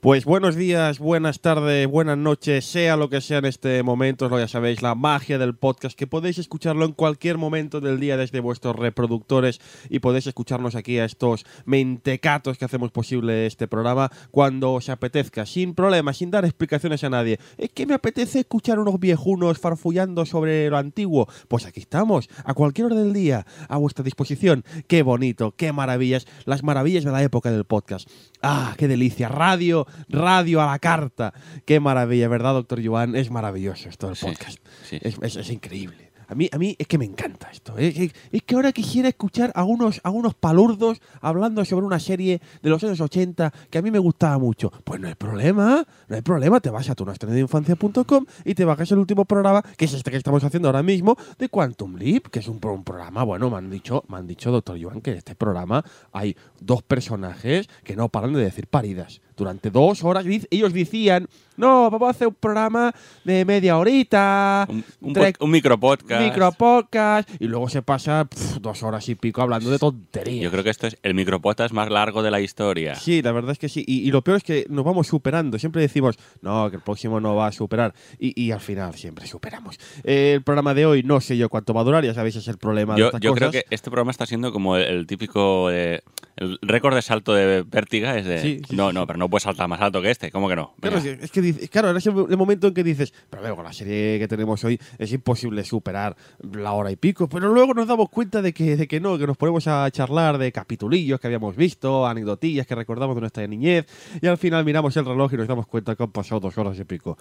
Pues buenos días, buenas tardes, buenas noches, sea lo que sea en este momento, lo ya sabéis, la magia del podcast, que podéis escucharlo en cualquier momento del día desde vuestros reproductores y podéis escucharnos aquí a estos mentecatos que hacemos posible este programa cuando os apetezca, sin problema, sin dar explicaciones a nadie. Es que me apetece escuchar unos viejunos farfullando sobre lo antiguo. Pues aquí estamos, a cualquier hora del día, a vuestra disposición. Qué bonito, qué maravillas, las maravillas de la época del podcast. Ah, qué delicia, radio radio a la carta. Qué maravilla, ¿verdad, doctor Joan? Es maravilloso esto del podcast. Es, es, increíble. A mí, a mí es que me encanta esto. ¿eh? Es, que ahora quisiera escuchar a unos, a unos palurdos hablando sobre una serie de los años 80 que a mí me gustaba mucho. Pues no hay problema, no hay problema. Te vas a tu infancia.com y te bajas el último programa, que es este que estamos haciendo ahora mismo, de Quantum Leap, que es un, un programa, bueno, me han dicho, me han dicho, doctor Joan, que en este programa hay dos personajes que no paran de decir paridas durante dos horas. Ellos decían, no, vamos a hacer un programa de media horita. Un, un, micropodcast. Micropodcast. Y luego se pasa dos horas y pico hablando de tonterías. Yo creo que esto es el micropodcast más largo de la historia. Sí, la verdad es que sí. Y, lo peor es que nos vamos superando. Siempre decimos, no, que el próximo no va a superar. Y, al final siempre superamos. el programa de hoy no sé yo cuánto va a durar. Ya sabéis, es el problema yo, de estas Yo creo que este programa está siendo como el, típico... el récord de salto de vértiga es de... no, no, pero no puedes saltar más alto que este. ¿Cómo que no? Claro, es que, claro, ahora es el momento en que dices, pero luego la serie que tenemos hoy es imposible superar la hora y pico. Pero luego nos damos cuenta de que, de que no, que nos ponemos a charlar de capitulillos que habíamos visto, anecdotillas que recordamos de nuestra niñez. Y al final miramos el reloj y nos damos cuenta que han pasado dos horas y pico.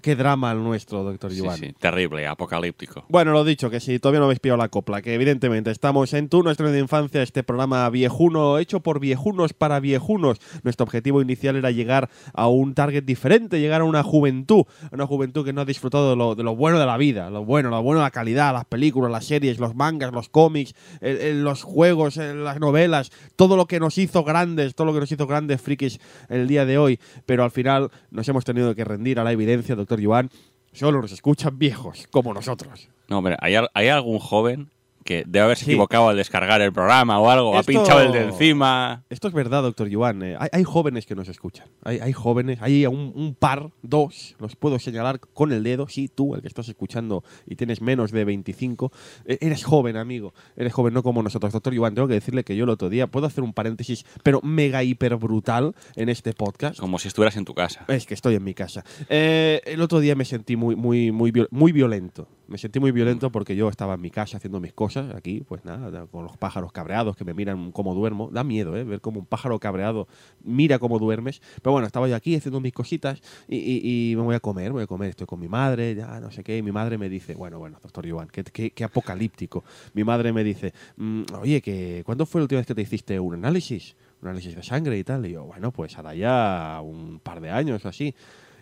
Qué drama el nuestro, doctor sí, Iván. Sí, terrible, apocalíptico. Bueno, lo dicho, que si todavía no habéis pillado la copla, que evidentemente estamos en tu nuestra de infancia, este programa viejuno, hecho por viejunos para viejunos. Nuestro objetivo inicial era llegar a un target diferente, llegar a una juventud, una juventud que no ha disfrutado de lo, bueno de la vida, lo bueno, lo bueno de la calidad, las películas, las series, los mangas, los cómics, los juegos, las novelas, todo lo que nos hizo grandes, todo lo que nos hizo grandes frikis el día de hoy, pero al final nos hemos tenido que rendir a la evidencia, doctor Joan, solo nos escuchan viejos, como nosotros. No, hombre, ¿hay, ¿hay algún joven que debe haberse equivocado al descargar el programa o algo, ha pinchado el de encima. Esto es verdad, doctor Joan. Eh, hay, jóvenes que nos escuchan. Hay, jóvenes, hay un, par, dos, los puedo señalar con el dedo. Sí, tú, el que estás escuchando y tienes menos de 25, eh, eres joven, amigo. Eres joven, no como nosotros. Doctor Joan, tengo que decirle que yo el otro día, puedo hacer un paréntesis, pero mega hiper brutal en este podcast. Como si estuvieras en tu casa. Es que estoy en mi casa. Eh, el otro día me sentí muy, muy, muy, muy violento. Me sentí muy violento porque yo estaba en mi casa haciendo mis cosas, aquí, pues nada, con los pájaros cabreados que me miran cómo duermo. Da miedo, ¿eh? Ver cómo un pájaro cabreado mira cómo duermes. Pero bueno, estaba yo aquí haciendo mis cositas y, me voy a comer, voy a comer. Estoy con mi madre, ya no sé qué. Y mi madre me dice, bueno, bueno, doctor Iván, qué, apocalíptico. Mi madre me dice, mm, oye, que ¿cuándo fue la última vez que te hiciste un análisis? Un análisis de sangre y tal. Y yo, bueno, pues hará ya un par de años o así.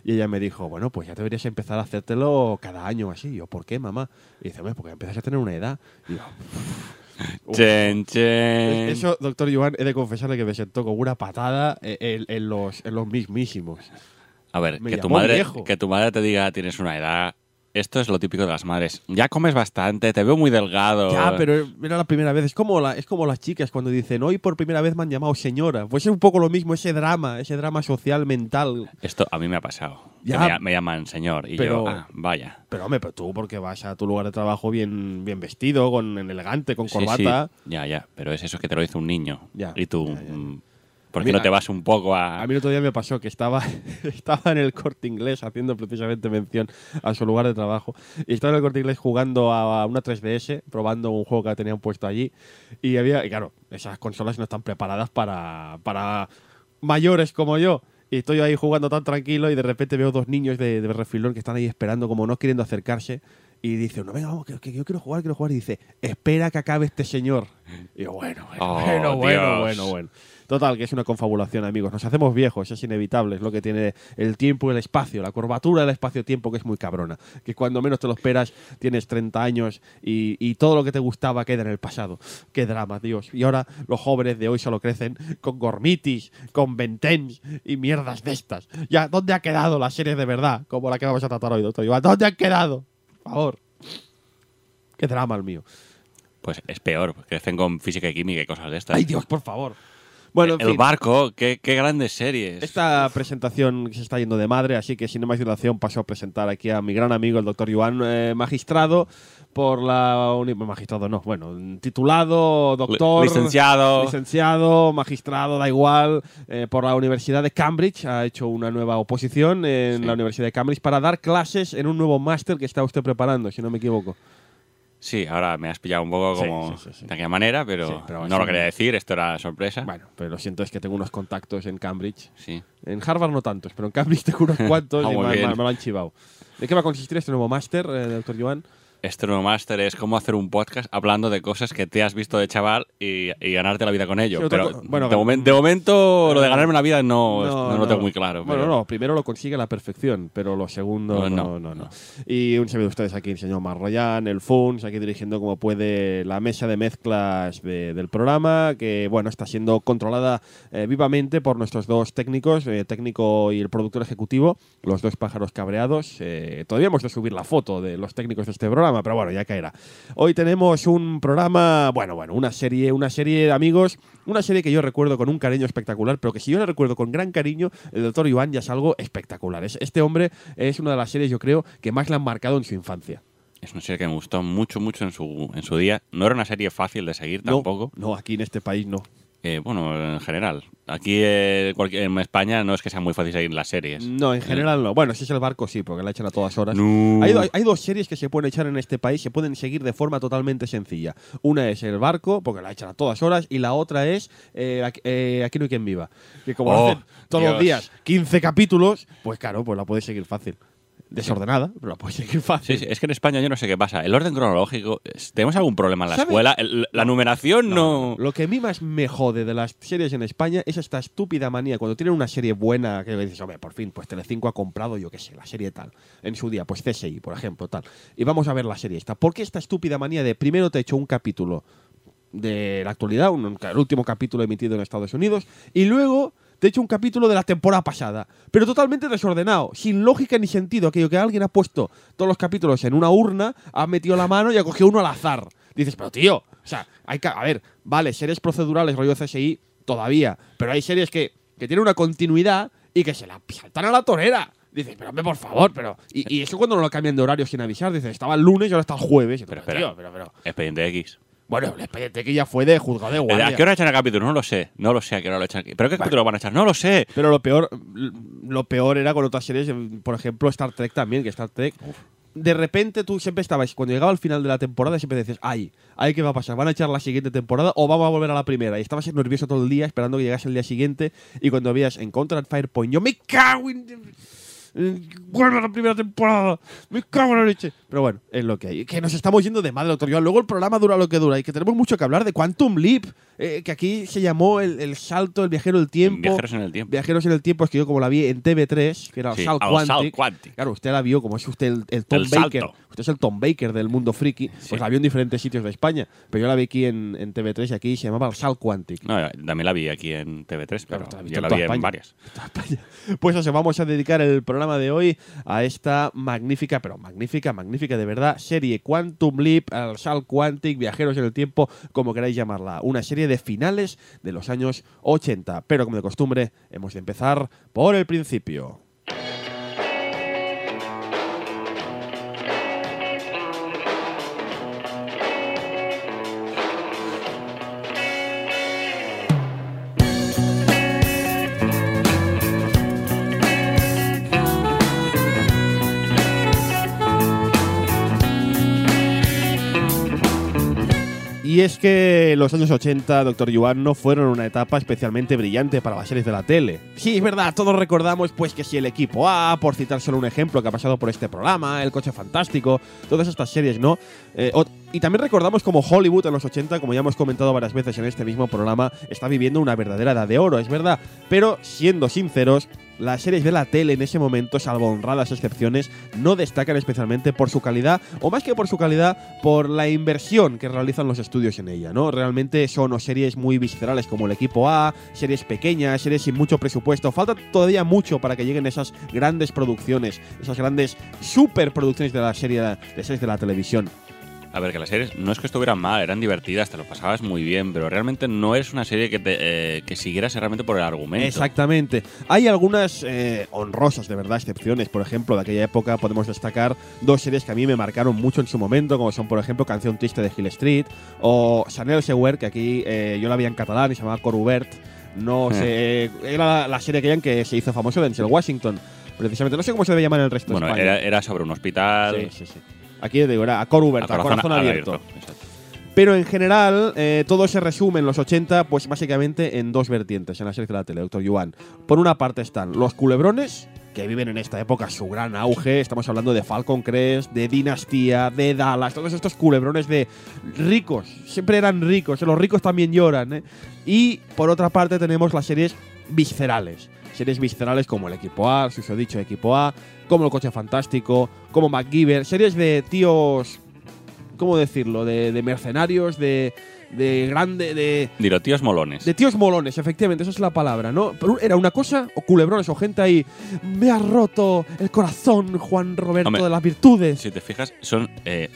Y ella me dijo, bueno, pues ya deberías empezar a hacértelo cada año así. yo, ¿por qué, mamá? Y dice, bueno, porque empiezas a tener una edad. Y yo, chen, chen. Eso, doctor Joan, he de confesarle que me sentó con una patada en, los, en los mismísimos. A ver, que tu, madre, que tu madre te diga tienes una edad esto es lo típico de las madres. Ya comes bastante, te veo muy delgado. Ya, pero era la primera vez. Es como, la, es como las chicas cuando dicen, hoy por primera vez me han llamado señora. Pues es un poco lo mismo, ese drama, ese drama social, mental. Esto a mí me ha pasado. Ya, me, llaman señor y yo, ah, vaya. Pero hombre, pero tú porque vas a tu lugar de trabajo bien, bien vestido, con elegante, con corbata. Ya, ya, pero es eso que te lo dice un niño. Ya, y tú, mm, ¿Por qué no te vas un poco a.? A mí el otro día me pasó que estaba, estaba en el corte inglés haciendo precisamente mención a su lugar de trabajo. Y estaba en el corte inglés jugando a una 3DS, probando un juego que tenían puesto allí. Y había. Y claro, esas consolas no están preparadas para, para mayores como yo. Y estoy ahí jugando tan tranquilo y de repente veo dos niños de, de refilón que están ahí esperando, como no queriendo acercarse. Y dice no, venga, vamos, que, yo quiero jugar, quiero jugar. Y dice, espera que acabe este señor. Y yo, bueno, bueno, oh, bueno, bueno, bueno, bueno. Total, que es una confabulación, amigos. Nos hacemos viejos, es inevitable, es lo que tiene el tiempo y el espacio, la curvatura del espacio-tiempo que es muy cabrona. Que cuando menos te lo esperas, tienes 30 años y, todo lo que te gustaba queda en el pasado. Qué drama, Dios. Y ahora los jóvenes de hoy solo crecen con gormitis, con ventens y mierdas de estas. Ya, ¿dónde ha quedado la serie de verdad? Como la que vamos a tratar hoy, doctor ¿Dónde han quedado? Por favor. Qué drama el mío. Pues es peor, crecen con física y química y cosas de estas. ¡Ay, Dios, por favor! Bueno, El barco, qué, grandes series. Esta presentación se está yendo de madre, así que sin más dilación paso a presentar aquí a mi gran amigo, el doctor Joan, eh, magistrado por la magistrado no, bueno, titulado, doctor, licenciado, licenciado, magistrado, da igual, eh, por la Universidad de Cambridge ha hecho una nueva oposición en la Universidad de Cambridge para dar clases en un nuevo máster que está usted preparando, si no me equivoco. Sí, ahora me has pillado un poco como de aquella manera, pero, no lo quería decir, esto era sorpresa. Bueno, pero lo siento, es que tengo unos contactos en Cambridge. Sí. En Harvard no tantos, pero en Cambridge tengo unos cuantos ah, y me, me, lo han chivado. ¿De qué va a consistir este nuevo máster, eh, doctor Joan? Nuevo máster es cómo hacer un podcast hablando de cosas que te has visto de chaval y, ganarte la vida con ello. Pero de, momento lo de ganarme la vida no, no, lo tengo muy claro. Bueno, no, primero lo consigue a la perfección, pero lo segundo no, no, no. Y un saludo de ustedes aquí, el señor Marroyan, el FUNS, aquí dirigiendo como puede la mesa de mezclas del programa, que bueno, está siendo controlada eh, vivamente por nuestros dos técnicos, el eh, técnico y el productor ejecutivo, los dos pájaros cabreados. Eh, todavía hemos de subir la foto de los técnicos de este programa pero bueno, ya caerá. Hoy tenemos un programa, bueno, bueno, una serie, una serie de amigos, una serie que yo recuerdo con un cariño espectacular, pero que si yo la recuerdo con gran cariño, el doctor Iván ya es algo espectacular. Este hombre es una de las series, yo creo, que más le han marcado en su infancia. Es una serie que me gustó mucho, mucho en su, en su día. No era una serie fácil de seguir tampoco. No, aquí en este país no. Eh, bueno, en general. Aquí eh, en España no es que sea muy fácil seguir las series. No, en general no. Bueno, si es el barco, sí, porque la echan a todas horas. Hay, dos series que se pueden echar en este país, se pueden seguir de forma totalmente sencilla. Una es el barco, porque la echan a todas horas, y la otra es eh, Aquí no hay quien viva. Que como oh, hacen todos los días 15 capítulos, pues claro, pues la puedes seguir fácil desordenada, pero la puedes seguir fácil. Sí, es que en España yo no sé qué pasa. El orden cronológico, ¿tenemos algún problema en la escuela? la numeración no, Lo que a mí más me jode de las series en España es esta estúpida manía. Cuando tienen una serie buena, que dices, hombre, por fin, pues Telecinco ha comprado, yo qué sé, la serie tal. En su día, pues CSI, por ejemplo, tal. Y vamos a ver la serie esta. ¿Por qué esta estúpida manía de primero te he hecho un capítulo de la actualidad, un, el último capítulo emitido en Estados Unidos, y luego de hecho un capítulo de la temporada pasada, pero totalmente desordenado, sin lógica ni sentido. Aquello que alguien ha puesto todos los capítulos en una urna, ha metido la mano y ha cogido uno al azar. Dices, pero tío, o sea, hay que. A ver, vale, series procedurales, rollo CSI, todavía, pero hay series que, que tienen una continuidad y que se la saltan a la torera. Dices, pero hombre, por favor, pero. Y, eso cuando no lo cambian de horario sin avisar. Dices, estaba el lunes y ahora está el jueves. Pero, pero, pero, pero. Expediente X. Bueno, el expediente que ya fue de juzgado de guardia. ¿A qué hora echan el capítulo? No lo sé. No lo sé a qué hora lo echan. ¿Pero qué capítulo van a echar? No lo sé. Pero lo peor, lo peor era con otras series, por ejemplo, Star Trek también, que Star Trek. De repente tú siempre estabas, cuando llegaba al final de la temporada, siempre decías, ay, ay, ¿qué va a pasar? ¿Van a echar la siguiente temporada o vamos a volver a la primera? Y estabas nervioso todo el día esperando que llegase el día siguiente y cuando veías en contra Firepoint, yo me cago en vuelve a la primera temporada, me cago en la leche. Pero bueno, es lo que hay. Que nos estamos yendo de madre, doctor Luego el programa dura lo que dura y que tenemos mucho que hablar de Quantum Leap, eh, que aquí se llamó el, salto, el viajero del tiempo. Viajeros en el tiempo. Viajeros en el tiempo, es que yo como la vi en TV3, que era el Salt, Quantic, Claro, usted la vio como es usted el, Tom Baker. Usted es el Tom Baker del mundo friki. Pues la vio en diferentes sitios de España. Pero yo la vi aquí en, TV3 y aquí se llamaba el Salt Quantic. No, también la vi aquí en TV3, pero yo la vi en varias. Pues eso, vamos a dedicar el programa de hoy a esta magnífica, pero magnífica, magnífica de verdad, serie Quantum Leap, el Salt Quantic, Viajeros en el Tiempo, como queráis llamarla. Una serie de finales de los años 80. Pero como de costumbre, hemos de empezar por el principio. Y es que los años 80, Doctor Yuan, no fueron una etapa especialmente brillante para las series de la tele. Sí, es verdad, todos recordamos pues que si el equipo A, por citar solo un ejemplo que ha pasado por este programa, El Coche Fantástico, todas estas series, ¿no? Eh, y también recordamos como Hollywood en los 80, como ya hemos comentado varias veces en este mismo programa, está viviendo una verdadera edad de oro, es verdad. Pero siendo sinceros, las series de la tele en ese momento, salvo honradas excepciones, no destacan especialmente por su calidad, o más que por su calidad, por la inversión que realizan los estudios en ella, ¿no? Realmente son series muy viscerales como el equipo A, series pequeñas, series sin mucho presupuesto. Falta todavía mucho para que lleguen esas grandes producciones, esas grandes superproducciones de la serie de series de la televisión. A ver, que las series no es que estuvieran mal, eran divertidas, te lo pasabas muy bien, pero realmente no es una serie que, te, eh, que siguieras realmente por el argumento. Exactamente. Hay algunas eh, honrosas, de verdad, excepciones. Por ejemplo, de aquella época podemos destacar dos series que a mí me marcaron mucho en su momento, como son, por ejemplo, Canción Triste de Hill Street o Chanel Seguer, que aquí eh, yo la vi en catalán y se llamaba Corubert. No sé, era la, serie que, que se hizo famoso de Denzel Washington precisamente. No sé cómo se debe llamar en el resto bueno, de España. Era, era sobre un hospital. Sí, sí, sí. Aquí digo, era a Corubert, a, corazón, abierto. Pero en general, eh, todo se resume en los 80, pues básicamente en dos vertientes en la serie de la tele, Doctor Yuan. Por una parte están los culebrones, que viven en esta época su gran auge. Estamos hablando de Falcon Crest, de Dinastía, de Dallas, todos estos culebrones de ricos. Siempre eran ricos, los ricos también lloran. ¿eh? Y por otra parte tenemos las series viscerales series viscerales como el equipo A, si os he dicho equipo A, como el coche fantástico, como MacGyver, series de tíos, ¿cómo decirlo? De, mercenarios, de, de grande, de... Dilo, tíos molones. De tíos molones, efectivamente, esa es la palabra, ¿no? Pero era una cosa, o culebrones, o gente ahí, me ha roto el corazón, Juan Roberto de las virtudes. Si te fijas, son... Eh,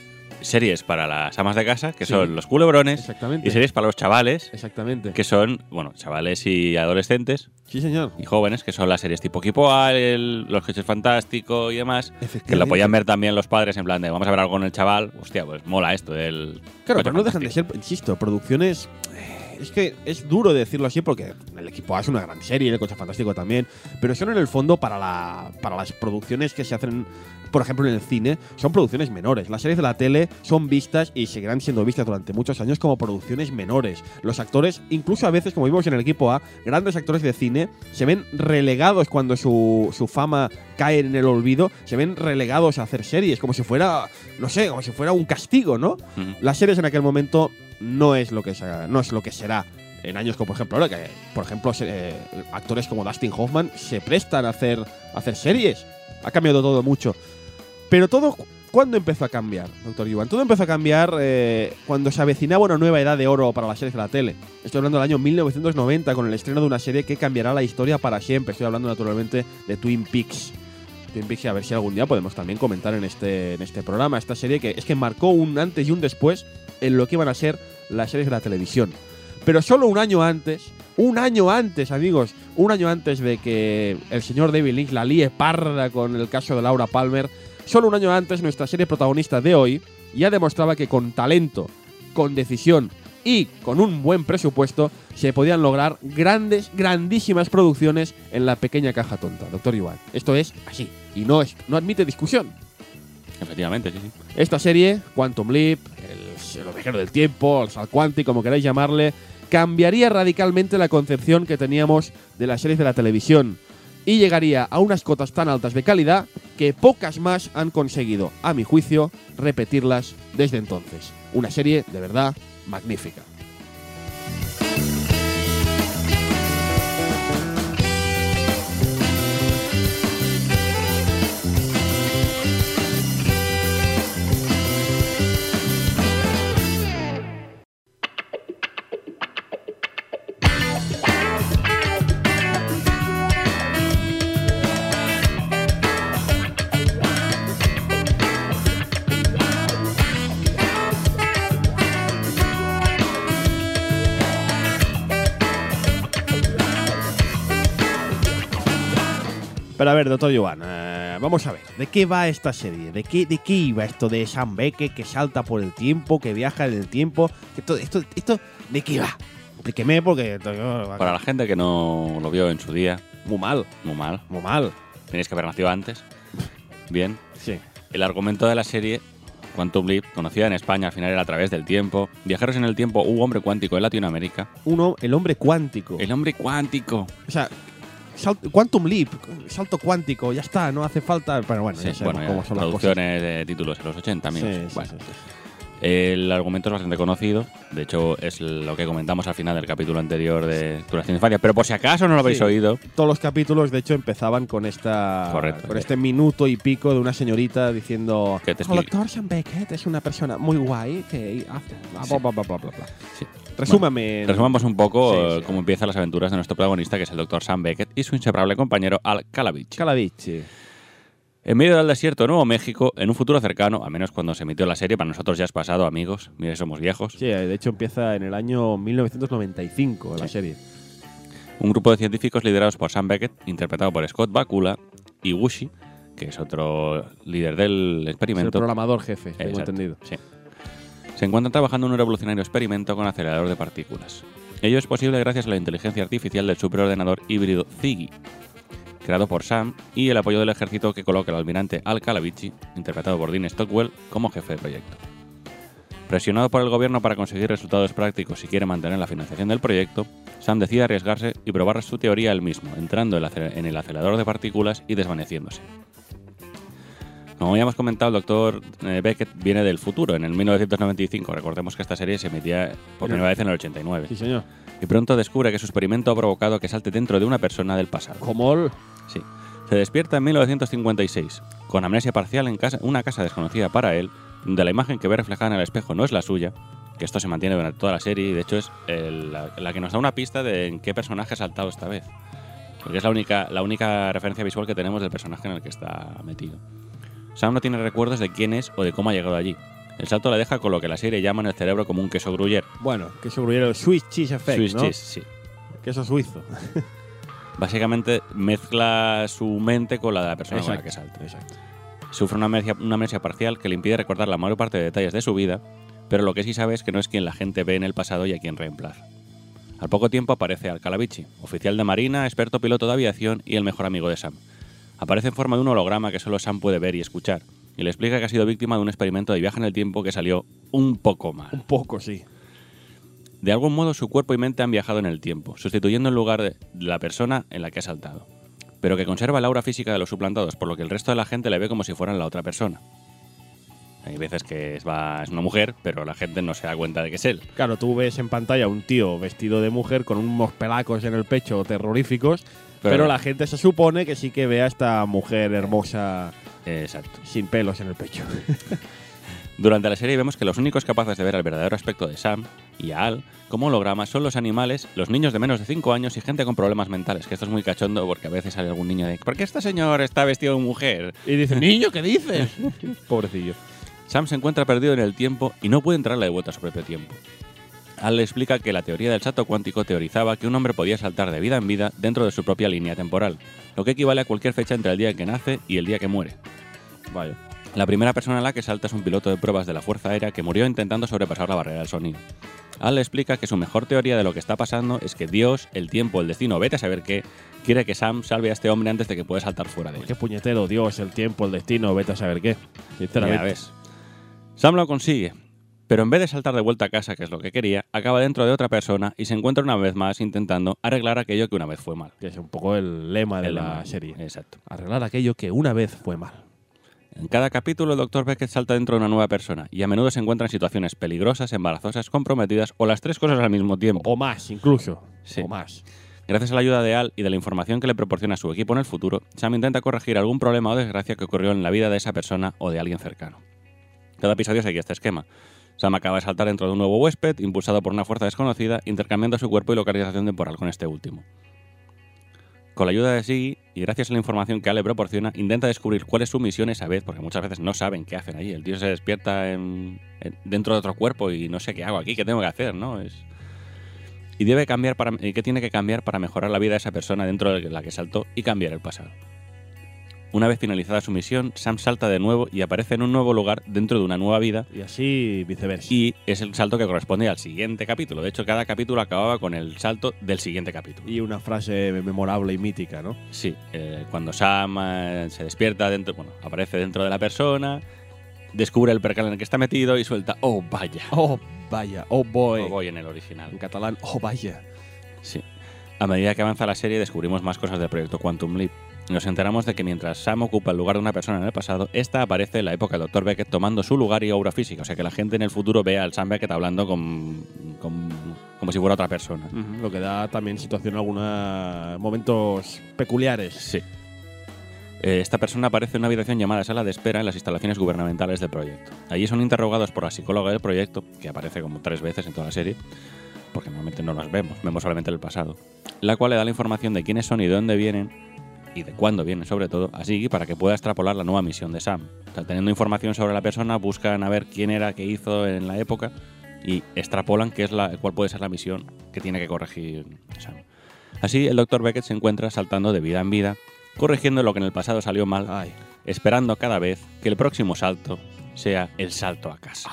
series para las amas de casa, que son los culebrones, Exactamente. y series para los chavales, Exactamente. que son, bueno, chavales y adolescentes, Sí, señor. y jóvenes, que son las series tipo Equipo A, el- los coches fantásticos y demás, que lo podían ver también los padres en plan de vamos a ver algo con el chaval, hostia, pues mola esto del Claro, pero no dejan de fantástico. ser, insisto, producciones. eh, Es que es duro decirlo así porque el equipo A es una gran serie, el coche fantástico también, pero son en el fondo para, la, para las producciones que se hacen, por ejemplo, en el cine, son producciones menores. Las series de la tele son vistas y seguirán siendo vistas durante muchos años como producciones menores. Los actores, incluso a veces, como vimos en el equipo A, grandes actores de cine se ven relegados cuando su, su fama cae en el olvido, se ven relegados a hacer series, como si fuera, no sé, como si fuera un castigo, ¿no? Las series en aquel momento no es lo que se- no es lo que será en años como por ejemplo ahora que por ejemplo eh, actores como Dustin Hoffman se prestan a hacer a hacer series. Ha cambiado todo mucho. Pero todo ¿Cuándo empezó a cambiar, doctor Iván? Todo empezó a cambiar eh, cuando se avecinaba una nueva edad de oro para las series de la tele. Estoy hablando del año 1990 con el estreno de una serie que cambiará la historia para siempre. Estoy hablando naturalmente de Twin Peaks. Twin Peaks, a ver si algún día podemos también comentar en este, en este programa. Esta serie que es que marcó un antes y un después en lo que iban a ser las series de la televisión. Pero solo un año antes, un año antes, amigos, un año antes de que el señor David Lynch la líe parda con el caso de Laura Palmer, solo un año antes nuestra serie protagonista de hoy ya demostraba que con talento, con decisión y con un buen presupuesto se podían lograr grandes, grandísimas producciones en la pequeña caja tonta, doctor Iván. Esto es así y no, es, no admite discusión. Efectivamente, sí, sí. Esta serie, Quantum Leap, el, el ovejero del tiempo, el sal quanti, como queráis llamarle, cambiaría radicalmente la concepción que teníamos de las series de la televisión y llegaría a unas cotas tan altas de calidad que pocas más han conseguido, a mi juicio, repetirlas desde entonces. Una serie de verdad magnífica. Pero a ver, doctor Joan, eh, vamos a ver, ¿de qué va esta serie? ¿De qué, ¿De qué iba esto de Sam Beckett que salta por el tiempo, que viaja en el tiempo? Esto, esto, esto ¿De qué va? Explíqueme porque... Para la gente que no lo vio en su día, Muy mal, muy mal. muy mal. Tenéis que haber nacido antes. Bien. Sí. El argumento de la serie, Quantum Leap, conocida en España al final era a través del tiempo. Viajeros en el tiempo, hubo hombre cuántico en Latinoamérica. Uno, el hombre cuántico. El hombre cuántico. O sea, sal- Quantum Leap, salto cuántico, ya está, no hace falta... Pero bueno, Sí, ya sabemos bueno, cómo son las cosas. de títulos en los 80, Sí, amigos. sí, Bueno, sí, sí. El argumento es bastante conocido. De hecho, es lo que comentamos al final del capítulo anterior de Duración Infancia. Pero por si acaso no lo habéis Sí. oído, Todos los capítulos, de hecho, empezaban con esta Correcto. con este minuto y pico de una señorita diciendo Que te doctor Sean Beckett es una persona muy guay que hace bla, Sí. bla, bla, bla, bla, bla". Sí. Resúmame. resumamos un poco Sí, eh, sí. cómo empiezan las aventuras de nuestro protagonista, que es el Dr. Sam Beckett y su inseparable compañero Al Calavich. Conocida en medio del desierto de Nuevo México, en un futuro cercano, a menos cuando se emitió la serie, para nosotros ya es pasado, amigos. Mira, somos viejos. Sí, de hecho empieza en el año 1995 la serie. Un grupo de científicos liderados por Sam Beckett, interpretado por Scott Bakula, y Wushi, que es otro líder del experimento. el programador jefe, tengo entendido. Sí. Se encuentran trabajando en un revolucionario experimento con acelerador de partículas. Ello es posible gracias a la inteligencia artificial del superordenador híbrido Ziggy, creado por Sam, y el apoyo del ejército que coloca al almirante Al Calavici, interpretado por Dean Stockwell, como jefe de proyecto. Presionado por el gobierno para conseguir resultados prácticos y quiere mantener la financiación del proyecto, Sam decide arriesgarse y probar su teoría él mismo, entrando en el acelerador de partículas y desvaneciéndose. Como ya hemos comentado, el doctor eh, Beckett viene del futuro, en el 1995. Recordemos que esta serie se emitía por primera vez en el 89. Sí, señor. Y pronto descubre que su experimento ha provocado que salte dentro de una persona del pasado. ¿Cómo? Sí. Se despierta en 1956, con amnesia parcial en casa, una casa desconocida para él, donde la imagen que ve reflejada en el espejo no es la suya, que esto se mantiene durante toda la serie y de hecho es la, que nos da una pista de en qué personaje ha saltado esta vez. Porque es la única, la única referencia visual que tenemos del personaje en el que está metido. Sam no tiene recuerdos de quién es o de cómo ha llegado allí. El salto la deja con lo que la serie llama en el cerebro como un queso gruyere. Bueno, queso gruyere, Swiss cheese effect, Swiss cheese, sí. Queso suizo. Básicamente mezcla su mente con la de la persona con la que salta. Exacto. Sufre una amnesia, una amnesia parcial que le impide recordar la mayor parte de detalles de su vida, pero lo que sí sabe es que no es quien la gente ve en el pasado y a quien reemplaza. Al poco tiempo aparece Alcalavici, oficial de marina, experto piloto de aviación y el mejor amigo de Sam. Aparece en forma de un holograma que solo Sam puede ver y escuchar, y le explica que ha sido víctima de un experimento de viaje en el tiempo que salió un poco mal. Un poco, sí. De algún modo su cuerpo y mente han viajado en el tiempo, sustituyendo el lugar de la persona en la que ha saltado, pero que conserva la aura física de los suplantados, por lo que el resto de la gente le ve como si fueran la otra persona. Hay veces que es, es una mujer, pero la gente no se da cuenta de que es él. Claro, tú ves en pantalla un tío vestido de mujer con unos pelacos en el pecho terroríficos pero, la gente se supone que sí que ve a esta mujer hermosa. Exacto. Sin pelos en el pecho. Durante la serie vemos que los únicos capaces de ver el verdadero aspecto de Sam y a Al como hologramas son los animales, los niños de menos de 5 años y gente con problemas mentales. Que esto es muy cachondo porque a veces sale algún niño de ¿Por qué este señor está vestido de mujer? Y dice, niño, ¿qué dices? Pobrecillo. Sam se encuentra perdido en el tiempo y no puede entrarle de vuelta a su propio tiempo. Al le explica que la teoría del salto cuántico teorizaba que un hombre podía saltar de vida en vida dentro de su propia línea temporal, lo que equivale a cualquier fecha entre el día en que nace y el día que muere. Vaya. La primera persona en la que salta es un piloto de pruebas de la Fuerza Aérea que murió intentando sobrepasar la barrera del sonido. Al le explica que su mejor teoría de lo que está pasando es que Dios, el tiempo, el destino, vete a saber qué, quiere que Sam salve a este hombre antes de que pueda saltar fuera de él. Qué puñetero, Dios, el tiempo, el destino, vete a saber qué. Sinceramente. ves. Sam lo consigue, pero en vez de saltar de vuelta a casa, que es lo que quería, acaba dentro de otra persona y se encuentra una vez más intentando arreglar aquello que una vez fue mal. Que es un poco el lema de la serie. Exacto. Arreglar aquello que una vez fue mal. En cada capítulo el Dr. Beckett salta dentro de una nueva persona y a menudo se encuentra en situaciones peligrosas, embarazosas, comprometidas o las tres cosas al mismo tiempo. O más, incluso. Sí. O más. Gracias a la ayuda de Al y de la información que le proporciona su equipo en el futuro, Sam intenta corregir algún problema o desgracia que ocurrió en la vida de esa persona o de alguien cercano. Cada episodio sigue este esquema. Sam acaba de saltar dentro de un nuevo huésped, impulsado por una fuerza desconocida, intercambiando su cuerpo y localización temporal con este último. Con la ayuda de Siggy y gracias a la información que Ale le proporciona, intenta descubrir cuál es su misión esa vez, porque muchas veces no saben qué hacen allí. El tío se despierta dentro de otro cuerpo y no sé qué hago aquí, qué tengo que hacer, ¿no? Es... Y debe cambiar para, y qué tiene que cambiar para mejorar la vida de esa persona dentro de la que saltó y cambiar el pasado. Una vez finalizada su misión, Sam salta de nuevo y aparece en un nuevo lugar dentro de una nueva vida. Y así viceversa. Y es el salto que corresponde al siguiente capítulo. De hecho, cada capítulo acababa con el salto del siguiente capítulo. Y una frase memorable y mítica, ¿no? Sí. Eh, cuando Sam eh, se despierta dentro, bueno, aparece dentro de la persona, descubre el percal en el que está metido y suelta, oh vaya. Oh vaya, oh boy. Oh boy en el original. En catalán, oh vaya. Sí. A medida que avanza la serie descubrimos más cosas del proyecto Quantum Leap nos enteramos de que mientras Sam ocupa el lugar de una persona en el pasado, esta aparece en la época del Dr. Beckett tomando su lugar y aura física. O sea que la gente en el futuro ve al Sam Beckett hablando con, como si fuera otra persona. lo que da también situación algunos momentos peculiares. Sí. Eh, esta persona aparece en una habitación llamada sala de espera en las instalaciones gubernamentales del proyecto. Allí son interrogados por la psicóloga del proyecto, que aparece como tres veces en toda la serie, porque normalmente no las vemos, vemos solamente el pasado, la cual le da la información de quiénes son y de dónde vienen y de cuándo viene sobre todo, así para que pueda extrapolar la nueva misión de Sam. O sea, teniendo información sobre la persona, buscan a ver quién era, qué hizo en la época y extrapolan qué es la, cuál puede ser la misión que tiene que corregir Sam. Así, el Dr. Beckett se encuentra saltando de vida en vida, corrigiendo lo que en el pasado salió mal, Ay. esperando cada vez que el próximo salto sea el salto a casa.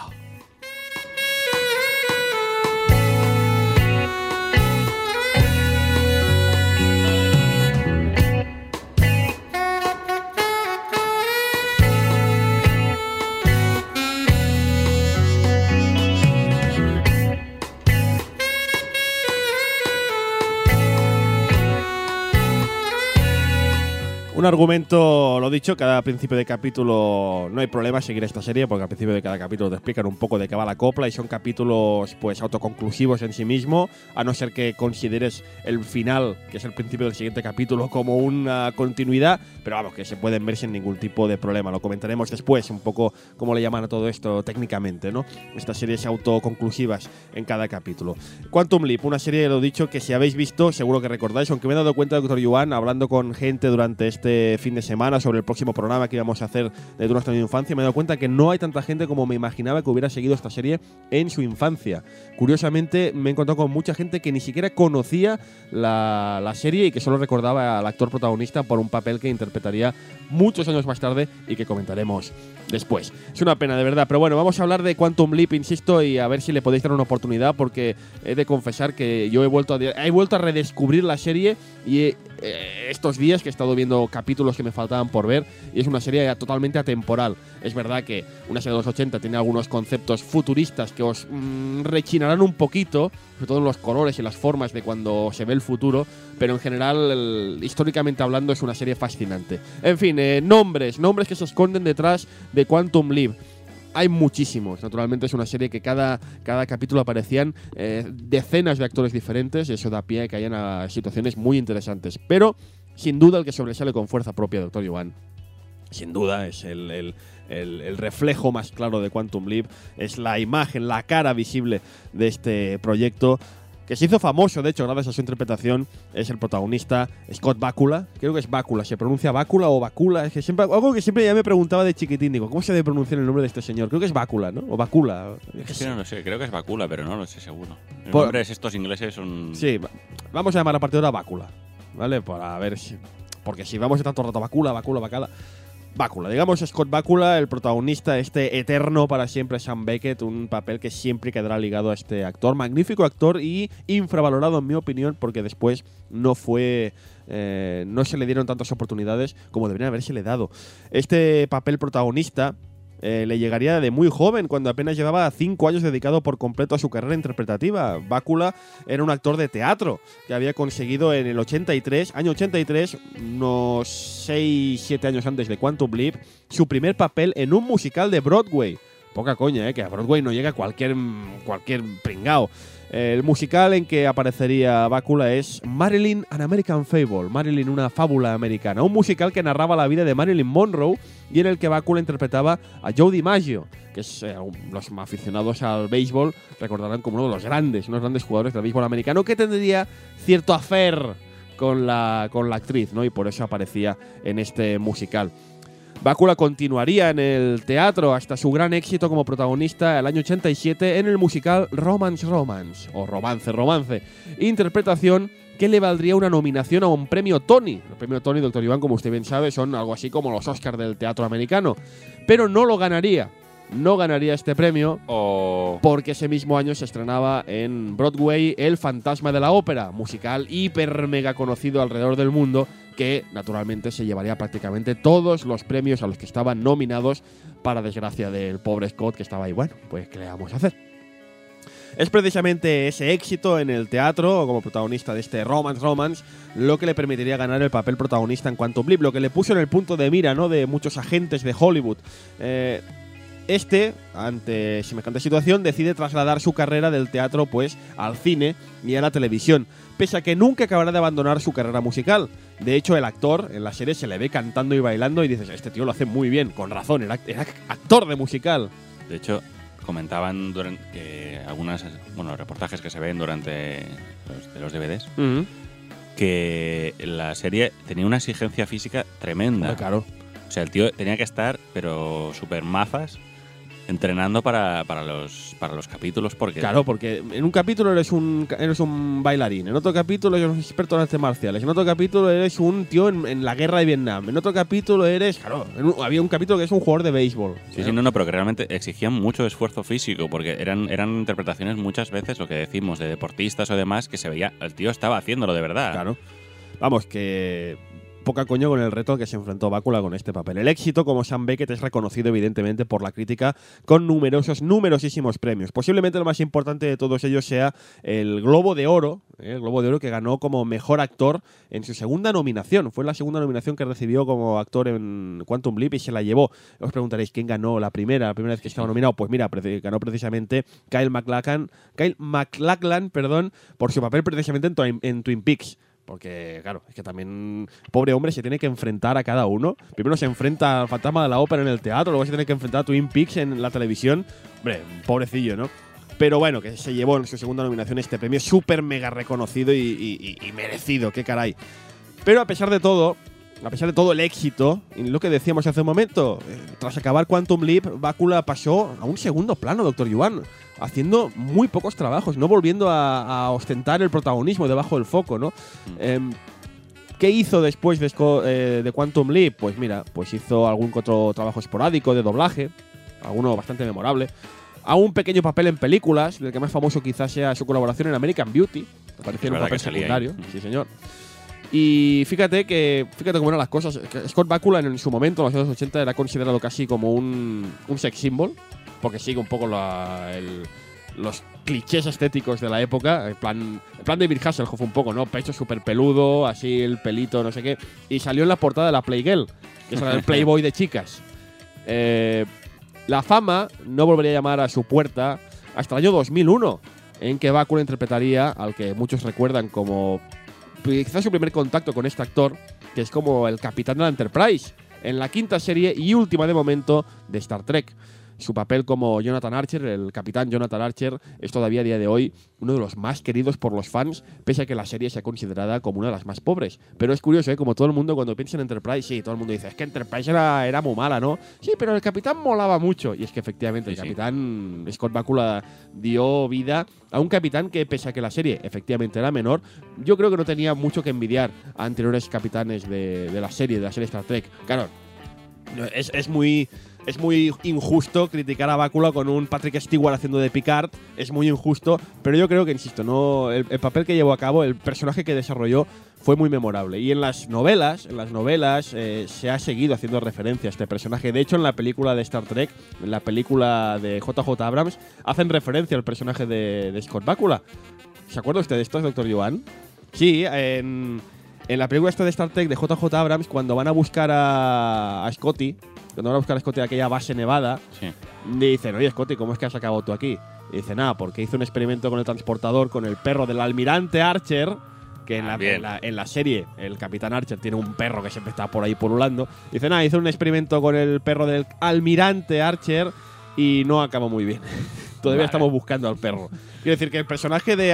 Un argumento, lo dicho, cada principio de capítulo no hay problema seguir esta serie porque al principio de cada capítulo te explican un poco de qué va la copla y son capítulos pues autoconclusivos en sí mismo, a no ser que consideres el final, que es el principio del siguiente capítulo, como una continuidad, pero vamos, que se pueden ver sin ningún tipo de problema. Lo comentaremos después, un poco cómo le llaman a todo esto técnicamente, ¿no? Estas series autoconclusivas en cada capítulo. Quantum Leap, una serie, lo dicho, que si habéis visto, seguro que recordáis, aunque me he dado cuenta, doctor Yuan, hablando con gente durante este fin de semana sobre el próximo programa que íbamos a hacer de nuestra infancia, me he dado cuenta que no hay tanta gente como me imaginaba que hubiera seguido esta serie en su infancia. Curiosamente, me he encontrado con mucha gente que ni siquiera conocía la, la serie y que solo recordaba al actor protagonista por un papel que interpretaría muchos años más tarde y que comentaremos después. Es una pena, de verdad. Pero bueno, vamos a hablar de Quantum Leap, insisto, y a ver si le podéis dar una oportunidad, porque he de confesar que yo he vuelto a, he vuelto a redescubrir la serie y he- eh, estos días que he estado viendo capítulos que me faltaban por ver, y es una serie totalmente atemporal. Es verdad que una serie de los 80 tiene algunos conceptos futuristas que os mm, rechinarán un poquito, sobre todo en los colores y las formas de cuando se ve el futuro, pero en general, históricamente hablando, es una serie fascinante. En fin, eh, nombres, nombres que se esconden detrás de Quantum Leap. Hay muchísimos, naturalmente es una serie que cada, cada capítulo aparecían eh, decenas de actores diferentes y eso da pie a que hayan a situaciones muy interesantes. Pero, sin duda, el que sobresale con fuerza propia, Doctor Iván, sin duda es el- el- el reflejo más claro de Quantum Leap, es la imagen, la cara visible de este proyecto que se hizo famoso, de hecho, gracias a su interpretación, es el protagonista Scott Bakula. Creo que es Bakula, ¿se pronuncia Bakula o Bakula? Es que siempre, algo que siempre ya me preguntaba de chiquitín, digo, ¿cómo se debe pronunciar el nombre de este señor? Creo que es Bakula, ¿no? O Bakula. que no lo sé, creo que es Bacula, pero no lo sé seguro. Los Por- nombres estos ingleses son... Sí, va- vamos a llamar a partir de ahora Bácula, ¿vale? Para ver si. Porque si vamos a estar todo el rato Bácula, Bácula, Bacala. Bácula, digamos Scott Bakula, el protagonista, este eterno para siempre Sam Beckett, un papel que siempre quedará ligado a este actor, magnífico actor y infravalorado en mi opinión, porque después no fue, eh, no se le dieron tantas oportunidades como deberían haberse le dado. Este papel protagonista eh, le llegaría de muy joven, cuando apenas llevaba cinco años dedicado por completo a su carrera interpretativa. Bakula era un actor de teatro que había conseguido en el 83, año 83, unos 6, 7 años antes de Quantum Leap, su primer papel en un musical de Broadway. Poca coña, ¿eh? que a Broadway no llega cualquier, cualquier pringao. El musical en que aparecería Bakula es Marilyn, an American Fable. Marilyn, una fábula americana. Un musical que narraba la vida de Marilyn Monroe y en el que Bakula interpretaba a Joe DiMaggio, que es, eh, los aficionados al béisbol recordarán como uno de los grandes, unos grandes jugadores del béisbol americano que tendría cierto afer con la, con la actriz, ¿no? Y por eso aparecía en este musical. Bakula continuaría en el teatro hasta su gran éxito como protagonista el año 87 en el musical Romance Romance, o Romance Romance, interpretación que le valdría una nominación a un premio Tony. El premio Tony, doctor Iván, como usted bien sabe, son algo así como los Oscars del teatro americano, pero no lo ganaría. No ganaría este premio porque ese mismo año se estrenaba en Broadway El Fantasma de la Ópera, musical hiper mega conocido alrededor del mundo, que naturalmente se llevaría prácticamente todos los premios a los que estaban nominados, para desgracia del pobre Scott que estaba ahí. Bueno, pues ¿qué le vamos a hacer? Es precisamente ese éxito en el teatro, como protagonista de este Romance Romance, lo que le permitiría ganar el papel protagonista en Quantum Leap, lo que le puso en el punto de mira ¿no? de muchos agentes de Hollywood. Eh, este, ante semejante situación, decide trasladar su carrera del teatro pues al cine y a la televisión, pese a que nunca acabará de abandonar su carrera musical. De hecho, el actor en la serie se le ve cantando y bailando y dices, este tío lo hace muy bien, con razón, era, era actor de musical. De hecho, comentaban durante que algunas bueno, reportajes que se ven durante los, de los DVDs que la serie tenía una exigencia física tremenda. Claro. O sea, el tío tenía que estar, pero súper mazas, entrenando para, para los, para los capítulos. Porque Claro, porque en un capítulo eres un, eres un bailarín, en otro capítulo eres un experto en artes marciales, en otro capítulo eres un tío en, en la guerra de Vietnam, en otro capítulo eres. Claro, un- había un capítulo que es un jugador de béisbol. Sí, sí, no, no, pero que realmente exigían mucho esfuerzo físico, porque eran, eran interpretaciones muchas veces, lo que decimos, de deportistas o demás, que se veía, el tío estaba haciéndolo de verdad. Claro. Vamos, que poca coño con el reto que se enfrentó Bácula con este papel. El éxito como Sam Beckett es reconocido evidentemente por la crítica con numerosos, numerosísimos premios. Posiblemente el más importante de todos ellos sea el Globo de Oro, ¿eh? el Globo de Oro que ganó como mejor actor en su segunda nominación. Fue la segunda nominación que recibió como actor en Quantum Leap y se la llevó. Os preguntaréis quién ganó la primera, la primera vez que estaba nominado. Pues mira, ganó precisamente Kyle MacLachlan, Kyle MacLachlan, perdón, por su papel precisamente en Twin, en Twin Peaks. Porque, claro, es que también, pobre hombre, se tiene que enfrentar a cada uno. Primero se enfrenta al fantasma de la ópera en el teatro, luego se tiene que enfrentar a Twin Peaks en la televisión. Hombre, pobrecillo, ¿no? Pero bueno, que se llevó en su segunda nominación este premio súper mega reconocido y, merecido, qué caray. Pero a pesar de todo, a pesar de todo el éxito, y lo que decíamos hace un momento, eh, tras acabar Quantum Leap, Bácula pasó a un segundo plano, Doctor Yuan, haciendo muy pocos trabajos, no volviendo a, a ostentar el protagonismo debajo del foco, ¿no? Em, ¿Qué hizo después de, eh, de Quantum Leap? Pues mira, pues hizo algún otro trabajo esporádico de doblaje, alguno bastante memorable. A un pequeño papel en películas, del que más famoso quizás sea su colaboración en American Beauty. Apareció en un papel ahí. secundario, Mm. sí señor. Y fíjate que fíjate cómo eran las cosas. Scott Bakula en su momento, en los años 80, era considerado casi como un, un sex symbol, porque sigue un poco la- el- los clichés estéticos de la época. En plan, plan David Hasselhoff un poco, ¿no? Pecho súper peludo, así el pelito, no sé qué. Y salió en la portada de la Playgirl, que es el Playboy de chicas. Eh, la fama no volvería a llamar a su puerta hasta el año 2001, en que Bakula interpretaría al que muchos recuerdan como quizás su primer contacto con este actor, que es como el capitán de la Enterprise, en la quinta serie y última de momento de Star Trek. Su papel como Jonathan Archer, el capitán Jonathan Archer, es todavía a día de hoy uno de los más queridos por los fans, pese a que la serie sea considerada como una de las más pobres. Pero es curioso, ¿eh? como todo el mundo cuando piensa en Enterprise, sí, todo el mundo dice, es que Enterprise era, era muy mala, ¿no? Sí, pero el capitán molaba mucho. Y es que efectivamente Sí, el sí. capitán Scott Bakula dio vida a un capitán que, pese a que la serie efectivamente era menor, yo creo que no tenía mucho que envidiar a anteriores capitanes de, de la serie, de la serie Star Trek. Claro, es, es muy. Es muy injusto criticar a Bácula con un Patrick Stewart haciendo de Picard. Es muy injusto, pero yo creo que, insisto, no el, el papel que llevó a cabo, el personaje que desarrolló, fue muy memorable. Y en las novelas, en las novelas eh, se ha seguido haciendo referencia a este personaje. De hecho, en la película de Star Trek, en la película de JJ Abrams, hacen referencia al personaje de, de Scott Bakula. ¿Se acuerda usted de esto, doctor Joan? Sí, en, en la película esta de Star Trek de JJ Abrams, cuando van a buscar a, a Scotty, cuando van a buscar a Scotty a aquella base nevada, Sí. dicen, oye Scotty, ¿cómo es que has acabado tú aquí? Y dice, nada, porque hice un experimento con el transportador, con el perro del almirante Archer, que en, Ah, la, en, la, en la serie el capitán Archer tiene un perro que siempre está por ahí pululando. Dice, nada, hice un experimento con el perro del almirante Archer y no acabó muy bien. Todavía Vale. estamos buscando al perro. Quiero decir que el personaje de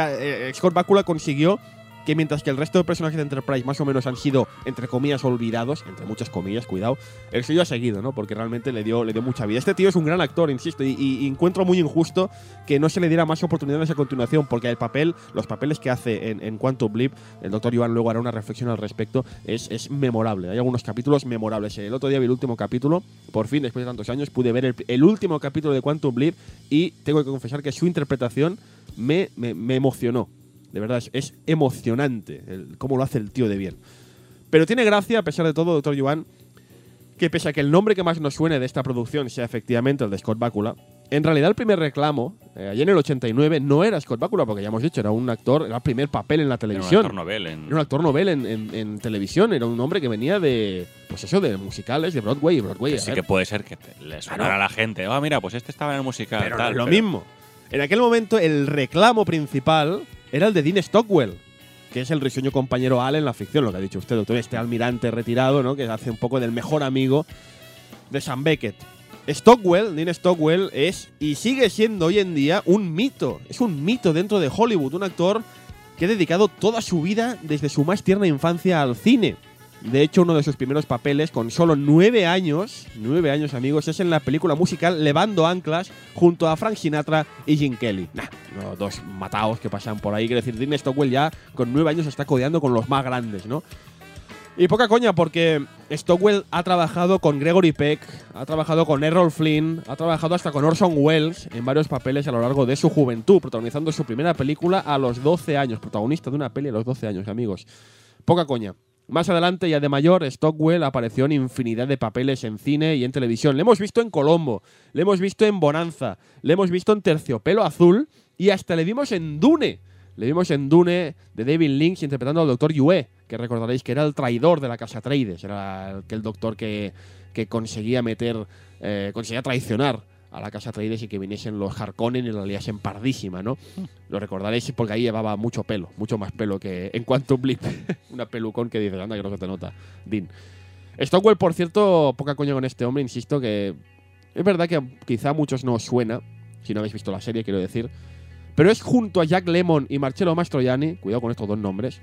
eh, Scott Bakula consiguió que mientras que el resto de personajes de Enterprise más o menos han sido, entre comillas, olvidados, entre muchas comillas, cuidado, el suyo ha seguido, ¿no? Porque realmente le dio, le dio mucha vida. Este tío es un gran actor, insisto, y, y encuentro muy injusto que no se le diera más oportunidades a continuación, porque el papel, los papeles que hace en, en Quantum Leap, el doctor Iván luego hará una reflexión al respecto, es, es memorable. Hay algunos capítulos memorables. El otro día vi el último capítulo, por fin, después de tantos años, pude ver el, el último capítulo de Quantum Leap y tengo que confesar que su interpretación me, me, me emocionó. De verdad, es, es emocionante el- cómo lo hace el tío de bien. Pero tiene gracia, a pesar de todo, doctor Joan, que pese a que el nombre que más nos suene de esta producción sea efectivamente el de Scott Bakula, en realidad el primer reclamo, eh, allí en el 89, no era Scott Bakula, porque ya hemos dicho, era un actor, era el primer papel en la Era un televisión. actor novel en- Era un actor novel en, en- en televisión, era un hombre que venía de, pues eso, de musicales, de Broadway, y Broadway. que sí que puede ser que le sonara Claro. a la gente. Ah, mira, pues este estaba en el musical. pero no tal, es lo pero- mismo. En aquel momento el reclamo principal era el de Dean Stockwell, que es el risueño compañero Al en la ficción, lo que ha dicho usted, doctor, este almirante retirado, ¿no? Que hace un poco del mejor amigo de Sam Beckett. Stockwell, Dean Stockwell, es y sigue siendo hoy en día un mito. Es un mito dentro de Hollywood, un actor que ha dedicado toda su vida desde su más tierna infancia al cine. De hecho, uno de sus primeros papeles, con solo nueve años, nueve años amigos, es en la película musical Levando Anclas junto a Frank Sinatra y Jim Kelly. Nah, no, dos mataos que pasan por ahí. Quiero decir, Dean Stockwell ya con nueve años está codeando con los más grandes, ¿no? Y poca coña, porque Stockwell ha trabajado con Gregory Peck, ha trabajado con Errol Flynn, ha trabajado hasta con Orson Welles en varios papeles a lo largo de su juventud, protagonizando su primera película a los 12 años. Protagonista de una peli a los 12 años, amigos. Poca coña. Más adelante, ya de mayor, Stockwell apareció en infinidad de papeles en cine y en televisión. Le hemos visto en Colombo, le hemos visto en Bonanza, le hemos visto en Terciopelo Azul y hasta le vimos en Dune. Le vimos en Dune de David Lynch interpretando al Dr. Yue, que recordaréis que era el traidor de la casa Trades, era el, doctor que, que conseguía meter, eh, conseguía traicionar a la casa Trades y que viniesen los Harkonnen y la liasen pardísima, ¿no? Lo recordaréis porque ahí llevaba mucho pelo, mucho más pelo que en Quantum Blip. Una pelucón que dice, anda, que no se te nota, Dean. Stockwell, por cierto, poca coña con este hombre, insisto que es verdad que quizá a muchos no os suena, si no habéis visto la serie, quiero decir, pero es junto a Jack Lemmon y Marcello Mastroianni, cuidado con estos dos nombres,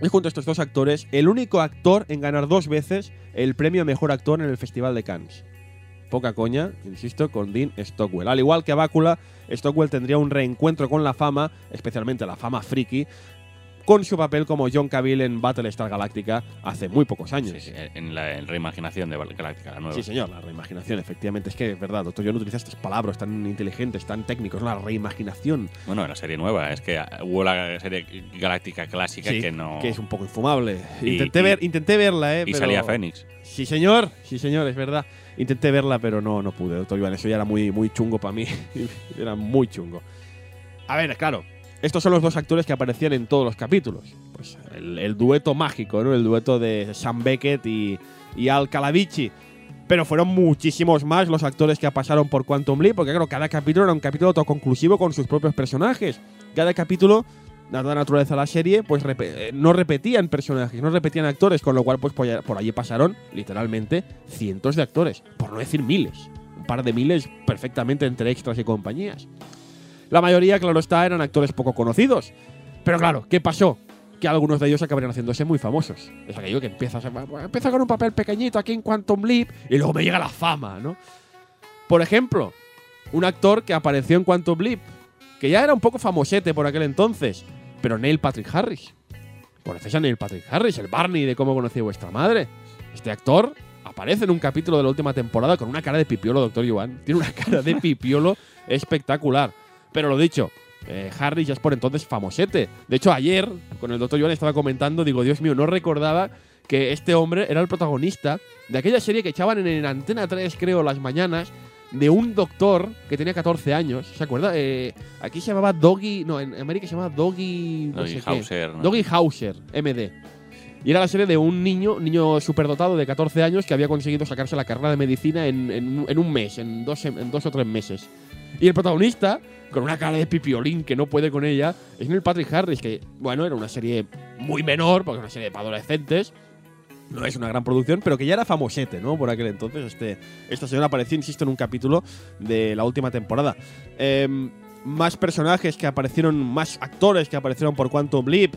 es junto a estos dos actores el único actor en ganar dos veces el premio Mejor Actor en el Festival de Cannes poca coña, insisto, con Dean Stockwell. Al igual que Bácula, Stockwell tendría un reencuentro con la fama, especialmente la fama friki, con su papel como John Cavill en Battlestar Galactica hace muy pocos años. Sí, sí, en la reimaginación de Galactica, la nueva. Sí, señor, la reimaginación, efectivamente. Es que es verdad, doctor, yo no utilizo estas palabras tan inteligentes, tan técnicos, la reimaginación. Bueno, en la serie nueva, es que hubo la serie Galáctica clásica que no. Que es un poco infumable. intenté, ver, intenté verla, ¿eh? Y salía Fénix. Sí, señor, sí, señor, es verdad. Intenté verla, pero no, no pude, doctor Iván. Eso ya era muy, muy chungo para mí. era muy chungo. A ver, claro. Estos son los dos actores que aparecían en todos los capítulos. Pues el, dueto mágico, ¿no? El dueto de Sam Beckett y, y Al Calavici. Pero fueron muchísimos más los actores que pasaron por Quantum Leap, porque claro, cada capítulo era un capítulo autoconclusivo con sus propios personajes. Cada capítulo dada la naturaleza de la serie, pues eh, no repetían personajes, no repetían actores, con lo cual pues por allí pasaron literalmente cientos de actores, por no decir miles, un par de miles perfectamente entre extras y compañías. La mayoría, claro está, eran actores poco conocidos. Pero claro, ¿qué pasó? Que algunos de ellos acabarían haciéndose muy famosos. Es aquello que empieza, empieza con un papel pequeñito aquí en Quantum Leap y luego me llega la fama, ¿no? Por ejemplo, un actor que apareció en Quantum Leap, que ya era un poco famosete por aquel entonces, pero Neil Patrick Harris. ¿Conoces a Neil Patrick Harris, el Barney de cómo conocí a vuestra madre? Este actor aparece en un capítulo de la última temporada con una cara de pipiolo, doctor Yuan. Tiene una cara de pipiolo espectacular. Pero lo dicho, eh, Harris ya es por entonces famosete. De hecho, ayer, con el doctor Yuan estaba comentando, digo, Dios mío, no recordaba que este hombre era el protagonista de aquella serie que echaban en Antena 3, creo, las mañanas, de un doctor que tenía 14 años, ¿se acuerda? Eh, aquí se llamaba Doggy, no, en América se llamaba Doggy, Doggy Hauser. Doggy Hauser, MD. Y era la serie de un niño, niño superdotado de 14 años que había conseguido sacarse la carrera de medicina en, un mes, en dos, en dos o tres meses. Y el protagonista, con una cara de pipiolín que no puede con ella, es Neil Patrick Harris, que, bueno, era una serie muy menor, porque era una serie para adolescentes, no es una gran producción, pero que ya era famosete, ¿no? Por aquel entonces. Este, esta señora apareció, insisto, en un capítulo de la última temporada. Em, más personajes que aparecieron, más actores que aparecieron por Quantum Leap.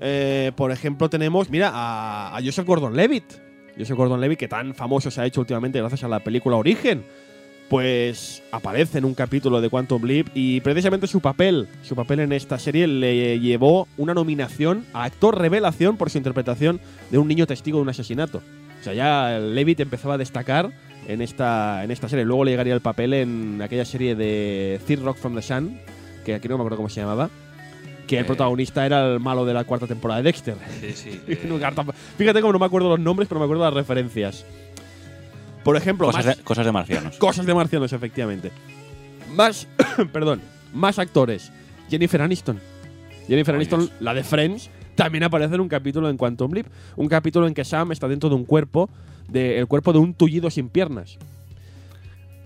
Eh, por ejemplo, tenemos, mira, a, a Joseph Gordon-Levitt. Joseph Gordon-Levitt, que tan famoso se ha hecho últimamente gracias a la película Origen pues aparece en un capítulo de Quantum Leap y precisamente su papel, su papel en esta serie le llevó una nominación a actor revelación por su interpretación de un niño testigo de un asesinato. O sea, ya Levitt empezaba a destacar en esta, en esta serie. Luego le llegaría el papel en aquella serie de Third Rock from the Sun, que aquí no me acuerdo cómo se llamaba. Que el eh. protagonista era el malo de la cuarta temporada de Dexter. Sí, sí. Fíjate cómo no me acuerdo los nombres, pero me acuerdo las referencias. Por ejemplo, cosas, de, marcianos. Cosas de marcianos, efectivamente. Más, perdón, más actores. Jennifer Aniston. Jennifer Aniston, la de Friends, también aparece en un capítulo en Quantum Leap. Un capítulo en que Sam está dentro de un cuerpo, de, el cuerpo de un tullido sin piernas.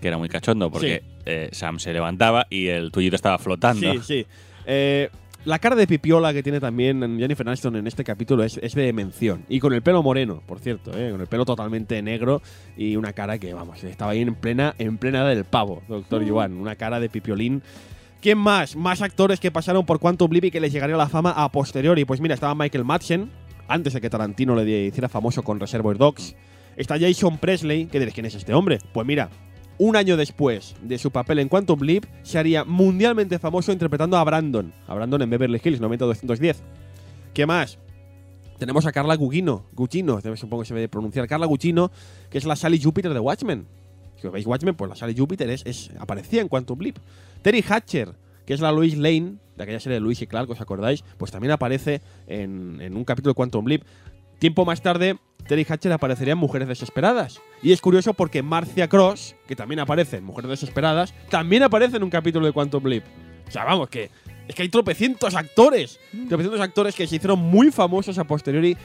Que era muy cachondo porque eh, Sam se levantaba y el tullido estaba flotando. Sí, sí. Eh, la cara de pipiola que tiene también Jennifer Aniston en este capítulo es, de mención. Y con el pelo moreno, por cierto, ¿eh? con el pelo totalmente negro y una cara que, vamos, estaba ahí en plena, en plena del pavo, doctor Yuan. Una cara de pipiolín ¿Quién más? Más actores que pasaron por Quantum Leap y que les llegaría la fama a posteriori. Pues mira, estaba Michael Madsen, antes de que Tarantino le hiciera famoso con Reservoir Dogs. Está Jason Presley, que diréis, ¿quién es este hombre? Pues mira, un año después de su papel en Quantum Leap, se haría mundialmente famoso interpretando a Brandon. A Brandon en Beverly Hills 90210. ¿Qué más? Tenemos a Carla Gugino, Gugino, supongo que se debe pronunciar, Carla Gugino, que es la Sally Jupiter de Watchmen. Si veis Watchmen, pues la Sally Jupiter es, aparecía en Quantum Leap. Terry Hatcher, que es la Lois Lane, de aquella serie de Luis y Clark, ¿os acordáis? Pues también aparece en, en un capítulo de Quantum Leap. Tiempo más tarde, Terry Hatcher aparecería en Mujeres Desesperadas. Y es curioso porque Marcia Cross, que también aparece en Mujeres Desesperadas, también aparece en un capítulo de Quantum Leap. O sea, vamos, que es que hay tropecientos actores. Tropecientos actores que se hicieron muy famosos a posteriori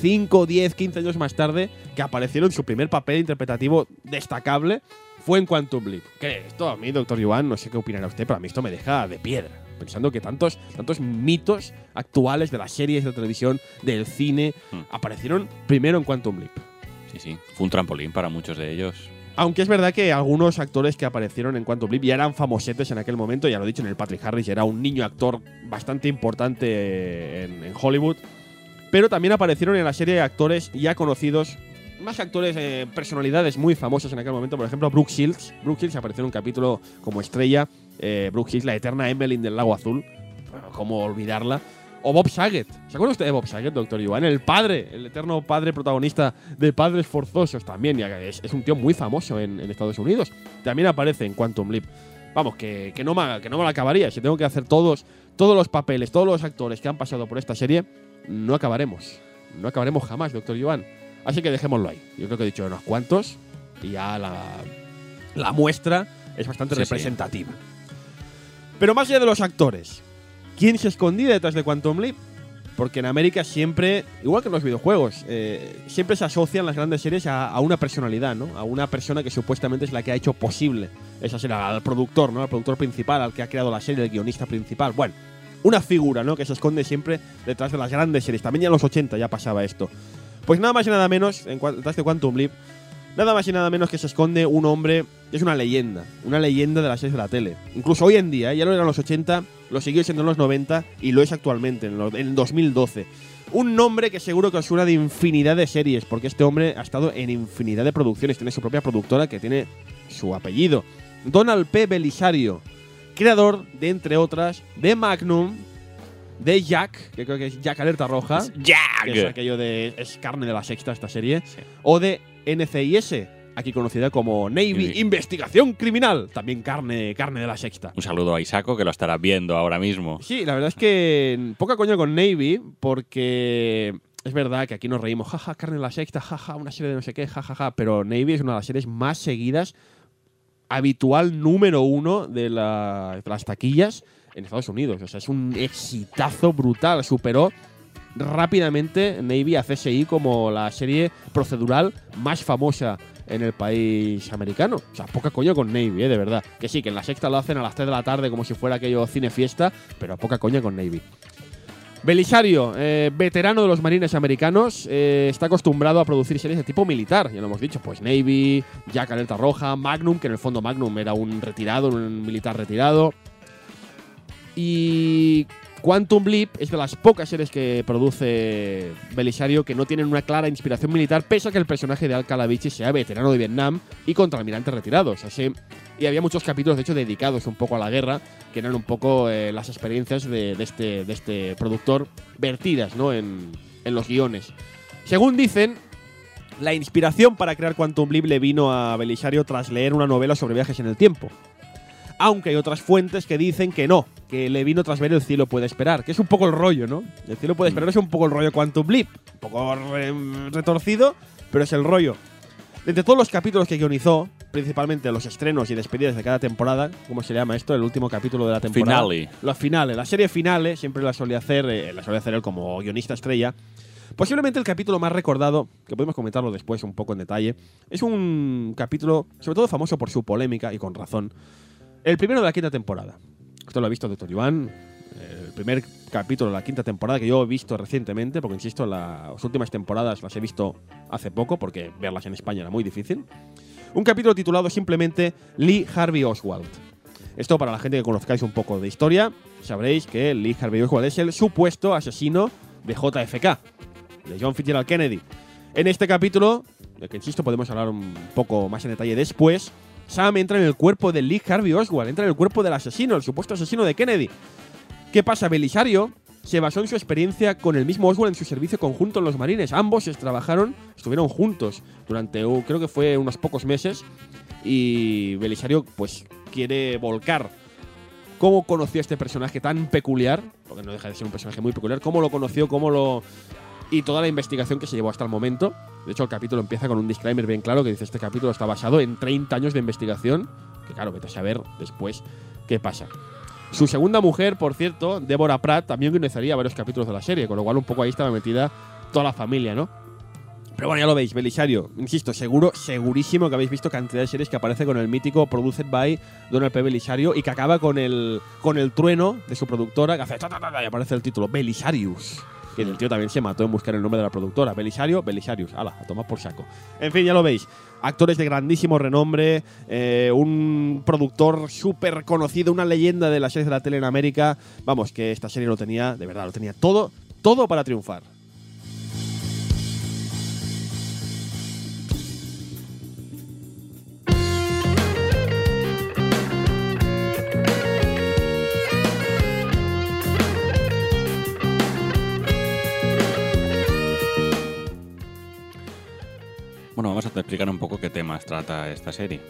5, 10, 15 años más tarde, que aparecieron su primer papel interpretativo destacable fue en Quantum Leap. Que esto a mí, doctor Yuan, no sé qué opinará usted, pero a mí esto me deja de piedra. Pensando que tantos, tantos mitos actuales de las series de televisión, del cine, hmm. aparecieron primero en Quantum Leap. Sí, sí. Fue un trampolín para muchos de ellos. Aunque es verdad que algunos actores que aparecieron en Quantum Leap ya eran famosetes en aquel momento, ya lo he dicho en el Patrick Harris, era un niño actor bastante importante en Hollywood pero también aparecieron en la serie de actores ya conocidos, más actores, eh, personalidades muy famosas en aquel momento, por ejemplo, Brooke Shields. Brooke Shields apareció en un capítulo como estrella, eh, Brooke Shields, la eterna Emmeline del Lago Azul, cómo olvidarla. O Bob Saget. ¿Se acuerda usted de Bob Saget, doctor Iván? El padre, el eterno padre protagonista de Padres Forzosos también. es, es un tío muy famoso en, Estados Unidos. También aparece en Quantum Leap. Vamos, que, no me, que no me la acabaría. Si tengo que hacer todos, todos los papeles, todos los actores que han pasado por esta serie, no acabaremos. No acabaremos jamás, doctor Iván. Así que dejémoslo ahí. Yo creo que he dicho unos cuantos y ya la, muestra es bastante representativa. Pero más allá de los actores, ¿quién se escondía detrás de Quantum Leap? Porque en América siempre, igual que en los videojuegos, eh, siempre se asocian las grandes series a, una personalidad, ¿no? A una persona que supuestamente es la que ha hecho posible esa serie, al productor, ¿no? Al productor principal, al que ha creado la serie, el guionista principal. Bueno, una figura, ¿no? Que se esconde siempre detrás de las grandes series. También ya en los 80 ya pasaba esto. Pues nada más y nada menos, en detrás de Quantum Leap, nada más y nada menos que se esconde un hombre que es una leyenda, una leyenda de las series de la tele. Incluso hoy en día, ¿eh? ya lo era en los 80, lo siguió siendo en los 90 y lo es actualmente, en, el 2012. Un nombre que seguro que os suena de infinidad de series, porque este hombre ha estado en infinidad de producciones, tiene su propia productora que tiene su apellido. Donald P. Belisario, creador de, entre otras, de Magnum, de Jack, que creo que es Jack Alerta Roja. Jack. Que es aquello de. Es carne de la sexta esta serie. O de NCIS, aquí conocida como Navy Investigación Criminal. También carne, carne de la sexta. Un saludo a Isaco, que lo estará viendo ahora mismo. Sí, la verdad es que poca coña con Navy, porque. Es verdad que aquí nos reímos, jaja, carne de la sexta, jaja, una serie de no sé qué, jajaja, pero Navy es una de las series más seguidas habitual número uno de, las taquillas en Estados Unidos. O sea, es un exitazo brutal. Superó rápidamente Navy a CSI como la serie procedural más famosa en el país americano. O sea, poca coña con Navy, ¿eh? de verdad. Que sí, que en la sexta lo hacen a las 3 de la tarde como si fuera aquello cine fiesta, pero poca coña con Navy. Belisario, eh, veterano de los marines americanos, eh, está acostumbrado a producir series de tipo militar, ya lo hemos dicho, pues Navy, Jack Alerta Roja, Magnum, que en el fondo Magnum era un retirado, un militar retirado. Y Quantum Leap es de las pocas series que produce Belisario que no tienen una clara inspiración militar, pese a que el personaje de Al Calavici sea veterano de Vietnam y contraalmirantes retirados. Así, y había muchos capítulos, de hecho, dedicados un poco a la guerra, que eran un poco eh, las experiencias de, este, de este productor vertidas ¿no? en, en los guiones. Según dicen, la inspiración para crear Quantum Leap le vino a Belisario tras leer una novela sobre viajes en el tiempo. Aunque hay otras fuentes que dicen que no, que le vino tras ver El cielo puede esperar, que es un poco el rollo, ¿no? El cielo puede esperar es un poco el rollo Quantum Leap, un poco retorcido, pero es el rollo. Entre todos los capítulos que guionizó, principalmente los estrenos y despedidas de cada temporada, ¿cómo se llama esto? El último capítulo de la temporada. Finale. Los finales. La serie finale siempre la solía hacer, eh, la solía hacer él como guionista estrella. Posiblemente el capítulo más recordado, que podemos comentarlo después un poco en detalle, es un capítulo sobre todo famoso por su polémica, y con razón, el primero de la quinta temporada. Esto lo ha visto Doctor Iván, el primer capítulo de la quinta temporada que yo he visto recientemente, porque insisto, las últimas temporadas las he visto hace poco, porque verlas en España era muy difícil. Un capítulo titulado simplemente Lee Harvey Oswald. Esto para la gente que conozcáis un poco de historia, sabréis que Lee Harvey Oswald es el supuesto asesino de JFK, de John Fitzgerald Kennedy. En este capítulo, de que insisto podemos hablar un poco más en detalle después, Sam entra en el cuerpo de Lee Harvey Oswald, entra en el cuerpo del asesino, el supuesto asesino de Kennedy. ¿Qué pasa? Belisario se basó en su experiencia con el mismo Oswald en su servicio conjunto en los marines. Ambos trabajaron, estuvieron juntos durante, uh, creo que fue unos pocos meses. Y Belisario, pues, quiere volcar cómo conoció a este personaje tan peculiar, porque no deja de ser un personaje muy peculiar, cómo lo conoció, cómo lo. Y toda la investigación que se llevó hasta el momento. De hecho, el capítulo empieza con un disclaimer bien claro que dice: Este capítulo está basado en 30 años de investigación. Que claro, vete a saber después qué pasa. Su segunda mujer, por cierto, Deborah Pratt, también conocería varios capítulos de la serie, con lo cual un poco ahí estaba metida toda la familia, ¿no? Pero bueno, ya lo veis, Belisario. Insisto, seguro, segurísimo que habéis visto cantidad de series que aparece con el mítico Produced by Donald P. Belisario y que acaba con el, con el trueno de su productora que hace ta, y aparece el título Belisarius. Que el tío también se mató en buscar el nombre de la productora. Belisario, Belisarius. Ala, a tomar por saco. En fin, ya lo veis. Actores de grandísimo renombre, eh, un productor súper conocido, una leyenda de las series de la tele en América. Vamos, que esta serie lo tenía, de verdad, lo tenía todo, todo para triunfar. Bueno, vamos a explicar un poco qué temas trata esta serie.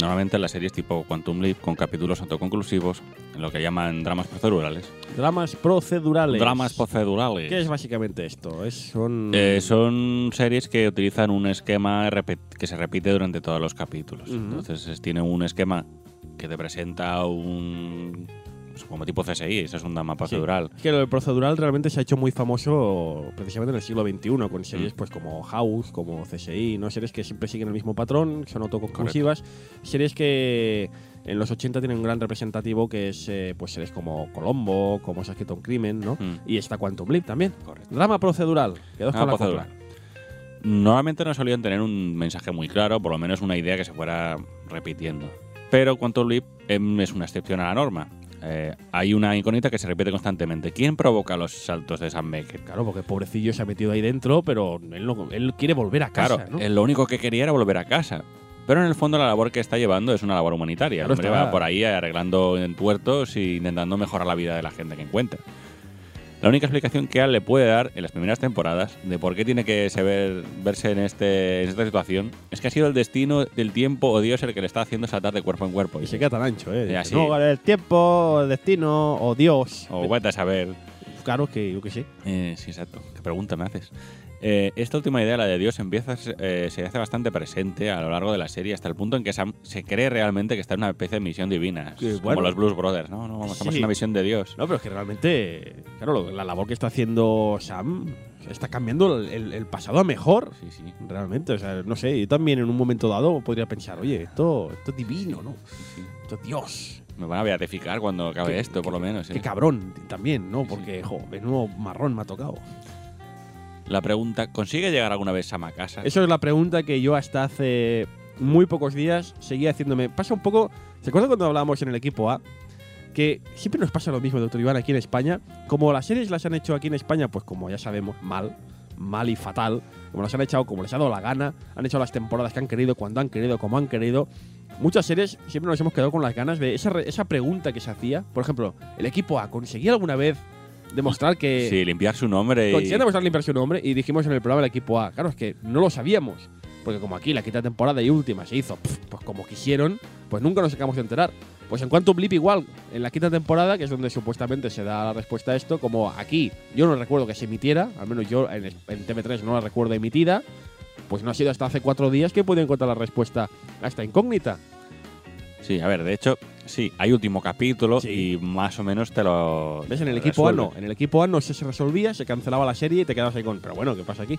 Normalmente las series tipo Quantum Leap, con capítulos autoconclusivos, en lo que llaman dramas procedurales. Dramas procedurales. Dramas procedurales. ¿Qué es básicamente esto? Es, son. Eh, son series que utilizan un esquema que se repite durante todos los capítulos. Entonces es- tiene un esquema que te presenta un... pues, como tipo CSI, eso es un drama procedural. Es que el procedural realmente se ha hecho muy famoso precisamente en el siglo XXI, con series Mm. pues como House, como CSI, ¿no? Series que siempre siguen el mismo patrón, son autoconclusivas. Series que en los 80 tienen un gran representativo que es eh, pues series como Colombo, como Se ha escrito un crimen, ¿no? Mm. Y está Quantum Leap también. Correcto. Drama procedural. Quedaos con Drama la procedural. Normalmente no solían tener un mensaje muy claro, por lo menos una idea que se fuera repitiendo. Pero Quantum Leap em, es una excepción a la norma. Eh, hay una incógnita que se repite constantemente. ¿Quién provoca los saltos de Sam Beckett? Claro, porque pobrecillo se ha metido ahí dentro, pero él, no- él quiere volver a casa, Claro, ¿no? él lo único que quería era volver a casa. Pero en el fondo la labor que está llevando es una labor humanitaria. Claro, el hombre está- va por ahí arreglando entuertos e intentando mejorar la vida de la gente que encuentra. La única explicación que Al le puede dar en las primeras temporadas de por qué tiene que saber verse en, este, en esta situación es que ha sido el destino del tiempo o Dios el que le está haciendo saltar de cuerpo en cuerpo. Y se queda tan ancho, ¿eh? Ya, Dice, sí. No, el tiempo, el destino o Dios. O vete a saber. Claro que yo que sé. Eh, sí, exacto. ¿Qué pregunta me haces? Eh, esta última idea, la de Dios, empieza eh, se hace bastante presente a lo largo de la serie hasta el punto en que Sam se cree realmente que está en una especie de misión divina. Bueno. Como los Blues Brothers, ¿no? no estamos Sí. en una misión de Dios. No, pero es que realmente, claro, la labor que está haciendo Sam está cambiando el, el- el pasado a mejor. Sí, sí. Realmente, o sea, no sé, yo también en un momento dado podría pensar, oye, esto, esto es divino, ¿no? sí. Esto es Dios. Me van a beatificar cuando acabe Qué- esto, por lo menos. ¿eh? Qué cabrón también, ¿no? Porque, jo, menudo marrón me ha tocado. La pregunta, ¿consigue llegar alguna vez a casa? Eso es la pregunta que yo hasta hace muy pocos días seguía haciéndome. Pasa un poco. ¿Se acuerdan cuando hablábamos en el equipo A? Que siempre nos pasa lo mismo, doctor Iván, aquí en España. Como las series las han hecho aquí en España, pues como ya sabemos, mal, mal y fatal. Como las han echado, como les ha dado la gana. Han hecho las temporadas que han querido, cuando han querido, como han querido. Muchas series siempre nos hemos quedado con las ganas de esa, esa pregunta que se hacía. Por ejemplo, el equipo A, ¿conseguía alguna vez demostrar que. Sí, limpiar su nombre y... Consiguieron demostrar limpiar su nombre y dijimos en el programa del equipo A. Claro, es que no lo sabíamos. Porque como aquí la quinta temporada y última se hizo pf, pues como quisieron, pues nunca nos acabamos de enterar. Pues en cuanto Blip igual, en la quinta temporada, que es donde supuestamente se da la respuesta a esto, como aquí yo no recuerdo que se emitiera, al menos yo en, en TV3 no la recuerdo emitida, pues no ha sido hasta hace cuatro días que he podido encontrar la respuesta a esta incógnita. Sí, a ver, de hecho, sí, hay último capítulo Sí. y más o menos te lo... ¿Ves? En el equipo A no. En el equipo A no se, resolvía, se cancelaba la serie y te quedabas ahí con. Pero bueno, ¿qué pasa aquí?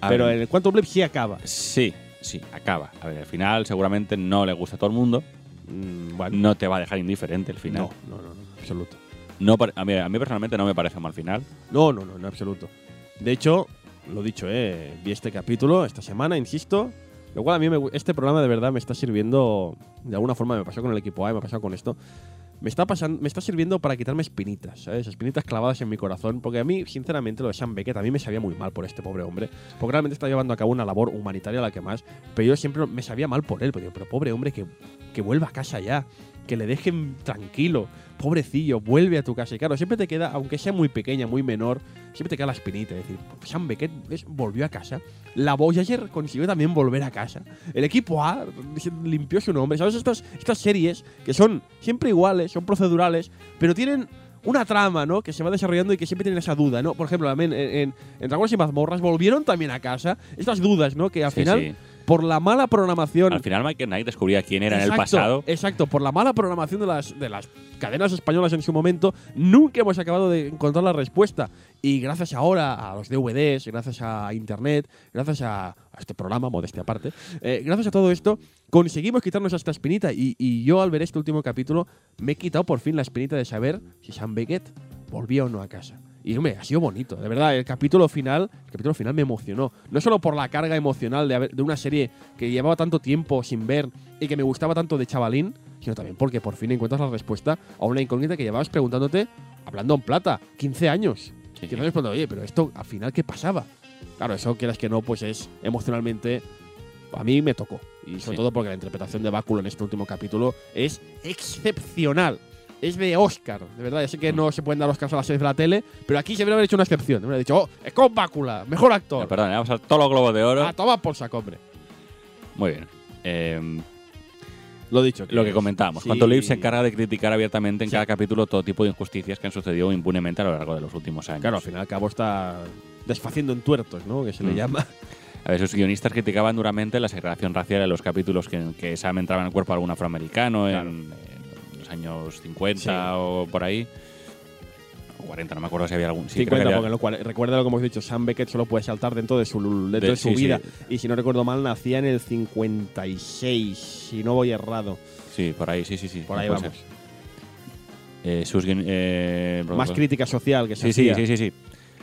A Pero ver, en el Quantum Blip sí acaba. Sí, sí, acaba. A ver, al final seguramente no le gusta a todo el mundo. Mm, bueno, No te va a dejar indiferente el final. no, no, no, no, absoluto. No, a, mí, a mí personalmente no me parece un mal final. No, no, no, en absoluto. De hecho, lo dicho, eh, vi este capítulo esta semana, insisto. Lo cual a mí me este programa de verdad me está sirviendo, de alguna forma me pasó con el equipo A, me ha pasado con esto, me está pasando, me está sirviendo para quitarme espinitas, ¿sabes? Espinitas clavadas en mi corazón, porque a mí, sinceramente, lo de Sam Beckett a mí me sabía muy mal por este pobre hombre, porque realmente está llevando a cabo una labor humanitaria la que más, pero yo siempre me sabía mal por él, pero, pero pobre hombre que, que vuelva a casa ya, que le dejen tranquilo, pobrecillo, vuelve a tu casa. Y claro, siempre te queda, aunque sea muy pequeña, muy menor, siempre te queda la espinita. Es decir, Sam Beckett volvió a casa. La Voyager consiguió también volver a casa. El equipo A limpió su nombre. ¿Sabes? Estas, estas series que son siempre iguales, son procedurales, pero tienen una trama, ¿no? Que se va desarrollando y que siempre tienen esa duda, ¿no? Por ejemplo, también en, en, en Dragones y Mazmorras volvieron también a casa. Estas dudas, ¿no? Que al Sí, final, sí. Por la mala programación. Al final Michael Knight descubría quién era en el pasado. Exacto, por la mala programación de las, de las cadenas españolas en su momento, nunca hemos acabado de encontrar la respuesta. Y gracias ahora a los DVDs, gracias a Internet, gracias a, a este programa, modestia aparte, eh, gracias a todo esto, conseguimos quitarnos esta espinita. Y, y yo al ver este último capítulo, me he quitado por fin la espinita de saber si Sam Beckett volvía o no a casa. Y hombre, ha sido bonito, de verdad. El capítulo final, el capítulo final me emocionó. No solo por la carga emocional de, haber- de una serie que llevaba tanto tiempo sin ver y que me gustaba tanto de chavalín, sino también porque por fin encuentras la respuesta a una incógnita que llevabas preguntándote, hablando en plata, 15 años. Sí, 15 años preguntando, oye, pero esto al final, ¿qué pasaba? Claro, eso quieras que no, pues es emocionalmente. A mí me tocó. Y sobre Sí. todo porque la interpretación de Báculo en este último capítulo es excepcional. Es de Oscar, de verdad. Ya sé que no se pueden dar Oscars a las series de la tele, pero aquí se haber hecho una excepción. Haber dicho, oh, Bácula, mejor actor. Eh, Perdón, vamos a todos los globos de oro. A tomar por saco, hombre. Muy bien. Eh, Lo dicho. lo que comentábamos. sí. Cuanto Liv se encarga de criticar abiertamente en Sí. cada capítulo todo tipo de injusticias que han sucedido impunemente a lo largo de los últimos años. Claro, al fin y al cabo está desfaciendo en tuertos, ¿no? Que se le Mm. llama. A ver, sus guionistas criticaban duramente la segregación racial en los capítulos que, que Sam entraba en el cuerpo de algún afroamericano Claro. en, en los años 50 Sí. o por ahí. O 40, no me acuerdo si había algún. Sí, creo 50, que había- porque lo cual, recuerda lo que hemos dicho, Sam Beckett solo puede saltar dentro de su, dentro De- de, su sí, sí. vida. Y si no recuerdo mal, nacía en el 56, si no voy errado. Sí, por ahí, sí, sí, sí. Por ahí vamos. Eh, sus eh, Más crítica social que se Sí, sí, sí, sí, sí.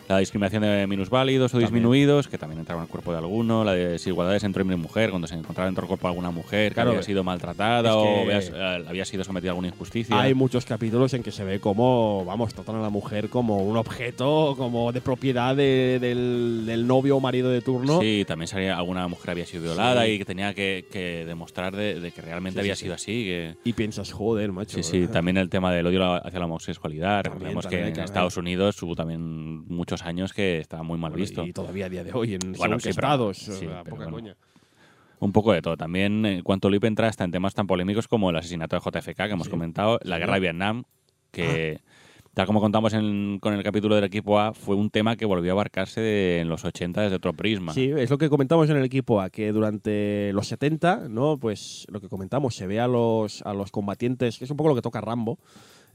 La discriminación de minusválidos o También. disminuidos, que también entraba en el cuerpo de alguno, la desigualdades entre hombre y mujer, cuando se encontraba dentro del cuerpo de alguna mujer Claro, que había sido maltratada o había, había sido sometida a alguna injusticia. Hay muchos capítulos en que se ve como, vamos, tratan a la mujer como un objeto, como de propiedad de- del, del novio o marido de turno. Sí, también salía alguna mujer había sido violada Sí. y que tenía que, que demostrar de, de que realmente Sí, había sí, sido así. Que, Y piensas, joder, macho. sí, sí, también el tema del odio hacia la homosexualidad. También, Recordemos también que en. Estados Unidos hubo también muchos años que estaba muy mal Bueno, visto. Y todavía a día de hoy, en Bueno, sí, pero- poca bueno. coña. Un poco de todo. También, en cuanto Lip entra hasta en temas tan polémicos como el asesinato de JFK, que hemos Sí. comentado, la guerra de Vietnam, que, tal como contamos en- con el capítulo del equipo A, fue un tema que volvió a abarcarse de- en los 80 desde otro prisma. Sí, es lo que comentamos en el equipo A, que durante los 70, ¿no? Pues lo que comentamos, se ve a los, a los combatientes, que es un poco lo que toca Rambo,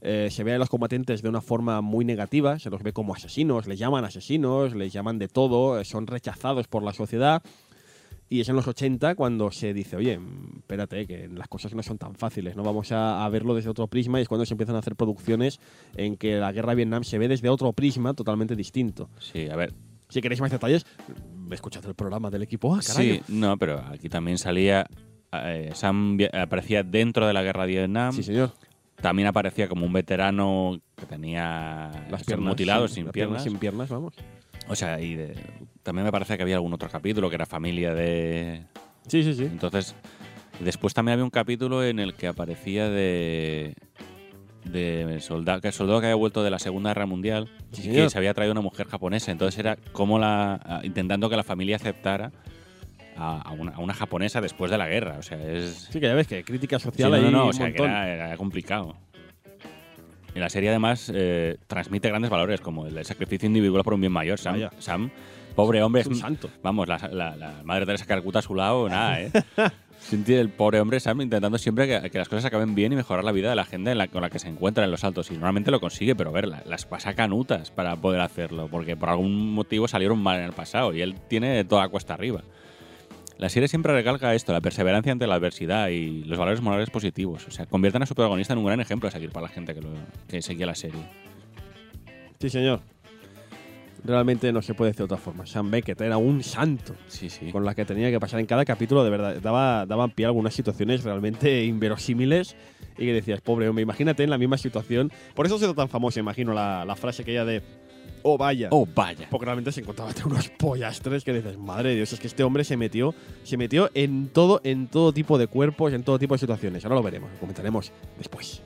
eh, se ve a los combatientes de una forma muy negativa, se los ve como asesinos, les llaman asesinos, les llaman de todo, eh, son rechazados por la sociedad. Y es en los 80 cuando se dice, oye, espérate, que las cosas no son tan fáciles, no vamos a, a verlo desde otro prisma y es cuando se empiezan a hacer producciones en que la guerra de Vietnam se ve desde otro prisma totalmente distinto. Sí, a ver. Si queréis más detalles, escuchad el programa del equipo A, caray. Sí, no, pero aquí también salía. eh, Sam aparecía dentro de la guerra de Vietnam. Sí, señor. También aparecía como un veterano que tenía Las piernas mutilado, sin- piernas. Sin piernas, vamos. O sea, y de- también me parece que había algún otro capítulo que era familia de. Sí, sí, sí. Entonces, después también había un capítulo en el que aparecía de. de soldado, que el soldado que había vuelto de la Segunda Guerra Mundial Sí, y que se había traído una mujer japonesa. Entonces era como la. a- intentando que la familia aceptara a, a una, a una japonesa después de la guerra. O sea, es. Sí, que ya ves que crítica Sí, social no, ahí no, no, un o sea, que montón. era, era complicado. Y la serie además eh, transmite grandes valores como el sacrificio individual por un bien mayor. Sam, Vaya. Sam pobre hombre, Es un santo. Vamos, la, la- la madre Teresa Calcuta a su lado, nada, ¿eh? El pobre hombre Sam intentando siempre que, que las cosas acaben bien y mejorar la vida de la gente en la- con la que se encuentra en los altos. Y normalmente lo consigue, pero ver, la- las pasa canutas para poder hacerlo, porque por algún motivo salieron mal en el pasado y él tiene toda la cuesta arriba. La serie siempre recalca esto, la perseverancia ante la adversidad y los valores morales positivos. O sea, convierten a su protagonista en un gran ejemplo a seguir para la gente que, lo- que seguía la serie. Sí, señor. Realmente no se puede decir de otra forma. Sam Beckett era un santo Sí, sí. con la que tenía que pasar en cada capítulo, de verdad. Daba, daban pie a algunas situaciones realmente inverosímiles y que decías, pobre hombre, imagínate en la misma situación. Por eso ha sido tan famoso, imagino, la, la frase aquella de, oh vaya. Oh, vaya. Porque realmente se encontraba unos pollastres que dices, madre de Dios, es que este hombre se metió, se metió en todo, en todo tipo de cuerpos, en todo tipo de situaciones. Ahora lo veremos, lo comentaremos después.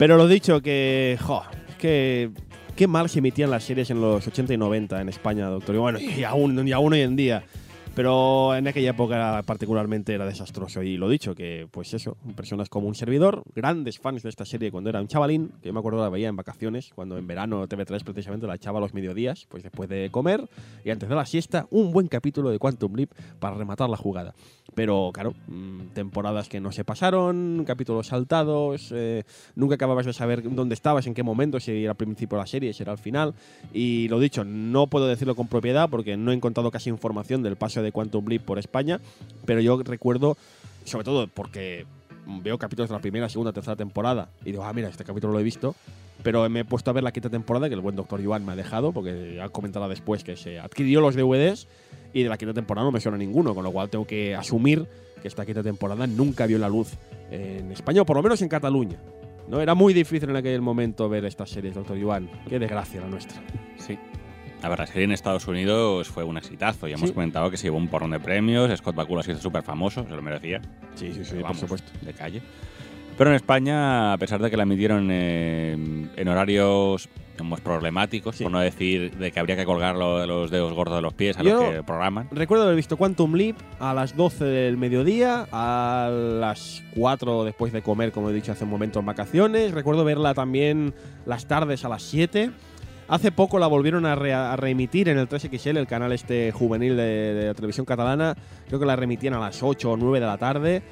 Pero lo dicho, que. Jo, que. Qué mal se emitían las series en los 80 y 90 en España, doctor. Y bueno, y aún, y aún hoy en día. Pero en aquella época particularmente era desastroso. Y lo dicho, que pues eso, personas como un servidor, grandes fans de esta serie cuando era un chavalín, que yo me acuerdo la veía en vacaciones, cuando en verano TV3 precisamente la echaba a los mediodías, pues después de comer y antes de la siesta, un buen capítulo de Quantum Leap para rematar la jugada. Pero claro, mm, temporadas que no se pasaron, capítulos saltados, eh, nunca acababas de saber dónde estabas, en qué momento, si era al principio de la serie, si era al final. Y lo dicho, no puedo decirlo con propiedad porque no he encontrado casi información del paso de Quantum Leap por España, pero yo recuerdo, sobre todo porque veo capítulos de la primera, segunda, tercera temporada y digo, ah, mira, este capítulo lo he visto. Pero me he puesto a ver la quinta temporada que el buen doctor Iván me ha dejado, porque ha comentado después que se adquirió los DVDs y de la quinta temporada no me suena ninguno, con lo cual tengo que asumir que esta quinta temporada nunca vio la luz en España, o por lo menos en Cataluña. ¿no? Era muy difícil en aquel momento ver estas series, doctor Iván. Qué desgracia la nuestra. Sí. A ver, la serie en Estados Unidos fue un exitazo. Ya hemos Sí. comentado que se llevó un porrón de premios. Scott Bakula se hizo súper famoso, se lo merecía. Sí, sí, sí, Pero por vamos, supuesto. De calle. Pero en España, a pesar de que la emitieron eh, en horarios digamos, problemáticos, Sí. por no decir de que habría que colgar lo- los dedos gordos de los pies a Yo- los que programan. Recuerdo haber visto Quantum Leap a las 12 del mediodía, a las 4 después de comer, como he dicho hace un momento, en vacaciones. Recuerdo verla también las tardes a las 7. Hace poco la volvieron a, re- a reemitir en el 3XL, el canal este juvenil de, la televisión catalana. Creo que la remitían a las 8 o 9 de la tarde.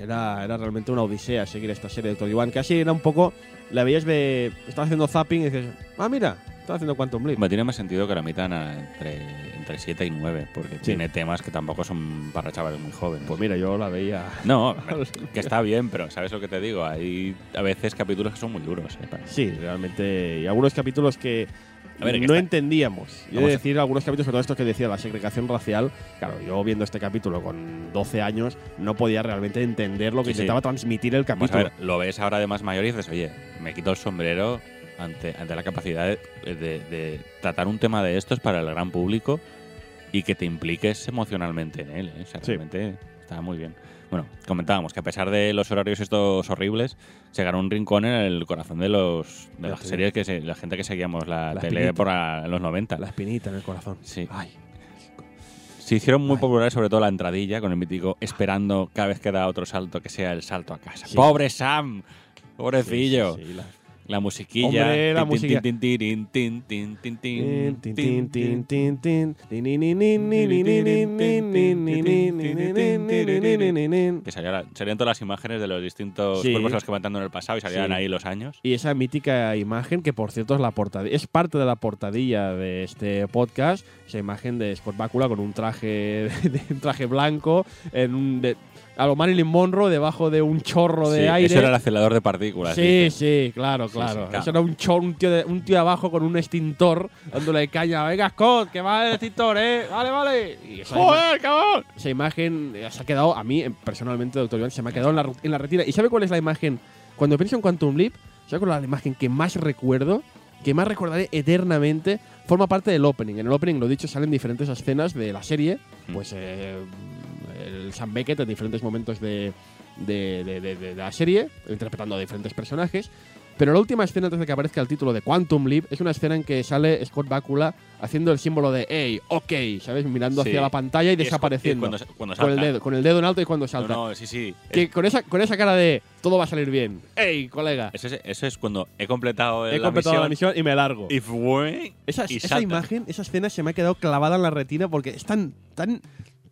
Era, era realmente una odisea seguir esta serie de Iván. Casi era un poco. La veías de. Estás haciendo zapping y dices, ah, mira, estás haciendo Quantum Leap. Me tiene más sentido que la emitan a- entre, entre 7 y 9, porque tiene temas que tampoco son para chavales muy jóvenes. Pues mira, yo la veía. no, que está bien, pero ¿sabes lo que te digo? Hay a veces capítulos que son muy duros. ¿eh? Sí, realmente. Y algunos capítulos que A ver, no está- entendíamos. Yo he de a- decir algunos capítulos, sobre todo esto que decía, la segregación racial. Claro, yo viendo este capítulo con 12 años no podía realmente entender lo que Sí, sí. intentaba transmitir el Vamos a capítulo. ver, lo ves ahora de más mayor y dices, oye, me quito el sombrero ante, ante la capacidad de, de- de tratar un tema de estos para el gran público y que te impliques emocionalmente en él. ¿eh? O sea, Sí. realmente está muy bien. Bueno, comentábamos que a pesar de los horarios estos horribles, se ganó un rincón en el corazón de los de las series que se- la gente que seguíamos la, La tele espinita. por a- los 90. La espinita en el corazón. Sí. Ay. Se hicieron muy Ay. populares sobre todo la entradilla con el mítico esperando cada vez que da otro salto que sea el salto a casa. Sí. ¡Pobre Sam! ¡Pobrecillo! Sí, sí, sí, la- la musiquilla. Hombre, la musiquilla. Que salía, salían todas las imágenes de los distintos sí. cuerpos a los que mataron en el pasado y salían sí. ahí los años. Y esa mítica imagen, que por cierto es, la es parte de la portadilla de este podcast, esa imagen de Sport Bácula con un traje, de, de, un traje blanco, en un, de, a lo Marilyn Monroe debajo de un chorro de Sí, aire. Eso era el acelerador de partículas. Sí, sí, claro, claro. sí, claro. Eso era un, chor, un, tío de- un tío abajo con un extintor dándole caña. Venga, Scott, que va el extintor, ¿eh? Vale, vale. Y ¡Joder, cabrón! esa imagen eh, se ha quedado, a mí personalmente, doctor Iván, se me ha quedado en la, en la retina. ¿Y sabe cuál es la imagen? Cuando pienso en Quantum Leap, ¿sabe cuál es la imagen que más recuerdo? Que más recordaré eternamente. Forma parte del opening. En el opening, lo dicho, salen diferentes escenas de la serie. Mm. Pues eh, el Sam Beckett en diferentes momentos de, de- de- de- la serie, interpretando a diferentes personajes. Pero la última escena antes de que aparezca el título de Quantum Leap es una escena en que sale Scott Bakula haciendo el símbolo de hey, ok, ¿sabes? Mirando Sí. hacia la pantalla y Y desapareciendo. cuando, cuando con el salta. dedo, con el dedo en alto y cuando No, salta. no, sí, sí. Que con esa, con esa cara de todo va a salir bien. ¡Ey, colega! Eso es, eso es cuando he completado He la completado la misión. misión y me largo. Y fue. esa, y esa salta. imagen, esa escena se me ha quedado clavada en la retina porque es tan, tan,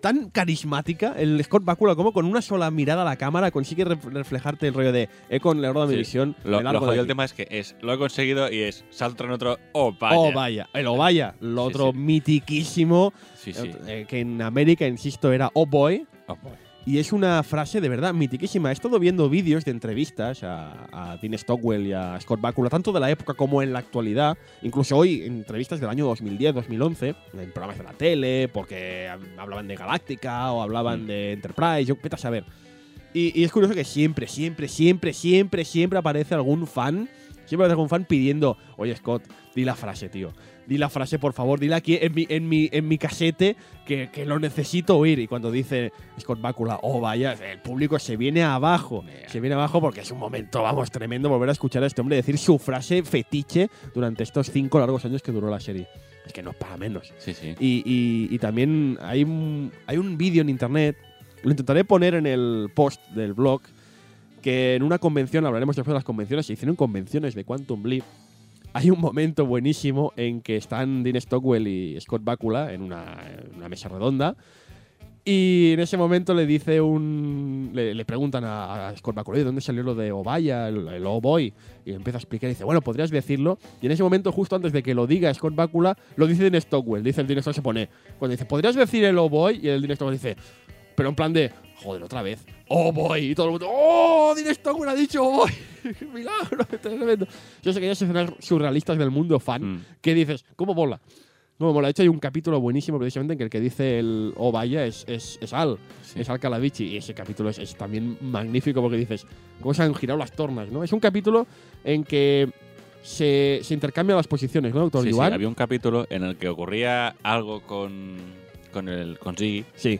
tan carismática, el Scott Bakula, como con una sola mirada a la cámara consigue re- reflejarte el rollo de he con la mi Sí. visión. Lo, lo jodido el aquí". tema es que es, lo he conseguido y es salto en otro. Oh, vaya. Oh, vaya. El oh, vaya. Lo Sí, otro sí. mitiquísimo, eh, que en América, insisto, era oh boy. Oh, boy. Y es una frase de verdad mitiquísima. He estado viendo vídeos de entrevistas a, a Dean Stockwell y a Scott Bakula, tanto de la época como en la actualidad. Incluso hoy, en entrevistas del año 2010, 2011, en programas de la tele, porque hab- hablaban de Galáctica o hablaban Mm. de Enterprise, yo vete a saber. Y, y es curioso que siempre, siempre, siempre, siempre, siempre aparece algún fan, siempre aparece algún fan pidiendo, oye Scott, di la frase, tío. Di la frase, por favor, dila aquí en mi, en mi, en mi casete que, que lo necesito oír. Y cuando dice Scott Bakula, oh vaya, el público se viene abajo. Se viene abajo porque es un momento, vamos, tremendo volver a escuchar a este hombre decir su frase fetiche durante estos cinco largos años que duró la serie. Es que no es para menos. Sí, sí. Y, y- y también hay un, hay un vídeo en internet, lo intentaré poner en el post del blog, que en una convención, hablaremos después de las convenciones, se hicieron convenciones de Quantum Leap. Hay un momento buenísimo en que están Dean Stockwell y Scott Bakula en una, mesa redonda. Y en ese momento le dice un. Le, preguntan a, Scott Bakula, "Oye, ¿dónde salió lo de Ovaya, el, el Oh Boy? Y empieza a explicar y dice, bueno, podrías decirlo. Y en ese momento, justo antes de que lo diga Scott Bakula, lo dice Dean Stockwell. Dice el Stockwell, se pone. Cuando dice, ¿podrías decir el Oh Boy? Y el Stockwell dice, pero en plan de, joder, otra vez. Oh Boy. Y todo el mundo, ¡Oh! Stockwell ha dicho Oh Boy. Milagro, tremendo. Yo sé que hay escenas surrealistas del mundo fan Mm. que dices, ¿cómo mola? ¿Cómo mola? De hecho, hay un capítulo buenísimo precisamente en que el que dice el Oh vaya es, es, es Al. Sí. Es Al Calavici. Y ese capítulo es, es también magnífico porque dices, ¿cómo se han girado las tornas? ¿no? Es un capítulo en que se, se intercambian las posiciones, ¿no, doctor Sí, sí, había un capítulo en el que ocurría algo con, con el con Ziggy, Sí,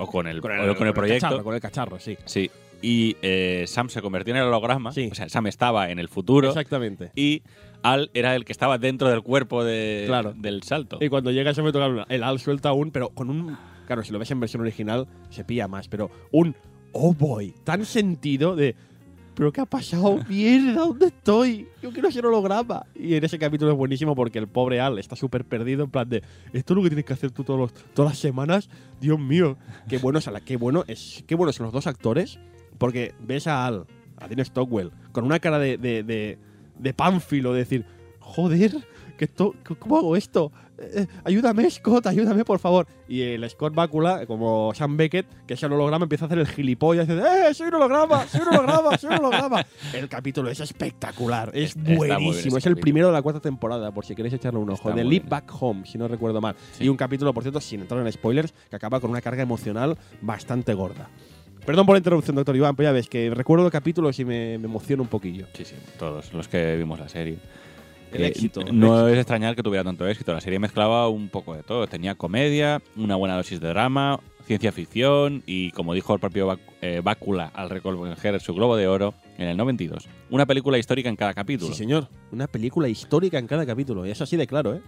o, con el, con o con el proyecto. cacharro, con el cacharro, sí. Sí. Y eh, Sam se convirtió en el holograma. Sí. O sea, Sam estaba en el futuro. Exactamente. Y Al era el que estaba dentro del cuerpo de, Claro. del salto. Y cuando llega ese momento, el Al suelta un, pero con un. Claro, si lo ves en versión original, se pilla más, pero un oh boy, tan sentido de. ¿Pero qué ha pasado? ¡Mierda! ¿Dónde estoy? Yo quiero ser holograma. Y en ese capítulo es buenísimo porque el pobre Al está súper perdido, en plan de. Esto es lo que tienes que hacer tú todos los- todas las semanas. Dios mío. Qué bueno, es, qué bueno, es, qué bueno son los dos actores. Porque ves a Al, a Dean Stockwell, con una cara de, de, de, de pánfilo, de decir, joder, que esto, ¿cómo hago esto? Eh, ayúdame, Scott, ayúdame, por favor. Y el Scott Bakula, como Sam Beckett, que es el holograma, empieza a hacer el gilipollas, y dice, ¡eh, soy un holograma, soy un holograma, soy un holograma! El capítulo es espectacular, es buenísimo, es el primero de la cuarta temporada, por si queréis echarle un ojo. De Leap. Back Home, si no recuerdo mal. Sí. Y un capítulo, por cierto, sin entrar en spoilers, que acaba con una carga emocional bastante gorda. Perdón por la interrupción, doctor Iván, pero ya ves que recuerdo los capítulos y me, me emociono un poquillo. Sí, sí, todos los que vimos la serie. El Eh, éxito, No es extrañar que tuviera tanto éxito. La serie mezclaba un poco de todo. Tenía comedia, una buena dosis de drama, ciencia ficción y, como dijo el propio eh, Bakula al recoger su Globo de Oro en el 92, una película histórica en cada capítulo. Sí, señor. Una película histórica en cada capítulo. Y es así de claro, ¿eh?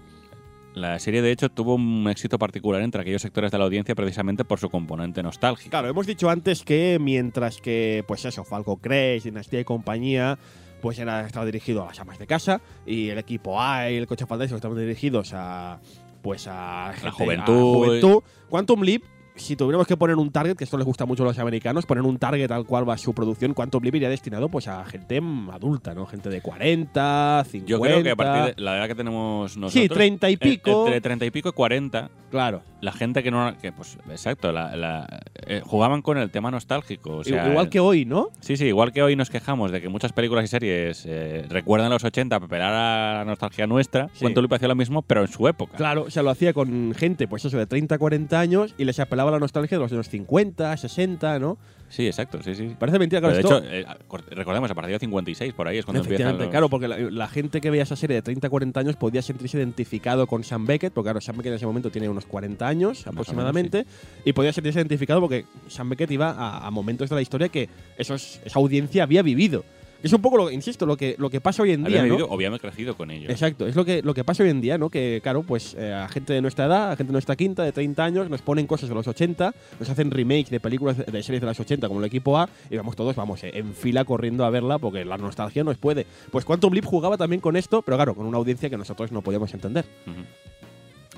La serie, de hecho, tuvo un éxito particular entre aquellos sectores de la audiencia precisamente por su componente nostálgico. Claro, hemos dicho antes que mientras que, pues eso, Falco Crest, Dinastía y compañía, pues era, estaba dirigido a las amas de casa y el equipo A y el coche fantástico estaban dirigidos a, pues a gente- juventud. a juventud. Quantum Leap, si tuviéramos que poner un target, que esto les gusta mucho a los americanos, poner un target al cual va su producción, Quantum Leap iría destinado pues a gente adulta, ¿no? Gente de 40, 50. Yo creo que a partir de la edad que tenemos nosotros. Sí, 30 y pico. Entre 30 y pico y 40. Claro. La gente que no. Que, pues, exacto. la- la- eh, jugaban con el tema nostálgico. O sea, Igual que hoy, ¿no? Sí, sí, igual que hoy nos quejamos de que muchas películas y series eh, recuerdan los 80 para apelar a la nostalgia nuestra. Sí. Quantum Leap hacía lo mismo, pero en su época. Claro, o sea, lo hacía con gente, pues eso, de 30, 40 años y les apelaba la nostalgia de los años 50, 60, ¿no? Sí, exacto, sí, sí. Parece mentira, Pero claro, de esto- hecho, eh, cor- recordemos, a partir de 56, por ahí es cuando Efectivamente, los- claro, porque la, la gente que veía esa serie de 30, 40 años podía sentirse identificado con Sam Beckett, porque claro, Sam Beckett en ese momento tiene unos 40 años aproximadamente, y podía sentirse identificado porque Sam Beckett iba a, a momentos de la historia que esos, esa audiencia había vivido. Es un poco, lo, insisto, lo que, lo que pasa hoy en día, ¿no? vivido o habían crecido con ellos. Exacto, es lo que, lo que pasa hoy en día, ¿no? Que, claro, pues eh, a gente de nuestra edad, a gente de nuestra quinta, de 30 años, nos ponen cosas de los 80, nos hacen remakes de películas de, series de los 80 como el equipo A, y vamos todos, vamos, eh, en fila corriendo a verla porque la nostalgia nos puede. Pues Quantum Leap jugaba también con esto, pero claro, con una audiencia que nosotros no podíamos entender.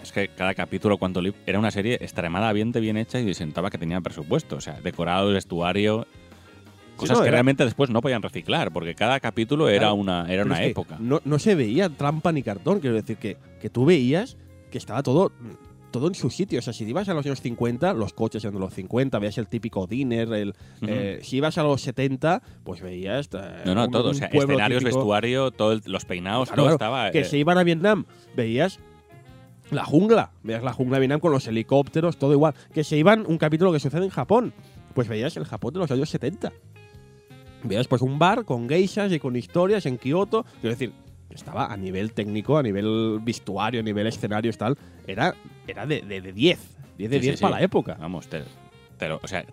Es que cada capítulo, cuanto li- era una serie extremadamente bien hecha y se notaba que tenía presupuesto. O sea, decorado, vestuario. Cosas no, que era- realmente después no podían reciclar, porque cada capítulo era una, era una época. No, no se veía trampa ni cartón, quiero decir que, que tú veías que estaba todo, todo en su sitio. O sea, si ibas a los años 50, los coches eran de los 50, veías el típico diner. El, eh, si ibas a los 70, pues veías. eh, No, no, un- todo. O sea, escenarios, típico. vestuario, todo el- los peinados, Claro, todo claro, estaba. Que eh, se iban a Vietnam, veías la jungla. Veías la jungla de Vietnam con los helicópteros, todo igual. Que se iban un capítulo que sucede en Japón. Pues veías el Japón de los años 70. Veías pues un bar con geishas y con historias en Kioto. Quiero decir, estaba a nivel técnico, a nivel vestuario, a nivel escenarios, tal. Era, era de, de, de 10. 10 de Sí, sí, 10 sí. para la época. Vamos, te, te lo- o sea,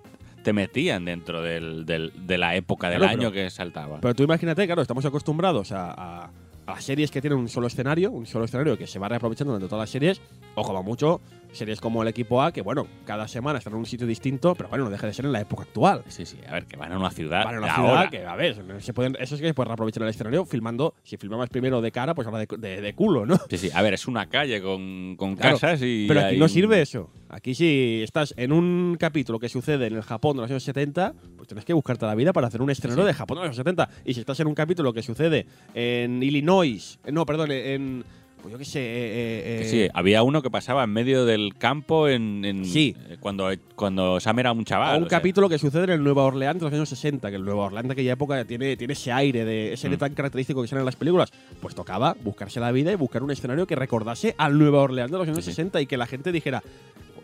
te metían dentro del, del- de la época del Claro, año pero- que saltaba. Pero tú imagínate, claro, estamos acostumbrados a, a- a series que tienen un solo escenario, un solo escenario que se va reaprovechando durante todas las series, o como mucho, series como el equipo A, que bueno, cada semana están en un sitio distinto, pero bueno, no deja de ser en la época actual. sí, sí, a ver, que van a una ciudad. Para una de ciudad que, a ver, se pueden, eso es que puedes reaprovechar el escenario filmando, si filmabas primero de cara, pues ahora de, de- de culo, ¿no? Sí, sí, a ver, es una calle con, con Claro, casas y. Pero aquí hay no sirve eso. Aquí si estás en un capítulo que sucede en el Japón de los años 70, pues tienes que buscarte la vida para hacer un Sí. de Japón de los años 70. Y si estás en un capítulo que sucede en Illinois, eh, no, perdón, en, pues yo qué sé, eh, Que eh, sí, había uno que pasaba en medio del campo en, en- Sí. eh, cuando, cuando Sam era un o chaval. un o sea, capítulo que sucede en el Nueva Orleans de los años 60, que el Nueva Orleans de aquella época tiene, tiene ese aire, de ese aire Mm. tan característico que sale en las películas. Pues tocaba buscarse la vida y buscar un escenario que recordase al Nueva Orleans de los años Sí, sí. 60 y que la gente dijera,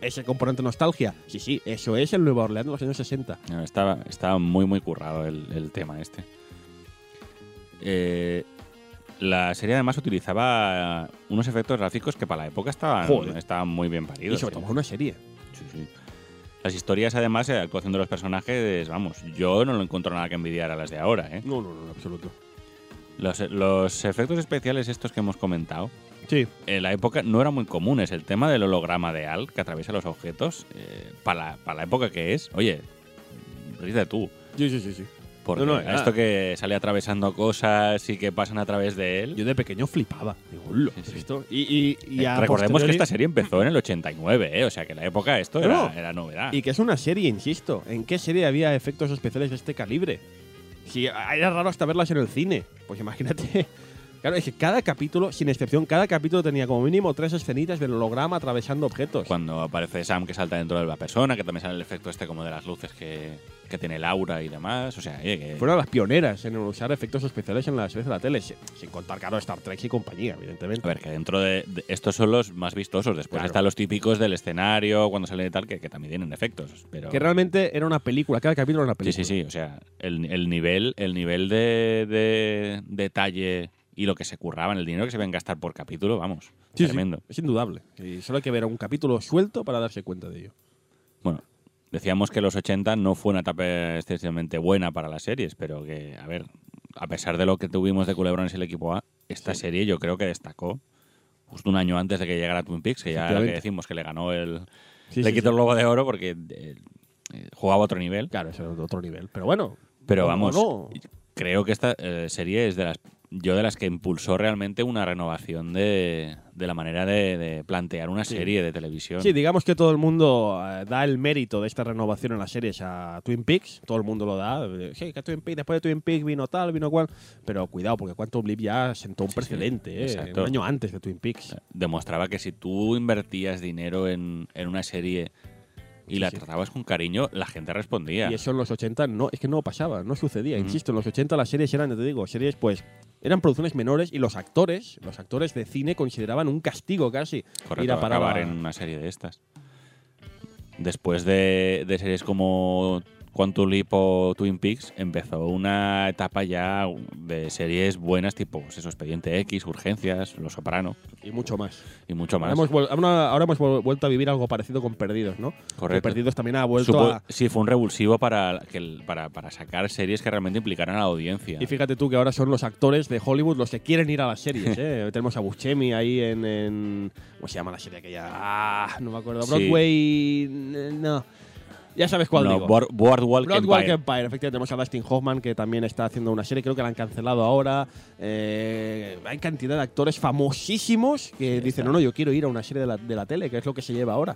ese componente nostalgia. Sí, sí, eso es el Nueva Orleans de los años 60. no, estaba, estaba muy, muy currado el, el tema este. Eh, la serie además utilizaba unos efectos gráficos que para la época estaban, Joder. estaban muy bien Y paridos. sobre ¿eh? todo es una serie. Sí, sí. Las historias, además, la actuación de los personajes, vamos, yo no lo encuentro nada que envidiar a las de ahora. ¿eh? No, no, no, en absoluto. Los, los efectos especiales estos que hemos comentado, Sí, en la época no eran muy comunes. El tema del holograma de Al que atraviesa los objetos, eh, para, la, para la época que es, oye, ríete tú. sí, sí, sí. sí. Porque No, no, era- esto que sale atravesando cosas y que pasan a través de él. Yo de pequeño flipaba. Digo, "Hola, Sí, sí. esto. Y, y, y Eh, Recordemos que posteriori- esta serie empezó en el 89, ¿eh? o sea que en la época esto era, era novedad. Y que es una serie, insisto. ¿En qué serie había efectos especiales de este calibre? Si era raro hasta verlas en el cine. Pues imagínate. Claro, es que cada capítulo, sin excepción, cada capítulo tenía como mínimo tres escenitas del holograma atravesando objetos. Cuando aparece Sam que salta dentro de la persona, que también sale el efecto este como de las luces que, que tiene Laura y demás. O sea, que Fueron las pioneras en usar efectos especiales en las series de la tele. Sin, sin contar, claro, Star Trek y compañía, evidentemente. A ver, que dentro de, de- estos son los más vistosos. Después Claro. están los típicos del escenario, cuando sale y tal, que, que también tienen efectos. Pero Que realmente era una película, cada capítulo era una sí, película. sí, sí. O sea, el, el nivel, el nivel de, de detalle y lo que se curraban, el dinero que se ven gastar por capítulo, vamos, Sí, sí, tremendo. es indudable. Y solo hay que ver un capítulo suelto para darse cuenta de ello. Decíamos que los 80 no fue una etapa excesivamente buena para las series, pero que, a ver, a pesar de lo que tuvimos de Culebrones y el equipo A, esta Sí. serie yo creo que destacó justo un año antes de que llegara Twin Peaks, que ya lo que decimos que le ganó el. Sí, le sí, quitó el globo de oro porque eh, eh, jugaba a otro nivel. Claro, eso es de otro nivel. Pero bueno. Pero vamos, no. creo que esta eh, serie es de las. Yo de las que impulsó realmente una renovación de, de la manera de, de plantear una Sí. serie de televisión. Sí, digamos que todo el mundo eh, da el mérito de esta renovación en las series a Twin Peaks. Todo el mundo lo da. Eh, Sí, que Twin Peaks, después de Twin Peaks vino tal, vino cual. Pero cuidado, porque Quantum Leap ya sentó un Sí, sí, precedente, eh, un año antes de Twin Peaks. demostraba que si tú invertías dinero en, en una serie y la sí. tratabas con cariño, la gente respondía. Y eso en los 80 no, es que no pasaba, no sucedía. Ujú. Insisto, en los 80 las series eran, te digo, series pues eran producciones menores y los actores, los actores de cine consideraban un castigo casi Correcto, ir a parar acabar a- en una serie de estas. Después de, de series como Quantum Leap o Twin Peaks, empezó una etapa ya de series buenas tipo pues eso, Expediente X, Urgencias, Los Soprano y mucho más. y mucho más. Ahora hemos, ahora- vuelto a vivir algo parecido con Perdidos, ¿no? Que Correcto. Perdidos también ha vuelto Supo- a... Sí, fue un revulsivo para, que para, para sacar series que realmente implicaran a la audiencia. Y fíjate tú que ahora son los actores de Hollywood los que quieren ir a las series. ¿eh? Tenemos a Buscemi ahí en, en- ¿Cómo se llama la serie aquella? Ah, no me acuerdo. Broadway. No. Ya sabes cuál no, digo. Board- Boardwalk Broadwalk Empire. Empire. efectivamente tenemos a Dustin Hoffman que también está haciendo una serie, creo que la han cancelado ahora. Eh, hay cantidad de actores famosísimos que dicen, no, no, yo quiero ir a una serie de la, de la tele, que es lo que se lleva ahora.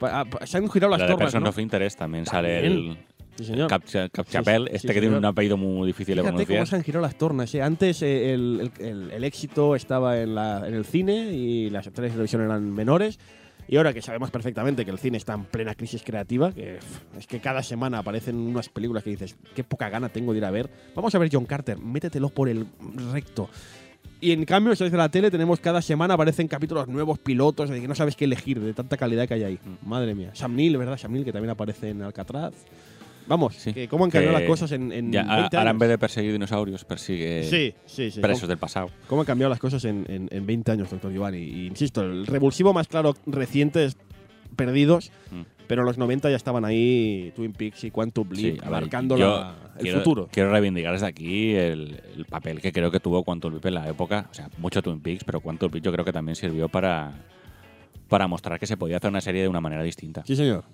Ah, Se han girado las La de Person ¿no? of Interest también, sale También. el Sí, señor. Capcha- Sí, Capchapel, sí, este sí, que tiene señor. un apellido muy difícil de Fíjate cómo pronunciar. se han girado las tornas. ¿eh? Antes eh, el, el- el- el éxito estaba en, la- en el cine y las estrellas de televisión eran menores. Y ahora que sabemos perfectamente que el cine está en plena crisis creativa, que es que cada semana aparecen unas películas que dices, qué poca gana tengo de ir a ver. Vamos a ver John Carter, métetelo por el recto. Y en cambio, si de la tele, tenemos cada semana aparecen capítulos nuevos, pilotos, de que no sabes qué elegir, de tanta calidad que hay ahí. Mm. Madre mía. Sam Neill, ¿verdad? Sam Neill, que también aparece en Alcatraz. Vamos, Sí. que cómo han cambiado las cosas en, en Ya, 20 ahora en años. vez de perseguir dinosaurios, persigue Sí, sí, sí. presos ¿Cómo, del pasado. cómo han cambiado las cosas en, en- en 20 años, doctor Giovanni? Y, insisto, el revulsivo más claro reciente es Perdidos, Mm. pero los 90 ya estaban ahí Twin Peaks y Quantum Leap Sí, a ver, marcando yo la- el quiero, futuro. Quiero reivindicar desde aquí el, el papel que creo que tuvo Quantum Leap en la época. O sea, mucho Twin Peaks, pero Quantum Leap yo creo que también sirvió para, para mostrar que se podía hacer una serie de una manera distinta. Sí, señor.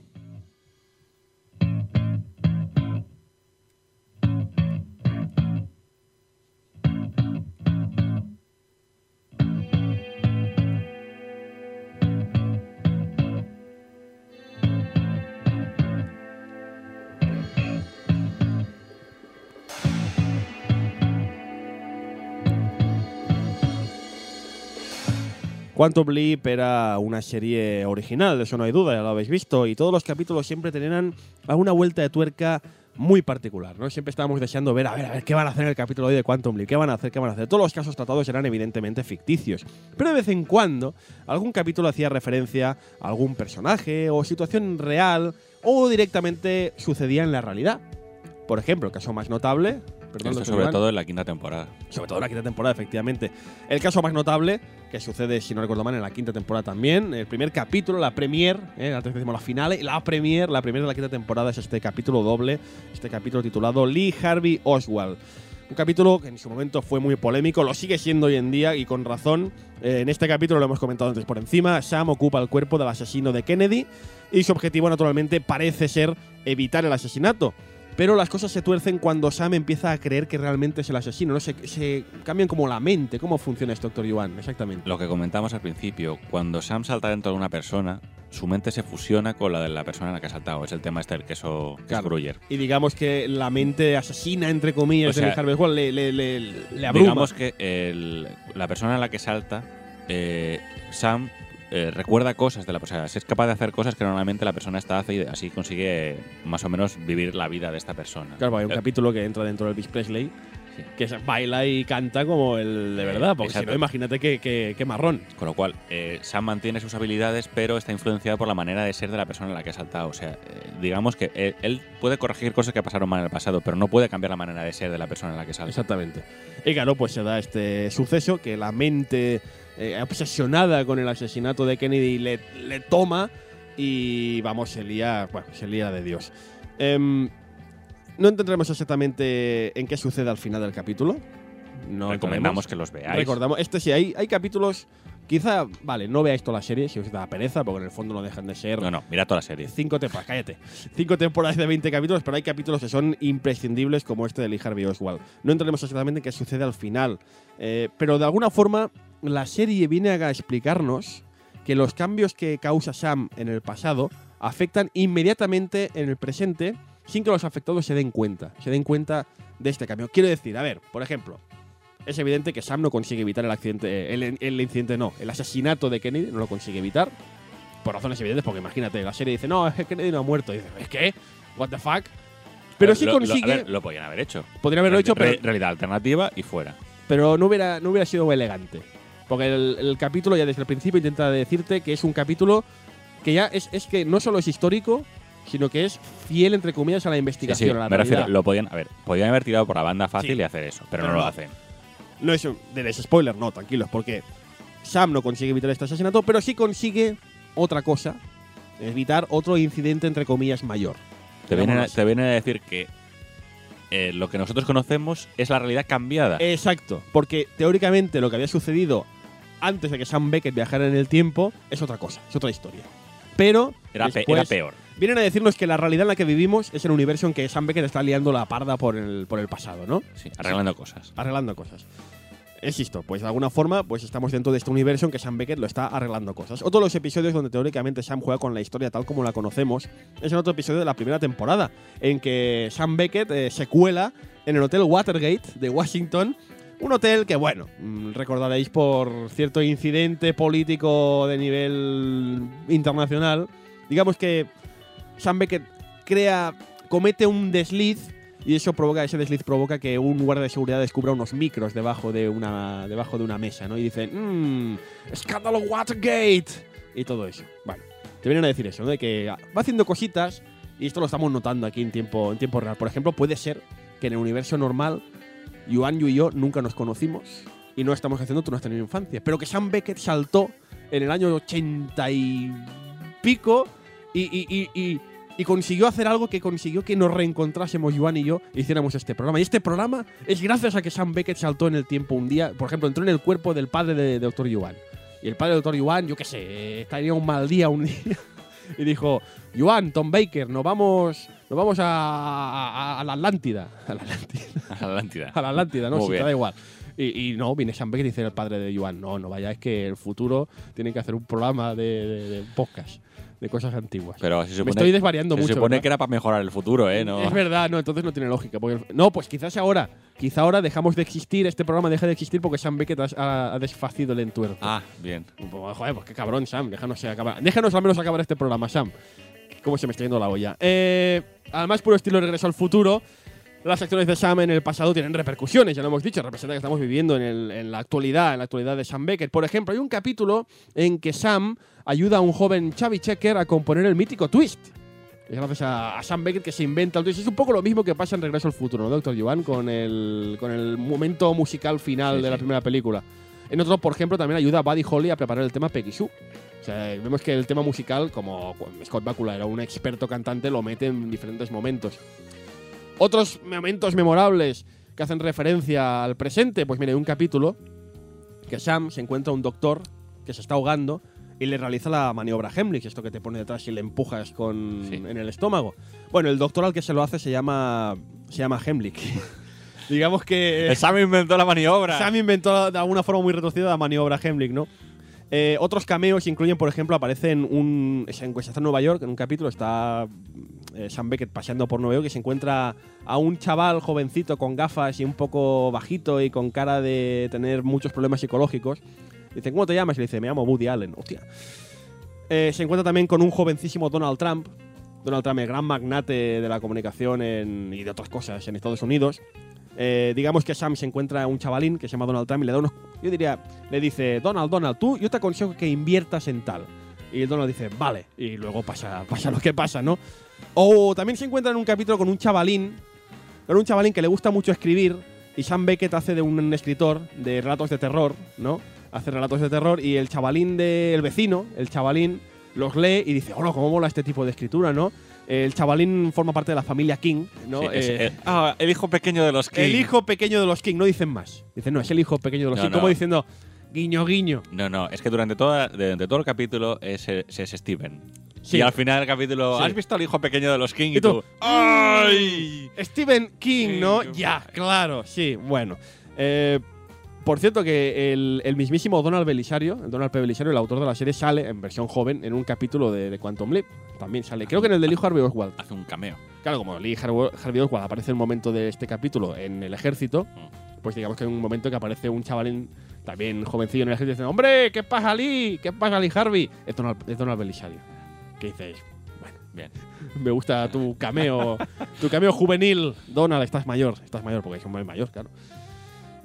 Quantum Leap era una serie original, de eso no hay duda, ya lo habéis visto, y todos los capítulos siempre tenían alguna vuelta de tuerca muy particular, ¿no? Siempre estábamos deseando ver, a ver, a ver, qué van a hacer en el capítulo hoy de Quantum Leap, qué van a hacer, qué van a hacer. Todos los casos tratados eran evidentemente ficticios, pero de vez en cuando algún capítulo hacía referencia a algún personaje o situación real o directamente sucedía en la realidad. Por ejemplo, el caso más notable, perdón, doctor sobre todo en la quinta temporada. sobre todo en la quinta temporada, efectivamente. El caso más notable, que sucede, si no recuerdo mal, en la quinta temporada también, el primer capítulo, la premier, eh, antes decimos la final, la premier, la primera de la quinta temporada es este capítulo doble, este capítulo titulado Lee Harvey Oswald. Un capítulo que en su momento fue muy polémico, lo sigue siendo hoy en día y con razón. Eh, en este capítulo lo hemos comentado antes por encima, Sam ocupa el cuerpo del asesino de Kennedy y su objetivo naturalmente parece ser evitar el asesinato. Pero las cosas se tuercen cuando Sam empieza a creer que realmente es el asesino, ¿no? Se, se cambian como la mente. ¿Cómo funciona esto, doctor Yuan? Exactamente. Lo que comentamos al principio, cuando Sam salta dentro de una persona, su mente se fusiona con la de la persona en la que ha saltado. Es el tema este del queso, Claro. Y digamos que la mente asesina, entre comillas, O sea, de Harvey le, le, le, le abruma. Digamos que el- la persona en la que salta, eh, Sam eh, recuerda cosas de la persona. Es capaz de hacer cosas que normalmente la persona esta hace y así consigue más o menos vivir la vida de esta persona. Claro, hay un Eh, capítulo que entra dentro del Elvis Presley Sí. que baila y canta como el de verdad, porque si no, imagínate qué, qué, qué marrón. Con lo cual, eh, Sam mantiene sus habilidades, pero está influenciado por la manera de ser de la persona en la que ha saltado. O sea, eh, digamos que él, él puede corregir cosas que pasaron mal en el pasado, pero no puede cambiar la manera de ser de la persona en la que salta. Exactamente. Y claro, pues se da este suceso que la mente eh, obsesionada con el asesinato de Kennedy le, le toma y vamos, se lía, bueno, se lía de Dios. Em, no entenderemos exactamente en qué sucede al final del capítulo. No Recomendamos que los veáis. Recordamos, este sí, hay, hay capítulos. Quizá, vale, no veáis toda la serie si os da pereza, porque en el fondo no dejan de ser No, no, mira toda la serie. Cinco temporadas, cállate. Cinco temporadas de 20 capítulos, pero hay capítulos que son imprescindibles, como este de Lee Harvey Oswald. No entraremos exactamente en qué sucede al final, eh, pero de alguna forma la serie viene a explicarnos que los cambios que causa Sam en el pasado afectan inmediatamente en el presente sin que los afectados se den cuenta, se den cuenta de este cambio. Quiero decir, a ver, por ejemplo, es evidente que Sam no consigue evitar el accidente, el, el incidente no, el asesinato de Kennedy no lo consigue evitar, por razones evidentes, porque imagínate, la serie dice, no, es que Kennedy no ha muerto. Y dice, ¿es qué? ¿What the fuck? Pero sí Lo- lo- consigue. a ver, lo podían haber hecho. podría haberlo hecho, pero, Realidad alternativa y fuera. pero no, hubiera, no hubiera sido elegante. Porque el, el capítulo ya desde el principio intenta decirte que es un capítulo que ya es, es que no solo es histórico, sino que es fiel, entre comillas, a la Sí, sí, investigación, a la me refiero, lo podían, a ver, podían haber tirado por la banda fácil Sí. y hacer eso, pero, Pero no, no. lo hacen. No es un de spoiler, no, tranquilos, porque Sam no consigue evitar este asesinato, pero sí consigue otra cosa, evitar otro incidente, entre comillas, mayor. Te vienen, a, te vienen a decir que eh, lo que nosotros conocemos es la realidad cambiada. Exacto, porque teóricamente lo que había sucedido antes de que Sam Beckett viajara en el tiempo es otra cosa, es otra historia. Pero era, pe- después- era peor. vienen a decirnos que la realidad en la que vivimos es el universo en que Sam Beckett está liando la parda por el, por el pasado, ¿no? Sí, arreglando cosas. Arreglando cosas. Existo, pues de alguna forma, pues estamos dentro de este universo en que Sam Beckett lo está arreglando cosas. Otro de los episodios donde teóricamente Sam juega con la historia tal como la conocemos es en otro episodio de la primera temporada, en que Sam Beckett eh, se cuela en el Hotel Watergate de Washington. Un hotel que, bueno, mm, recordaréis por cierto incidente político de nivel internacional. Digamos que Sam Beckett crea, comete un desliz y eso provoca, ese desliz provoca que un guardia de seguridad descubra unos micros debajo de una, debajo de una mesa, ¿no? Y dice, mmm, escándalo Watergate y todo eso. Bueno, te vienen a decir eso, ¿no? De que va haciendo cositas y esto lo estamos notando aquí en tiempo, en tiempo real. Por ejemplo, puede ser que en el universo normal, Yuan Yu y yo nunca nos conocimos y no estamos haciendo tú no has tenido infancia, pero que Sam Beckett saltó en el año 80 y pico y, consiguió hacer algo que consiguió que nos reencontrásemos Juan y yo e hiciéramos este programa. Y este programa es gracias a que Sam Beckett saltó en el tiempo un día, por ejemplo, entró en el cuerpo del padre de, Doctor Yuan. Y el padre de Doctor Yuan, yo qué sé, estaría un mal día un día. y dijo, Yuan, Tom Baker, nos vamos, nos vamos a, a, la Atlántida. A la Atlántida. A la Atlántida. a la Atlántida, ¿no? sí, te da igual. Y, no, viene Sam Beckett y dice el padre de Yuan, no, no vaya, es que el futuro tiene que hacer un programa de, de podcast de cosas antiguas. Pero se supone, Me estoy desvariando se mucho. supone ¿verdad? que era para mejorar el futuro, ¿eh? No. Es verdad, no, entonces no tiene lógica. porque- no, pues quizás ahora, quizá ahora dejamos de existir, este programa deja de existir porque Sam Beckett ha, ha- ha desfacido el entuerto. Ah, bien. Pues, joder, pues qué cabrón, Sam, déjanos acabar. Déjanos al menos acabar este programa, Sam. ¿Cómo se me está yendo la olla? Eh, además, puro estilo Regreso al Futuro, las acciones de Sam en el pasado tienen repercusiones, ya lo hemos dicho, representa que estamos viviendo en, el- en la actualidad, en la actualidad de Sam Beckett. Por ejemplo, hay un capítulo en que Sam ayuda a un joven Chavi Checker a componer el mítico twist. Es gracias a, a Sam Beckett que se inventa el twist. Es un poco lo mismo que pasa en Regreso al Futuro, ¿no, Doctor Joan? Con el, con el momento musical final Sí, de la sí. primera película. En otro, por ejemplo, también ayuda a Buddy Holly a preparar el tema Peggy Sue. Sea, vemos que el tema musical, como Scott Bakula era un experto cantante, lo mete en diferentes momentos. Otros momentos memorables que hacen referencia al presente, pues mira, hay un capítulo que Sam se encuentra un doctor que se está ahogando y le realiza la maniobra Heimlich, esto que te pone detrás y le empujas con, Sí. en el estómago. Bueno, el doctor al que se lo hace se llama, se llama Heimlich. Digamos que... Sam inventó la maniobra. Sam inventó de alguna forma muy retorcida la maniobra Heimlich, ¿no? Eh, otros cameos incluyen, por ejemplo, aparece en un. Está en Nueva York, en un capítulo, está eh, Sam Beckett paseando por Nueva York y se encuentra a un chaval jovencito con gafas y un poco bajito y con cara de tener muchos problemas psicológicos. Dice, ¿cómo te llamas? Y le dice, me llamo Woody Allen. Hostia. Eh, se encuentra también con un jovencísimo Donald Trump. Donald Trump, el gran magnate de la comunicación en- y de otras cosas en Estados Unidos. Eh, digamos que Sam se encuentra un chavalín que se llama Donald Trump y le da unos. Yo diría, le dice, Donald, Donald, tú, yo te aconsejo que inviertas en tal. Y Donald dice, vale. Y luego pasa, pasa lo que pasa, ¿no? O también se encuentra en un capítulo con un chavalín, con un chavalín que le gusta mucho escribir y Sam Beckett hace de un escritor de relatos de terror, ¿no? Hace relatos de terror y el chavalín del vecino, el chavalín, los lee y dice, oh, cómo mola este tipo de escritura, ¿no? El chavalín forma parte de la familia King, ¿no? Sí, es- Eh, eh, ah, el hijo pequeño de los King. el hijo pequeño de los King, no dicen más. Dicen, no, es el hijo pequeño de los No, King, no. como diciendo, guiño, guiño. No, no, es que durante, toda, durante todo el capítulo es, es, es Steven. Sí. Y al final del capítulo, Sí. ¿has visto al hijo pequeño de los King? Y tú, tú, ¡ay! Stephen King, ¿no? Ya, claro, sí, bueno. Eh, por cierto, que el, el mismísimo Donald Belisario, el Donald P. Belisario, el autor de la serie, sale en versión joven en un capítulo de, de Quantum Leap. También sale, creo que en el de Lee Harvey Oswald. Hace un cameo. Claro, como Lee Harvey Harvey Oswald aparece en el momento de este capítulo en el ejército, pues digamos que hay un momento que aparece un chavalín también jovencillo en el ejército diciendo, hombre, ¿qué pasa Lee? ¿Qué pasa Lee Harvey? Es Donald, es Donald Belisario. ¿Qué dices? Bueno, Bien. me gusta tu cameo, tu cameo juvenil. Donald, estás mayor, estás mayor porque es un hombre mayor, claro.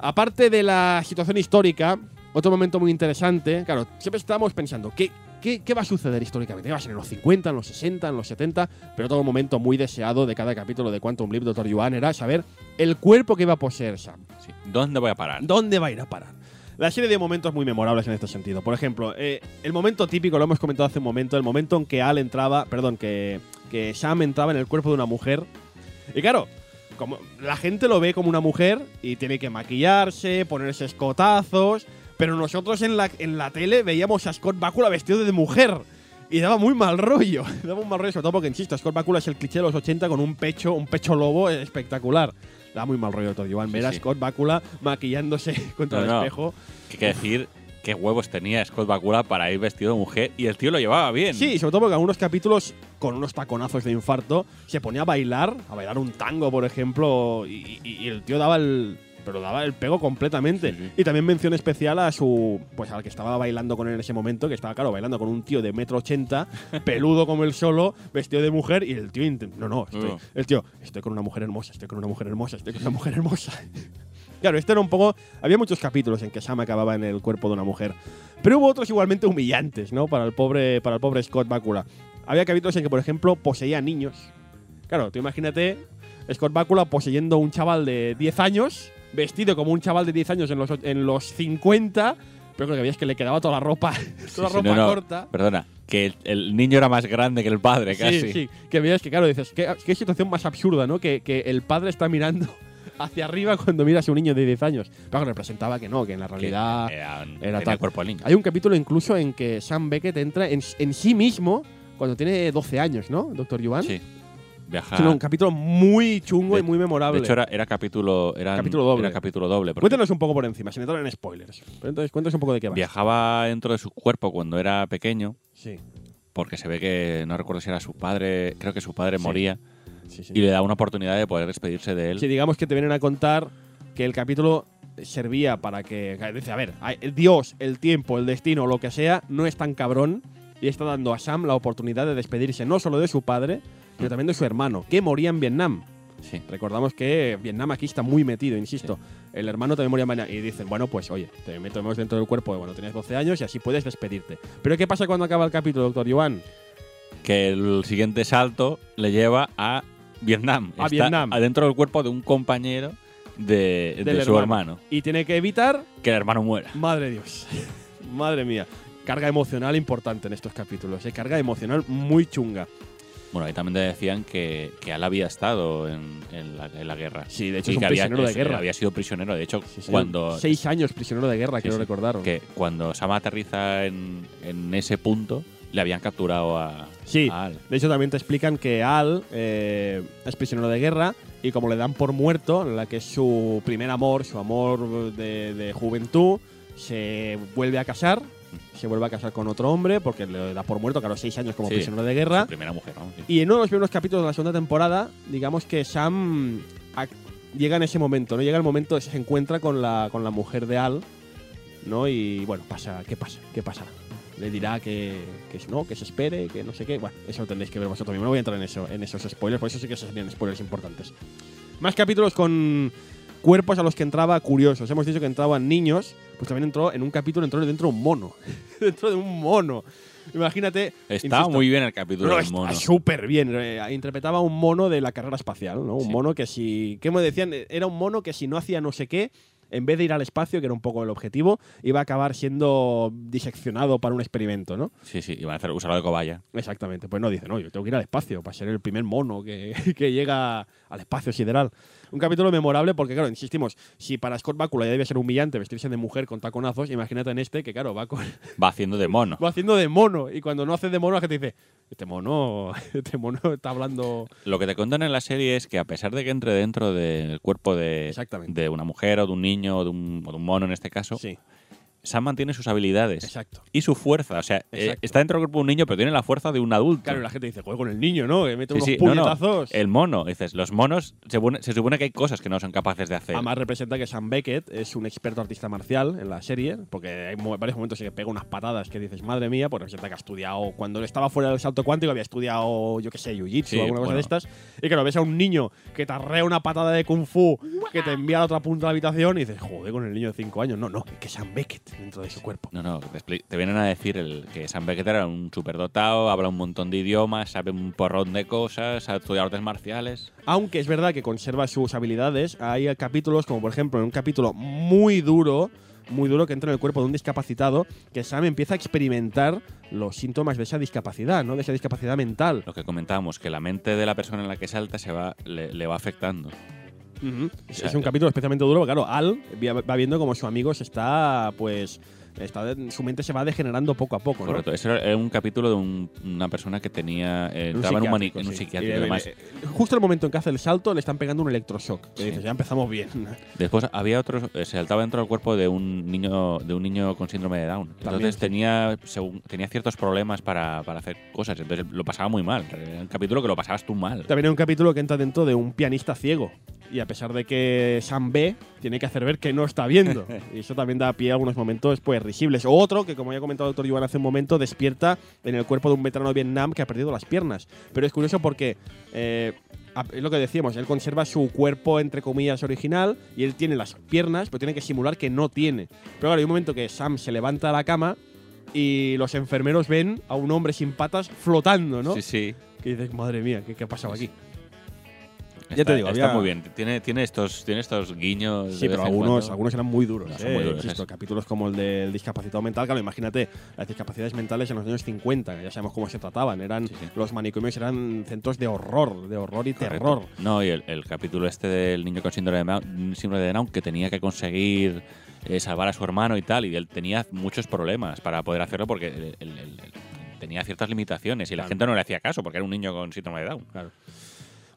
Aparte de la situación histórica, otro momento muy interesante, claro, siempre estábamos pensando, ¿qué, qué, qué va a suceder históricamente? ¿Qué va a ser en los 50, en los 60, en los 70? Pero otro momento muy deseado de cada capítulo de Quantum Leap, Dr. Yuan, era saber el cuerpo que iba a poseer Sam. Sí. ¿Dónde voy a parar? ¿Dónde va a ir a parar? La serie de momentos muy memorables en este sentido. Por ejemplo, eh, el momento típico, lo hemos comentado hace un momento, el momento en que Al entraba, perdón, que, que Sam entraba en el cuerpo de una mujer. Y claro, como la gente lo ve como una mujer y tiene que maquillarse, ponerse escotazos, pero nosotros en la, en la tele veíamos a Scott Bakula vestido de mujer. Y daba muy mal rollo. Daba un mal rollo, sobre todo porque, insisto, Scott Bakula es el cliché de los 80 con un pecho, un pecho lobo espectacular. Daba muy mal rollo todo, Iván. Sí, Ver a sí. Scott Bakula maquillándose contra No, el no. espejo. Que hay que decir qué huevos tenía Scott Bakula para ir vestido de mujer y el tío lo llevaba bien. Sí, sobre todo porque en algunos capítulos, con unos taconazos de infarto, se ponía a bailar, a bailar un tango, por ejemplo, y, y- y el tío daba el. Pero daba el pego completamente. Sí, sí. Y también mención especial a su. Pues al que estaba bailando con él en ese momento, que estaba, claro, bailando con un tío de metro ochenta, peludo como él solo, vestido de mujer, y el tío. No, no, estoy, Oh. el tío, estoy con una mujer hermosa, estoy con una mujer hermosa, estoy con una mujer hermosa. Claro, este era un poco. Había muchos capítulos en que Sam acababa en el cuerpo de una mujer. Pero hubo otros igualmente humillantes, ¿no? Para el pobre, para el pobre Scott Bakula. Había capítulos en que, por ejemplo, poseía niños. Claro, tú imagínate Scott Bakula poseyendo un chaval de 10 años, vestido como un chaval de 10 años en los, en los 50, pero lo que es que le quedaba toda la ropa, toda sí, ropa no, no, corta. Perdona, que el, el niño era más grande que el padre, casi. Sí, sí. Que veías que, claro, dices, qué, qué situación más absurda, ¿no? Que, que el padre está mirando hacia arriba cuando mira a su niño de 10 años. Pero representaba que no, que en la Que realidad. era, era tenía tal. cuerpo niño. Hay un capítulo incluso en que Sam Beckett entra en, en sí mismo cuando tiene 12 años, ¿no? Doctor Yuan. Sí. Viaja. Es un capítulo muy chungo De- y muy memorable. de hecho, era, era capítulo. Era, Capítulo doble. Era capítulo doble. Cuéntanos un poco por encima, sin entrar en spoilers. Pero entonces, cuéntanos un poco de qué va. Viajaba dentro de su cuerpo cuando era pequeño, Sí, porque se ve que no recuerdo si era su padre, creo que su padre Sí. moría, sí, sí. y le da una oportunidad de poder despedirse de él. Sí, digamos que te vienen a contar que el capítulo servía para que. Dice, a ver, Dios, el tiempo, el destino, lo que sea, no es tan cabrón y está dando a Sam la oportunidad de despedirse no solo de su padre, pero también de su hermano, que moría en Vietnam. Sí. Recordamos que Vietnam aquí está muy metido, insisto. El hermano también moría en Vietnam. Y dicen, bueno, pues oye, te metemos dentro del cuerpo de cuando tienes 12 años y así puedes despedirte. Pero ¿qué pasa cuando acaba el capítulo, doctor Yuan? Que el siguiente salto le lleva a Vietnam. A Está Vietnam. Adentro del cuerpo de un compañero de, de su hermano. Y tiene que evitar Que el hermano muera. Madre de Dios. Madre mía. Carga emocional importante en estos capítulos. ¿eh? Carga emocional muy chunga. Bueno, ahí también te decían que, que él había estado en, en la, en la guerra. Sí, de hecho Y es un que había, prisionero de es- guerra. Había sido prisionero. De hecho, Sí, sí, cuando, Seis años prisionero de guerra, Sí, quiero recordar. que cuando Sam aterriza en, en ese punto, le habían capturado a, Sí. a Al. De hecho, también te explican que Al eh, es prisionero de guerra y como le dan por muerto, la que es su primer amor, su amor de, de juventud, se vuelve a casar. Se vuelve a casar con otro hombre porque le da por muerto, claro, seis años como Sí. prisionero de guerra. Primera mujer, ¿no? Sí. Y en uno de los primeros capítulos de la segunda temporada, digamos que Sam llega en ese momento, ¿no? Llega el momento, se encuentra con la, con la mujer de Al, ¿no? Y bueno, pasa, ¿qué pasa? ¿Qué pasa? Le dirá que, que no, que se espere, que no sé qué. Bueno, eso lo tendréis que ver vosotros mismos. No voy a entrar en eso, en esos spoilers, por eso sí que serían spoilers importantes. Más capítulos con cuerpos a los que entraba curiosos. Hemos dicho que entraban niños, pues también entró en un capítulo, entró dentro de un mono. dentro de un mono. Imagínate. Estaba insisto, muy bien el capítulo no, del está mono. súper bien. Eh, interpretaba un mono de la carrera espacial, ¿no? Un Sí. mono que si. ¿Qué me decían? Era un mono que si no hacía no sé qué, en vez de ir al espacio, que era un poco el objetivo, iba a acabar siendo diseccionado para un experimento, ¿no? Sí, sí, iban a hacer usarlo de cobaya. Exactamente. Pues no, dice, no, yo tengo que ir al espacio para ser el primer mono que, que llega al espacio sideral. Un capítulo memorable porque, claro, insistimos, si para Scott Bakula ya debe ser humillante vestirse de mujer con taconazos, imagínate en este que, claro, va, con, Va haciendo de mono. va haciendo de mono. Y cuando no hace de mono, la gente dice, este mono, este mono está hablando... Lo que te cuentan en la serie es que a pesar de que entre dentro del cuerpo de, de una mujer o de un niño o de un, o de un mono en este caso, Sí, Sam mantiene sus habilidades exacto. y su fuerza. O sea, eh, está dentro del cuerpo de un niño, pero tiene la fuerza de un adulto. Claro, la gente dice, juego con el niño, ¿no? Que mete Sí, unos sí, no, no, puñetazos. El mono, dices, los monos se, supone- se supone que hay cosas que no son capaces de hacer. Además representa que Sam Beckett es un experto artista marcial en la serie, porque hay varios momentos en que pega unas patadas que dices, madre mía, pues representa que ha estudiado, cuando estaba fuera del salto cuántico había estudiado, yo qué sé, jiu-jitsu Sí, o alguna cosa de estas, y lo ves a un niño que te arrea una patada de kung fu, que te envía a la otra punta de la habitación y dices, joder, con el niño de 5 años. No, no, que Sam Beckett dentro de su cuerpo. No, no, te vienen a decir el, que Sam Beckett era un superdotado, habla un montón de idiomas, sabe un porrón de cosas, ha estudiado artes marciales. Aunque es verdad que conserva sus habilidades, hay capítulos, como por ejemplo en un capítulo muy duro, muy duro que entra en el cuerpo de un discapacitado, que Sam empieza a experimentar los síntomas de esa discapacidad, ¿no? De esa discapacidad mental. Lo que comentábamos, que la mente de la persona en la que salta se va, le, le va afectando. Es, un capítulo especialmente duro, porque, claro, Al va viendo como su amigo se está, pues, está, su mente se va degenerando poco a poco. ¿no? Correcto. Ese era un capítulo de un- una persona que tenía. eh, Un entraba en un, mani- psiquiátrico, en un sí. psiquiátrico Y, y demás. justo el momento en que hace el salto le están pegando un electroshock. Sí. dices, ya empezamos bien. Después había otros. eh, se saltaba dentro del cuerpo de un niño de un niño con síndrome de Down. Entonces sí. tenía, según- tenía ciertos problemas para, para hacer cosas. Entonces lo pasaba muy mal. Era un capítulo que lo pasabas tú mal. También hay un capítulo que entra dentro de un pianista ciego. Y a pesar de que Sam ve, tiene que hacer ver que no está viendo. y eso también da pie a algunos momentos pues risibles. O otro, que como ya ha comentado el doctor Yuan hace un momento, despierta en el cuerpo de un veterano de Vietnam que ha perdido las piernas. Pero es curioso porque, eh, es lo que decíamos, él conserva su cuerpo, entre comillas, original, y él tiene las piernas, pero tiene que simular que no tiene. Pero claro, hay un momento que Sam se levanta de la cama y los enfermeros ven a un hombre sin patas flotando, ¿no? Sí, sí. Que dices, madre mía, ¿qué, qué ha pasado aquí? Está, Ya te digo, está había- muy bien. Tiene, tiene, estos, tiene estos guiños. Sí, de pero algunos, algunos eran muy duros. No, ¿eh? muy duros, Insisto, es. capítulos como el del discapacitado mental, claro, imagínate, las discapacidades mentales en los años 50, que ya sabemos cómo se trataban. Eran, Sí, sí. Los manicomios eran centros de horror, de horror y Correcto. terror. No, y el, el capítulo este del niño con síndrome de Down, síndrome de Down que tenía que conseguir eh, salvar a su hermano y tal, y él tenía muchos problemas para poder hacerlo porque el- el- el- el- tenía ciertas limitaciones y la Claro. gente no le hacía caso porque era un niño con síndrome de Down. Claro.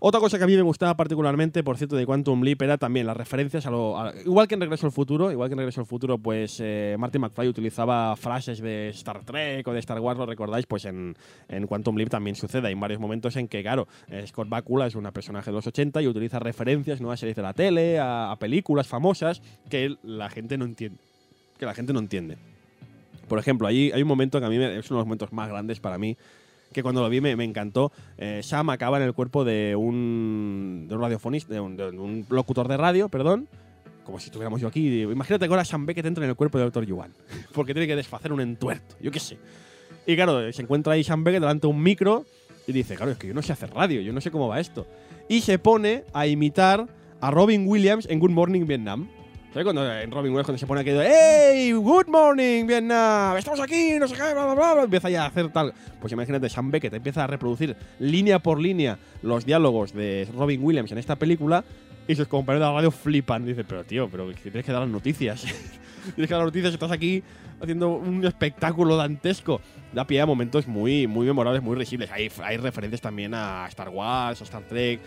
Otra cosa que a mí me gustaba particularmente, por cierto, de Quantum Leap era también las referencias a lo. a- igual que en Regreso al Futuro, igual que en Regreso al Futuro, pues eh, Martin McFly utilizaba frases de Star Trek o de Star Wars, ¿lo recordáis? Pues en, en Quantum Leap también sucede. Hay varios momentos en que, claro, Scott Bakula es una personaje de los 80 y utiliza referencias ¿no? a series de la tele, a, a películas famosas que la gente no entiende. Que la gente no entiende. Por ejemplo, ahí hay un momento que a mí me- es uno de los momentos más grandes para mí, que cuando lo vi me, me encantó. Eh, Sam acaba en el cuerpo de un, de un radiofonista, de un, de un locutor de radio, perdón, como si estuviéramos yo aquí. Imagínate que ahora Sam Beckett entra en el cuerpo del Dr. Yuan, porque tiene que desfacer un entuerto, yo qué sé. Y claro, se encuentra ahí Sam Beckett delante de un micro y dice, claro, es que yo no sé hacer radio, yo no sé cómo va esto. Y se pone a imitar a Robin Williams en Good Morning Vietnam. ¿Sabes cuando en Robin Williams cuando se pone aquí ¡Hey! ¡Good morning, Vietnam! ¡Estamos aquí! No sé qué, bla, bla, bla, bla", Empieza ya a hacer tal. Pues imagínate, Sam Beckett empieza a reproducir línea por línea los diálogos de Robin Williams en esta película y sus compañeros de la radio flipan. Dice, pero tío, pero tienes que dar las noticias. tienes que dar las noticias estás aquí haciendo un espectáculo dantesco. Da pie a momentos muy, muy memorables, muy risibles. Hay, hay referencias también a Star Wars, a Star Trek.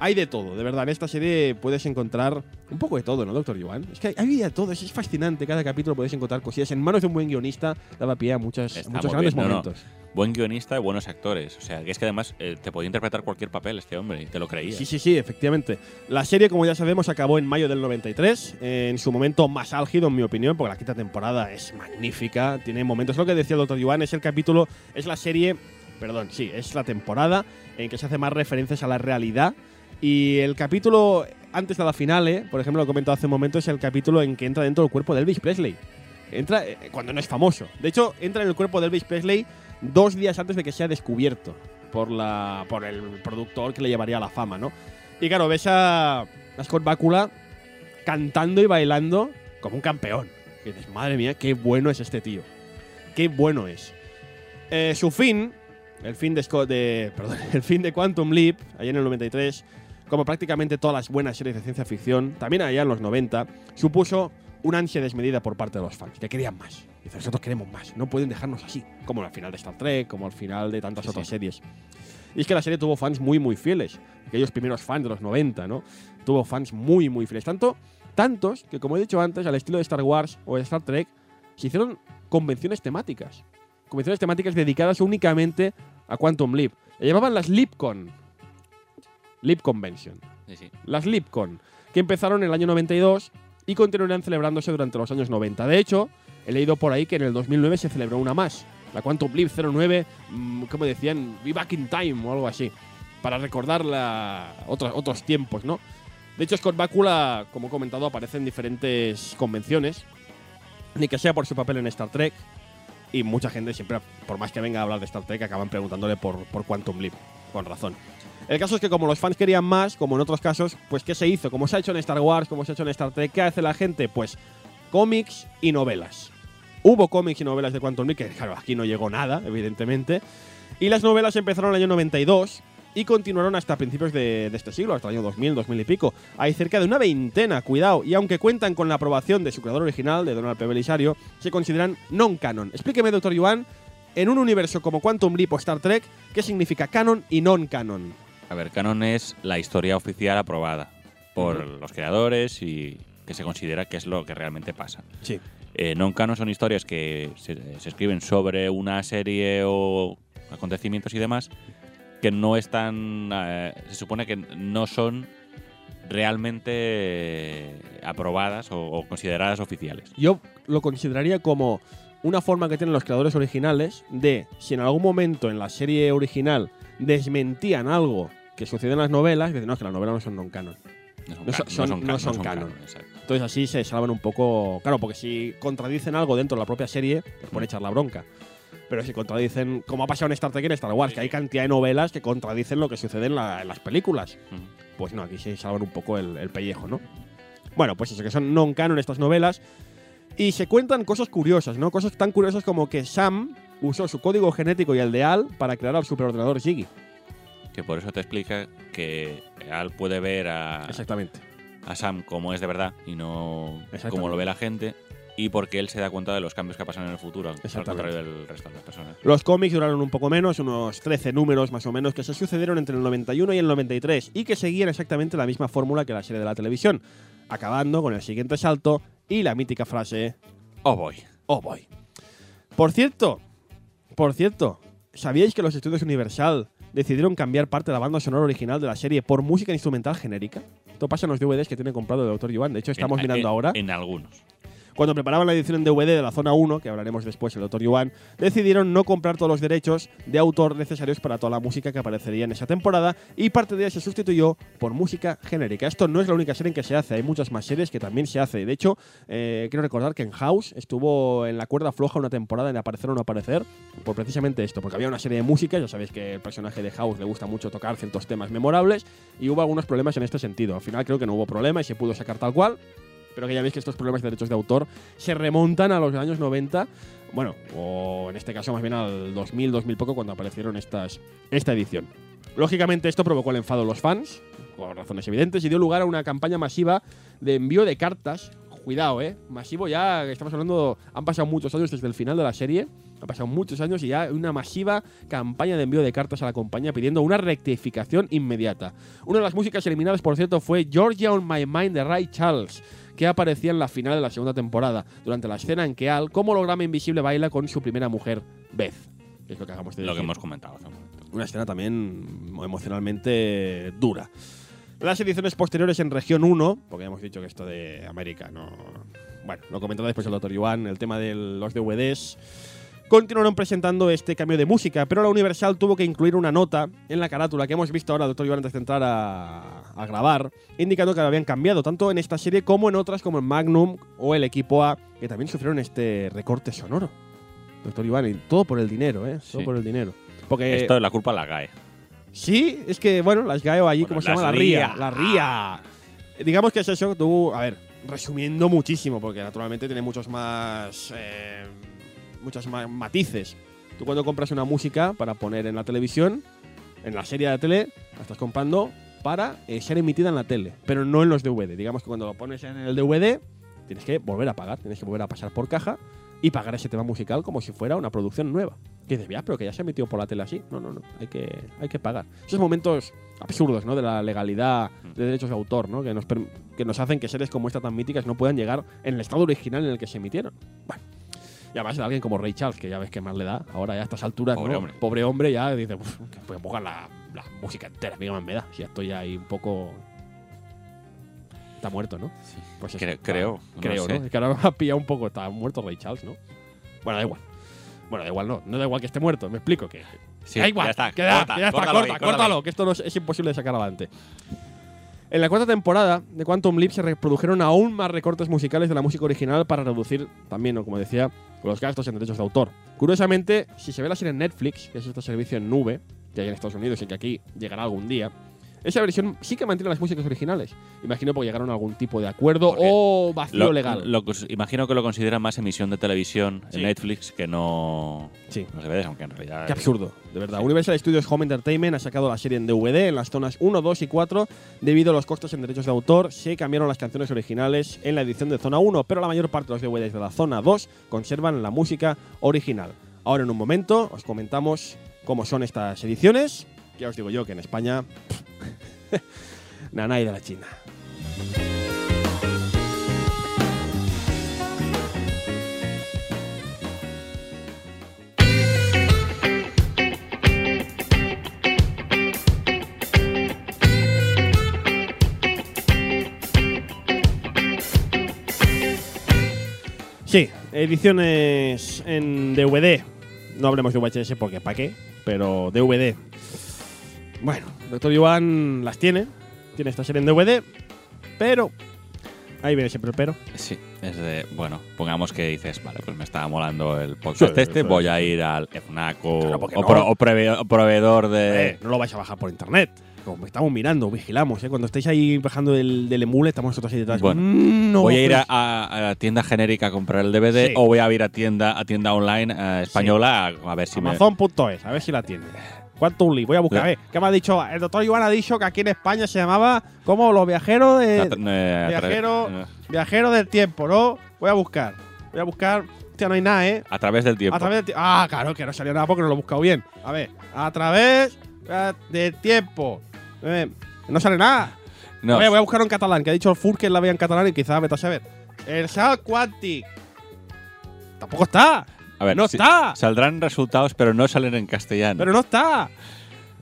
Hay de todo, de verdad. En esta serie puedes encontrar un poco de todo, ¿no, Doctor Joan? Es que hay, de todo, es, fascinante. Cada capítulo puedes encontrar cosillas. En manos de un buen guionista daba pie a muchas, Está muchos grandes bien, no, no. momentos. Buen guionista y buenos actores. O sea, que es que además eh, te podía interpretar cualquier papel este hombre y te lo creías. Sí, sí, sí, efectivamente. La serie, como ya sabemos, acabó en mayo del 93, eh, en su momento más álgido, en mi opinión, porque la quinta temporada es magnífica, tiene momentos. Lo que decía el doctor Yuan es el capítulo, es la serie, perdón, sí, es la temporada en que se hace más referencias a la realidad. Y el capítulo antes de la finale, por ejemplo, lo he comentado hace un momento, es el capítulo en que entra dentro del cuerpo de Elvis Presley. Entra eh, cuando no es famoso. De hecho, entra en el cuerpo de Elvis Presley dos días antes de que sea descubierto por, la, por el productor que le llevaría a la fama, ¿no? Y claro, ves a, Scott Bakula cantando y bailando como un campeón. Y dices, madre mía, qué bueno es este tío. Qué bueno es. Eh, su fin, el fin de, Scott, el fin de Quantum Leap, allá en el 93, como prácticamente todas las buenas series de ciencia ficción, también allá en los 90, supuso una ansia desmedida por parte de los fans, que querían más. Dice, nosotros queremos más, no pueden dejarnos así, como al final de Star Trek, como al final de tantas Sí, otras sí. series. Y es que la serie tuvo fans muy, muy fieles, aquellos primeros fans de los 90, ¿no? Tuvo fans muy, muy fieles. Tanto, tantos que, como he dicho antes, al estilo de Star Wars o de Star Trek, se hicieron convenciones temáticas. Convenciones temáticas dedicadas únicamente a Quantum Leap. Le llamaban las LeapCon. Leap Convention. Sí, sí. Las LeapCon, que empezaron en el año 92 y continuarán celebrándose durante los años 90. De hecho, he leído por ahí que en el 2009 se celebró una más. La Quantum Leap 09, mm, como decían, Be Back in Time o algo así. Para recordar la- otros, otros tiempos, ¿no? De hecho, Scott Bakula, como he comentado, aparece en diferentes convenciones. Ni que sea por su papel en Star Trek. Y mucha gente siempre, por más que venga a hablar de Star Trek, acaban preguntándole por, por Quantum Leap. Con razón. El caso es que como los fans querían más, como en otros casos, pues ¿qué se hizo? Como se ha hecho en Star Wars, como se ha hecho en Star Trek, ¿qué hace la gente? Pues cómics y novelas. Hubo cómics y novelas de Quantum Leap, que claro, aquí no llegó nada, evidentemente. Y las novelas empezaron en el año 92 y continuaron hasta principios de, este siglo, hasta el año 2000, 2000 y pico. Hay cerca de una veintena, cuidado, y aunque cuentan con la aprobación de su creador original, de Donald P. Belisario, se consideran non-canon. Explíqueme, doctor Yuan, en un universo como Quantum Leap o Star Trek, ¿qué significa canon y non-canon? A ver, canon es la historia oficial aprobada por los creadores y que se considera que es lo que realmente pasa. Sí. Eh, non-canon son historias que se, se escriben sobre una serie o acontecimientos y demás que no están. eh, se supone que no son realmente eh, aprobadas o, o consideradas oficiales. Yo lo consideraría como una forma que tienen los creadores originales de, si en algún momento en la serie original desmentían algo que sucedió en las novelas, dicen, no, es que las novelas no son non-canon. No No ca- son- no ca- son canon. exacto. Entonces así se salvan un poco. Claro, porque si contradicen algo dentro de la propia serie, les pone echar la bronca. Pero si contradicen, como ha pasado en Star Trek y en Star Wars, que hay cantidad de novelas que contradicen lo que sucede en, la- en las películas. Pues no, aquí se salvan un poco el, el pellejo, ¿no? Bueno, pues eso, que son non-canon estas novelas. Y se cuentan cosas curiosas, ¿no? Cosas tan curiosas como que Sam usó su código genético y el de Al para crear al superordenador Ziggy. Que por eso te explica que Al puede ver a, Exactamente. a Sam como es de verdad y no como lo ve la gente. Y porque él se da cuenta de los cambios que pasan en el futuro, al contrario del resto de las personas. Los cómics duraron un poco menos, unos 13 números más o menos, que se sucedieron entre el 91 y el 93 y que seguían exactamente la misma fórmula que la serie de la televisión, acabando con el siguiente salto y la mítica frase Oh boy. Oh boy. Por cierto, por cierto, ¿sabíais que los estudios Universal decidieron cambiar parte de la banda sonora original de la serie por música instrumental genérica? Esto pasa en los DVDs que tiene comprado el Dr. Yuan. De hecho, estamos En- mirando en- ahora. En algunos. Cuando preparaban la edición en DVD de la zona 1, que hablaremos después el Dr. Yuan, decidieron no comprar todos los derechos de autor necesarios para toda la música que aparecería en esa temporada y parte de ella se sustituyó por música genérica. Esto no es la única serie en que se hace, hay muchas más series que también se hace. De hecho, eh, quiero recordar que en House estuvo en la cuerda floja una temporada en aparecer o no aparecer por precisamente esto, porque había una serie de música, ya sabéis que el personaje de House le gusta mucho tocar ciertos temas memorables y hubo algunos problemas en este sentido. Al final creo que no hubo problema y se pudo sacar tal cual. Pero que ya veis que estos problemas de derechos de autor se remontan a los años 90, bueno, o en este caso más bien al 2000, 2000 poco, cuando aparecieron estas, esta edición. Lógicamente esto provocó el enfado de los fans, por razones evidentes, y dio lugar a una campaña masiva de envío de cartas. Cuidado, ¿eh? Masivo ya, estamos hablando, han pasado muchos años desde el final de la serie, han pasado muchos años y ya una masiva campaña de envío de cartas a la compañía pidiendo una rectificación inmediata. Una de las músicas eliminadas, por cierto, fue Georgia on My Mind de Ray Charles, que aparecía en la final de la segunda temporada, durante la escena en que Al, como holograma invisible, baila con su primera mujer, Beth. Es lo que hagamos de Lo que hemos comentado hace un momento. Una escena también emocionalmente dura. Las ediciones posteriores en región 1, porque ya hemos dicho que esto de América no. Bueno, lo comentará después el doctor Yuan, el tema de los DVDs. Continuaron presentando este cambio de música, pero la Universal tuvo que incluir una nota en la carátula que hemos visto ahora, doctor Yuan, antes de entrar a, a grabar, indicando que lo habían cambiado, tanto en esta serie como en otras como en Magnum o el equipo A, que también sufrieron este recorte sonoro. Doctor Iván, y todo por el dinero, ¿eh? Todo Sí. por el dinero. Porque Esto es la culpa la GAE. Sí, es que, bueno, las GAEO allí, Bueno, ¿cómo se llama? La RIA. RIA. La RIA. Digamos que es eso, tú, a ver, resumiendo muchísimo, porque naturalmente tiene muchos más. Eh, muchos matices. Tú cuando compras una música para poner en la televisión, en la serie de tele, la estás comprando para eh, ser emitida en la tele, pero no en los DVD. Digamos que cuando lo pones en el DVD, tienes que volver a pagar, tienes que volver a pasar por caja y pagar ese tema musical como si fuera una producción nueva. Que dices, ya, pero que ya se ha emitido por la tele así. No, no, no, hay que, hay que pagar. Esos momentos absurdos, ¿no? De la legalidad de derechos de autor, ¿no? Que nos, que nos hacen que series como esta tan míticas no puedan llegar en el estado original en el que se emitieron. Bueno. Y además de alguien como Ray Charles, que ya ves que más le da, ahora ya a estas alturas, Pobre ¿no? hombre. Pobre hombre ya dice, "Uf, que voy a pongar la, la música entera, ¿qué más me da? Si ya estoy ahí un poco... Está muerto, ¿no? Pues eso, Cre- está- creo, no Creo, sé. ¿no? Es que ahora me ha pillado un poco, está muerto Ray Charles, ¿no? Bueno, da igual. Bueno, da igual, no. No da igual que esté muerto, me explico que... Sí, da igual, ya está. corta, ya está, córtalo corta, córtalo, que esto no es, es imposible de sacar adelante. En la cuarta temporada de Quantum Leap se reprodujeron aún más recortes musicales de la música original para reducir también, como decía, los gastos en derechos de autor. Curiosamente, si se ve la serie en Netflix, que es este servicio en nube, que hay en Estados Unidos y que aquí llegará algún día, esa versión sí que mantiene las músicas originales. Imagino porque llegaron a algún tipo de acuerdo Porque o vacío Lo- legal. lo imagino que lo consideran más emisión de televisión Sí. en Netflix que no sí. los DVDs, aunque en realidad. Qué absurdo, de verdad. Universal Studios Home Entertainment ha sacado la serie en DVD en las zonas 1, 2 y 4. Debido a los costos en derechos de autor, se cambiaron las canciones originales en la edición de zona 1, pero la mayor parte de los DVDs de la zona 2 conservan la música original. Ahora en un momento os comentamos cómo son estas ediciones. Ya os digo yo que en España... Nanay de la China. Sí, ediciones en DVD. No hablemos de VHS porque ¿para qué? Pero DVD. Bueno, Doctor Yuan las tiene. Tiene esta serie en DVD. Pero. Ahí viene siempre el pero. Sí, es de. Bueno, pongamos que dices, vale, pues me estaba molando el podcast Sí, este, sí, voy sí. a ir al FNAC o, Claro, ¿por qué o no? pro- o prove- o proveedor de. Eh, no lo vais a bajar por internet. Como estamos mirando, vigilamos, ¿eh? Cuando estéis ahí bajando del, del emule, estamos nosotros ahí detrás. Bueno, Mm, no voy a ir a, pues- a- a la tienda genérica a comprar el DVD Sí. o voy a ir a tienda a tienda online eh, española a, a ver si me. Amazon.es, a ver si la tiene. ¿Cuánto un li? Voy a buscar. A ver, ¿qué me ha dicho? El doctor Iván ha dicho que aquí en España se llamaba como los viajeros de. eh, a tra- viajero- eh, Viajero del tiempo, ¿no? Voy a buscar. Voy a buscar. Hostia, no hay nada, ¿eh? a través del tiempo. A través del tiempo. Ah, claro, que no salió nada porque no lo he buscado bien. A ver, a través eh, del tiempo. Eh, no sale nada. No, Voy, a- voy a buscar en catalán, que ha dicho el Fur que la veía en catalán y quizá vete a saber. El Salt Quantic. Tampoco está. A ver, no sí, está. Saldrán resultados, pero no salen en castellano. Pero no está.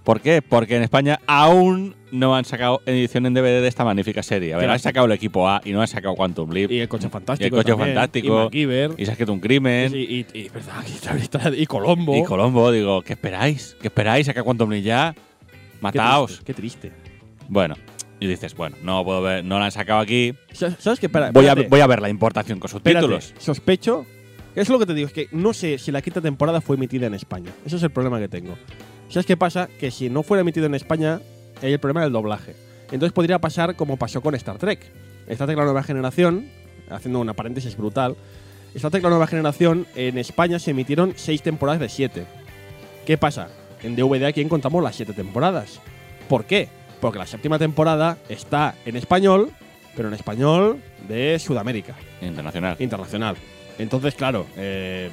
¿Por qué? Porque en España aún no han sacado edición en DVD de esta magnífica serie. A ver, Claro. han sacado el equipo A y no han sacado Quantum Leap. Y el coche fantástico. Y el coche también, fantástico. Y MacGyver. Y se ha escrito un crimen. Y, y, y, verdad, y, está- y Colombo. Y Colombo, digo, ¿qué esperáis? ¿Qué esperáis? Saca Quantum Leap ya. Qué Mataos. triste, Qué triste. Bueno, y dices, bueno, no puedo ver, no la han sacado aquí. ¿Sabes sabes qué? Espera, Voy a, espérate. voy a ver la importación con Espérate, subtítulos. Sospecho. Es lo que te digo, es que no sé si la quinta temporada fue emitida en España. Ese es el problema que tengo. ¿Sabes qué pasa? Que si no fuera emitido en España, hay el problema del doblaje. Entonces podría pasar como pasó con Star Trek. Star Trek La Nueva Generación, haciendo una paréntesis brutal, Star Trek La Nueva Generación en España se emitieron seis temporadas de siete. ¿Qué pasa? En DVD aquí encontramos las siete temporadas. ¿Por qué? Porque la séptima temporada está en español, pero en español de Sudamérica Internacional. internacional. Entonces, claro, eh,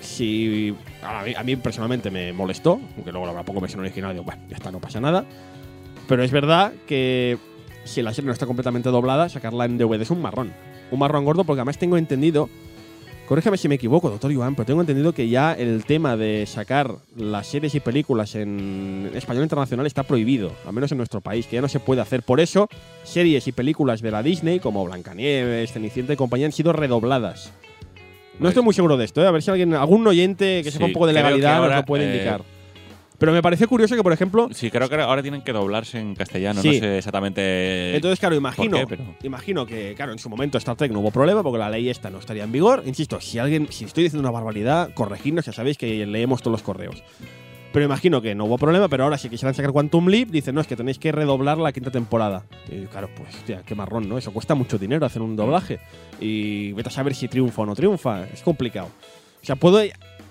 si a mí, personalmente me molestó, aunque luego la pongo versión original, digo, bueno, ya está, no pasa nada. Pero es verdad que si la serie no está completamente doblada, sacarla en DVD es un marrón. Un marrón gordo porque además tengo entendido, corrígeme si me equivoco, doctor Iván, pero tengo entendido que ya el tema de sacar las series y películas en español internacional está prohibido, al menos en nuestro país, que ya no se puede hacer. Por eso, series y películas de la Disney, como Blancanieves, Cenicienta y compañía, han sido redobladas. No estoy muy seguro de esto, ¿eh? a ver si alguien, algún oyente que sepa Sí, un poco de legalidad nos ahora, lo puede eh, indicar. Pero me pareció curioso que, por ejemplo, Sí, creo que ahora tienen que doblarse en castellano. Sí. No sé exactamente. Entonces, claro, imagino, qué, pero- imagino que, claro, en su momento Star Trek no hubo problema porque la ley esta no estaría en vigor. Insisto, si alguien, si estoy diciendo una barbaridad, corregidnos, ya sabéis que leemos todos los correos. Pero imagino que no hubo problema, pero ahora si quisieran sacar Quantum Leap, dicen, no, es que tenéis que redoblar la quinta temporada. Y claro, pues, hostia, qué marrón, ¿no? Eso cuesta mucho dinero hacer un doblaje. Y vete a saber si triunfa o no triunfa. Es complicado. O sea, puedo,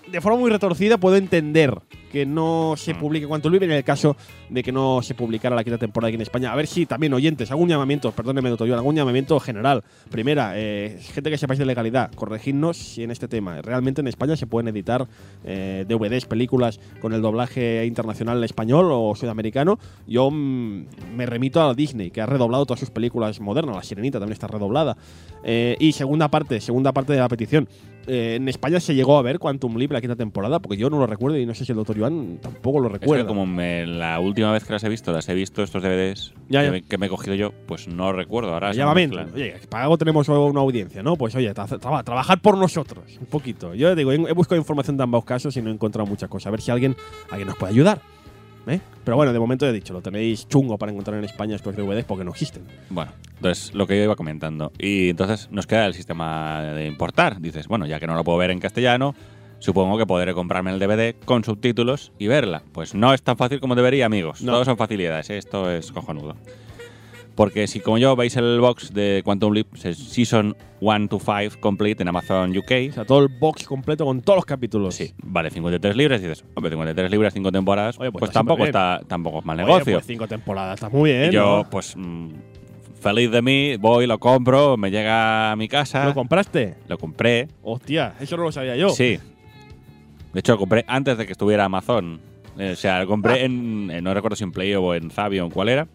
de forma muy retorcida, puedo entender que no se Mm. publique Quantum Leap en el caso de que no se publicara la quinta temporada aquí en España. A ver si también, oyentes, un llamamiento, perdóneme, doctor hago un llamamiento general. Primera, eh, gente que sepáis de legalidad, corregidnos si en este tema realmente en España se pueden editar eh, DVDs, películas con el doblaje internacional español o sudamericano. Yo mm, me remito a Disney, que ha redoblado todas sus películas modernas. La Sirenita también está redoblada. Eh, y segunda parte, segunda parte de la petición. Eh, en España se llegó a ver Quantum Leap la quinta temporada, porque yo no lo recuerdo y no sé si el doctor Joan tampoco lo Es que recuerda. como me- la última vez que las he visto, las he visto estos DVDs Ya, que. Me, que me he cogido yo, pues no recuerdo. Ahora Llamamiento. Oye, para algo tenemos una audiencia, ¿no? Pues oye, tra- tra- trabajar por nosotros, un poquito. Yo digo, he he buscado información de ambos casos y no he encontrado muchas cosas. A ver si alguien, alguien nos puede ayudar. ¿Eh? Pero bueno, de momento he dicho, lo tenéis chungo para encontrar en España estos DVDs porque no existen. Bueno, entonces lo que yo iba comentando. Y entonces nos queda el sistema de importar. Dices, bueno, ya que no lo puedo ver en castellano, supongo que podré comprarme el DVD con subtítulos y verla. Pues no es tan fácil como debería, amigos. No. Todo son facilidades, ¿eh? esto es cojonudo. Porque si como yo veis el box de Quantum Leap, Season 1 to 5 complete en Amazon UK, O sea, todo el box completo con todos los capítulos. sí, vale 53 libras y dices, hombre, 53 libras, 5 temporadas, Oye, pues pues, tampoco está tampoco es mal negocio. pues cinco temporadas, está muy bien. Y yo, ¿no? pues, mm, feliz de mí, voy, lo compro, me llega a mi casa, ¿Lo compraste? lo compré, Hostia, eso no lo sabía yo. Sí. De hecho, lo compré antes de que estuviera Amazon. Eh, O sea, lo compré en, en- no recuerdo si en Play o en Zavio o en cuál era.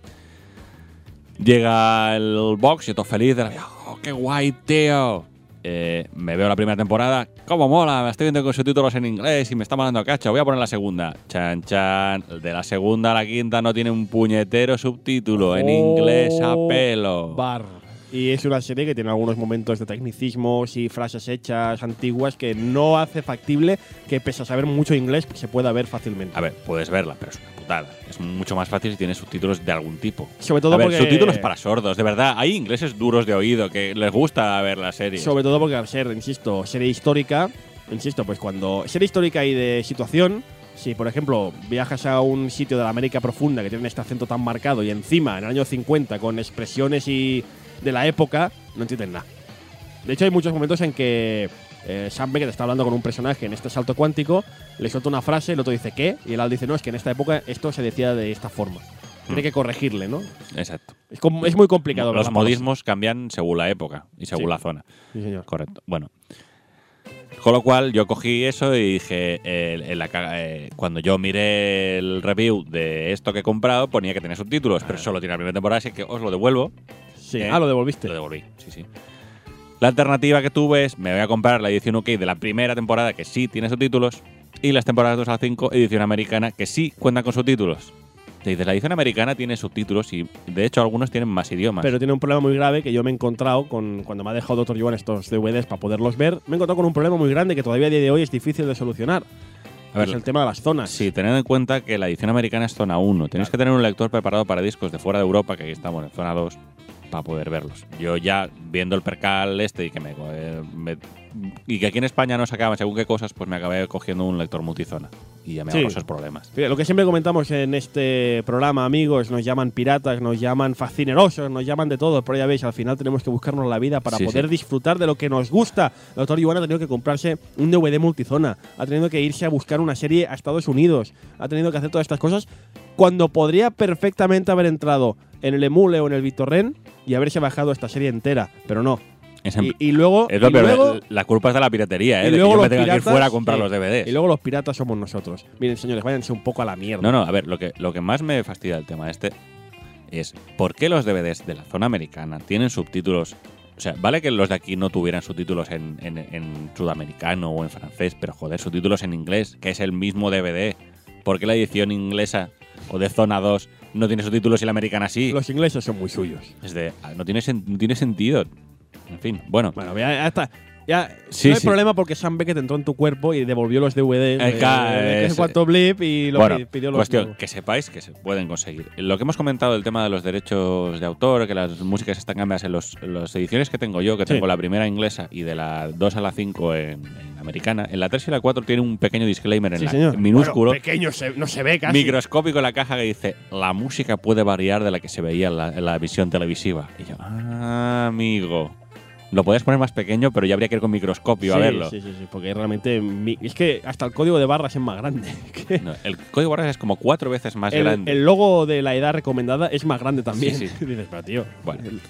Llega el box, yo todo feliz de la. ¡Oh, qué guay, tío! Eh, me veo la primera temporada. ¡Cómo mola! Me estoy viendo con subtítulos en inglés y me está mandando cacho. Voy a poner la segunda. Chan, chan. De la segunda a la quinta no tiene un puñetero subtítulo en inglés a Oh, pelo. Bar. Y es una serie que tiene algunos momentos de tecnicismos y frases hechas antiguas que no hace factible que, pese a saber mucho inglés, se pueda ver fácilmente. A ver, puedes verla, pero es una putada. Es mucho más fácil si tienes subtítulos de algún tipo. Sobre todo a ver, porque. subtítulos para sordos, de verdad. Hay ingleses duros de oído que les gusta ver la serie. Sobre todo porque al ser, insisto, serie histórica, insisto, pues cuando. Serie histórica y de situación. Si, por ejemplo, viajas a un sitio de la América profunda que tiene este acento tan marcado y encima, en el año 50, con expresiones y de la época, no entienden nada. De hecho, hay muchos momentos en que eh, Sam Beckett está hablando con un personaje en este salto cuántico, le suelta una frase, el otro dice ¿qué? Y él dice, no, es que en esta época esto se decía de esta forma. Tiene Mm. que corregirle, ¿no? Exacto. Es, como- es muy complicado. Los modismos cambian según la época y según Sí. la zona. Sí, señor. Correcto. Bueno. Con lo cual yo cogí eso y dije, eh, en la eh, cuando yo miré el review de esto que he comprado, ponía que tenía subtítulos, pero solo tiene la primera temporada, así que os lo devuelvo. Sí. ¿Eh? Ah, lo devolviste. Lo devolví, sí, sí. La alternativa que tuve es, me voy a comprar la edición UK de la primera temporada, que sí tiene subtítulos, y las temporadas 2 a 5, edición americana, que sí cuentan con subtítulos. Te dices, la edición americana tiene subtítulos y, de hecho, algunos tienen más idiomas. Pero tiene un problema muy grave que yo me he encontrado con cuando me ha dejado Dr. Joan estos DVDs para poderlos ver. Me he encontrado con un problema muy grande que todavía a día de hoy es difícil de solucionar. a ver, es el tema de las zonas. sí, tened en cuenta que la edición americana es zona 1. Tenéis que tener un lector preparado para discos de fuera de Europa, que aquí estamos en zona 2, para poder verlos. Yo ya, viendo el percal este y que me, me- y que aquí en España no sacaban según qué cosas, pues me acabé cogiendo un lector multizona. Y ya me Sí. esos problemas. Lo que siempre comentamos en este programa, amigos, nos llaman piratas, nos llaman fascinerosos, nos llaman de todo, pero ya veis, al final tenemos que buscarnos la vida para Sí, poder sí. disfrutar de lo que nos gusta. El doctor Joan ha tenido que comprarse un DVD multizona, ha tenido que irse a buscar una serie a Estados Unidos, ha tenido que hacer todas estas cosas cuando podría perfectamente haber entrado en el Emule o en el BitTorrent y haberse bajado esta serie entera, pero no. Es, en- Y, y luego, es lo y peor, luego- la culpa es de la piratería, ¿eh? y de que yo me tenga que ir fuera a comprar sí. los DVDs. y luego los piratas somos nosotros. Miren, señores, váyanse un poco a la mierda. No, no, a ver, lo que, lo que más me fastidia del tema este es ¿por qué los DVDs de la zona americana tienen subtítulos? O sea, vale que los de aquí no tuvieran subtítulos en, en- en sudamericano o en francés, pero joder, subtítulos en inglés, que es el mismo DVD. ¿Por qué la edición inglesa o de zona 2 no tiene subtítulos y la americana sí? Los ingleses son muy suyos. Es de, ah, no tiene, sen- no tiene sentido. En fin, bueno. Bueno, ya, ya está. Ya, Sí, no hay sí. problema porque Sam Beckett entró en tu cuerpo y devolvió los DVDs Eh, ca- de que es- es cuanto blip y lo bueno, pi- pidió los cuestión, nuevos. que sepáis que se pueden conseguir. Lo que hemos comentado del tema de los derechos de autor, que las músicas están cambiadas en los, en las ediciones que tengo yo, que Sí. tengo la primera inglesa y de la 2 a la 5 en, en americana, en la 3 y la 4 tiene un pequeño disclaimer en Sí, la señor. en minúsculo, Bueno, pequeño, se- no se ve casi. microscópico en la caja que dice, la música puede variar de la que se veía en la, en la visión televisiva. Y yo, ah, amigo. Lo puedes poner más pequeño, pero ya habría que ir con microscopio a verlo. Sí, sí, sí, porque realmente mi- es que hasta el código de barras es más grande. No, el código barras es como cuatro veces más el, grande. el logo de la edad recomendada es más grande también. Sí, sí. Dices, pero tío. Bueno. el-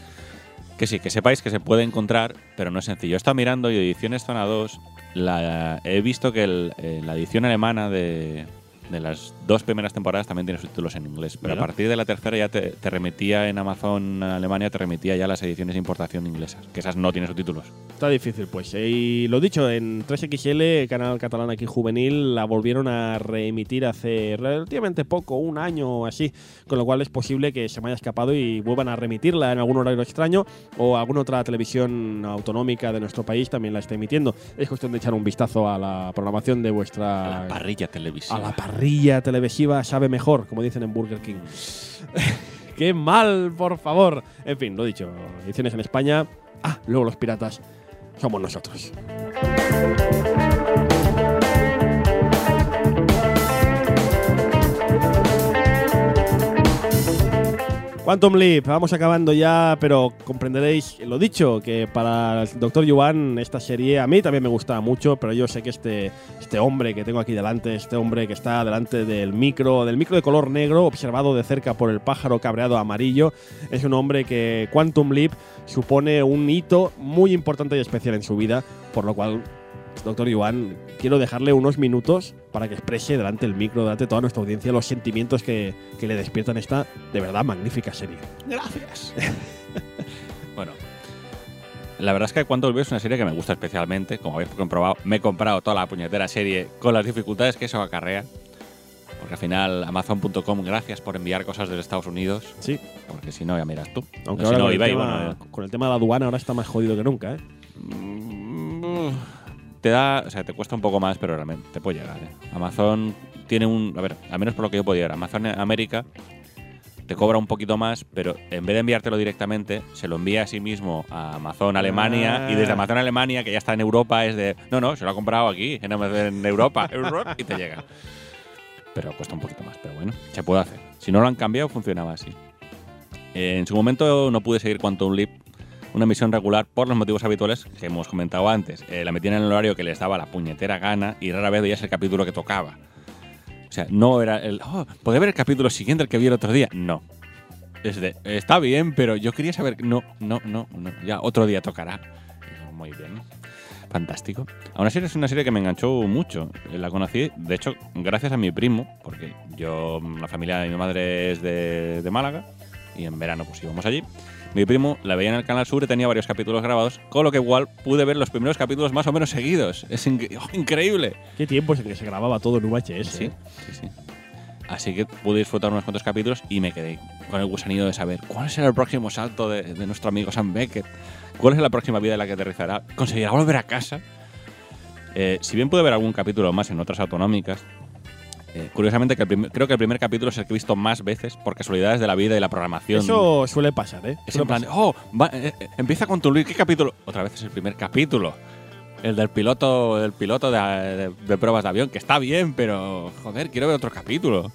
Que sí, que sepáis que se puede encontrar, pero no es sencillo. He estado mirando y ediciones Zona 2, la, he visto que el- eh, la edición alemana de, de las dos primeras temporadas también tiene subtítulos en inglés, pero Mira. a partir de la tercera ya te, te remitía en Amazon Alemania, te remitía ya las ediciones de importación inglesas, que esas no tienen subtítulos. Está difícil, pues. Y lo dicho, en 3XL, canal catalán aquí juvenil, la volvieron a reemitir hace relativamente poco, un año o así. Con lo cual es posible que se me haya escapado y vuelvan a remitirla en algún horario extraño o alguna otra televisión autonómica de nuestro país también la está emitiendo. Es cuestión de echar un vistazo a la programación de vuestra. A la parrilla televisiva. a la parrilla televisiva sabe mejor, como dicen en Burger King. ¡Qué mal, por favor! En fin, lo dicho, ediciones en España. Ah, luego los piratas somos nosotros. Quantum Leap, vamos acabando ya, pero comprenderéis lo dicho, que para el Dr. Yuan esta serie a mí también me gustaba mucho, pero yo sé que este, este hombre que tengo aquí delante, este hombre que está delante del micro, del micro de color negro, observado de cerca por el pájaro cabreado amarillo, es un hombre que Quantum Leap supone un hito muy importante y especial en su vida, por lo cual doctor Yuan, quiero dejarle unos minutos para que exprese delante del micro, delante de toda nuestra audiencia, los sentimientos que, que le despiertan esta de verdad magnífica serie. Gracias. bueno, la verdad es que Quantum Leap es una serie que me gusta especialmente. Como habéis comprobado, me he comprado toda la puñetera serie con las dificultades que eso acarrea. Porque al final, Amazon.com, gracias por enviar cosas desde Estados Unidos. Sí. Porque si no, ya miras tú. Aunque si ahora no, con, el eBay, tema, bueno, eh. con el tema de la aduana ahora está más jodido que nunca, ¿eh? Mm, te da, o sea, te cuesta un poco más, pero realmente te puede llegar. ¿eh? Amazon tiene un, a ver, al menos por lo que yo podía ver, Amazon América te cobra un poquito más, pero en vez de enviártelo directamente, se lo envía a sí mismo a Amazon Alemania Ah. y desde Amazon Alemania, que ya está en Europa, es de, no, no, se lo ha comprado aquí, en, en Europa, y te llega. Pero cuesta un poquito más, pero bueno, se puede hacer. Si no lo han cambiado, funcionaba así. En su momento no pude seguir Quantum Leap, una emisión regular por los motivos habituales que hemos comentado antes. Eh, la metían en el horario que les daba la puñetera gana y rara vez veías el capítulo que tocaba. O sea, no era el. Oh, ¿podría ver el capítulo siguiente el que vi el otro día? No. Es de, está bien, pero yo quería saber. No, no, no, no. Ya otro día tocará. Muy bien. Fantástico. Aún así es una serie que me enganchó mucho. Eh, La conocí, de hecho, gracias a mi primo, porque yo, la familia de mi madre es de Málaga, y en verano pues íbamos allí. Mi primo la veía en el Canal Sur y tenía varios capítulos grabados, con lo que igual pude ver los primeros capítulos más o menos seguidos. Es ¡oh, increíble. Qué tiempos en que se grababa todo en VHS. Sí, ¿eh? sí, sí. Así que pude disfrutar unos cuantos capítulos y me quedé con el gusanillo de saber cuál será el próximo salto de, de nuestro amigo Sam Beckett, cuál es la próxima vida en la que aterrizará, conseguirá volver a casa. Eh, si bien pude ver algún capítulo más en otras autonómicas, eh, curiosamente que el primer- creo que el primer capítulo es el que he visto más veces por casualidades de la vida y la programación. Eso suele pasar, ¿eh? Es Suele en plan, pasar. oh, va- eh, eh, empieza con tu ¿qué capítulo? Otra vez es el primer capítulo. El del piloto, el piloto de, de- de pruebas de avión, que está bien, pero joder, quiero ver otro capítulo.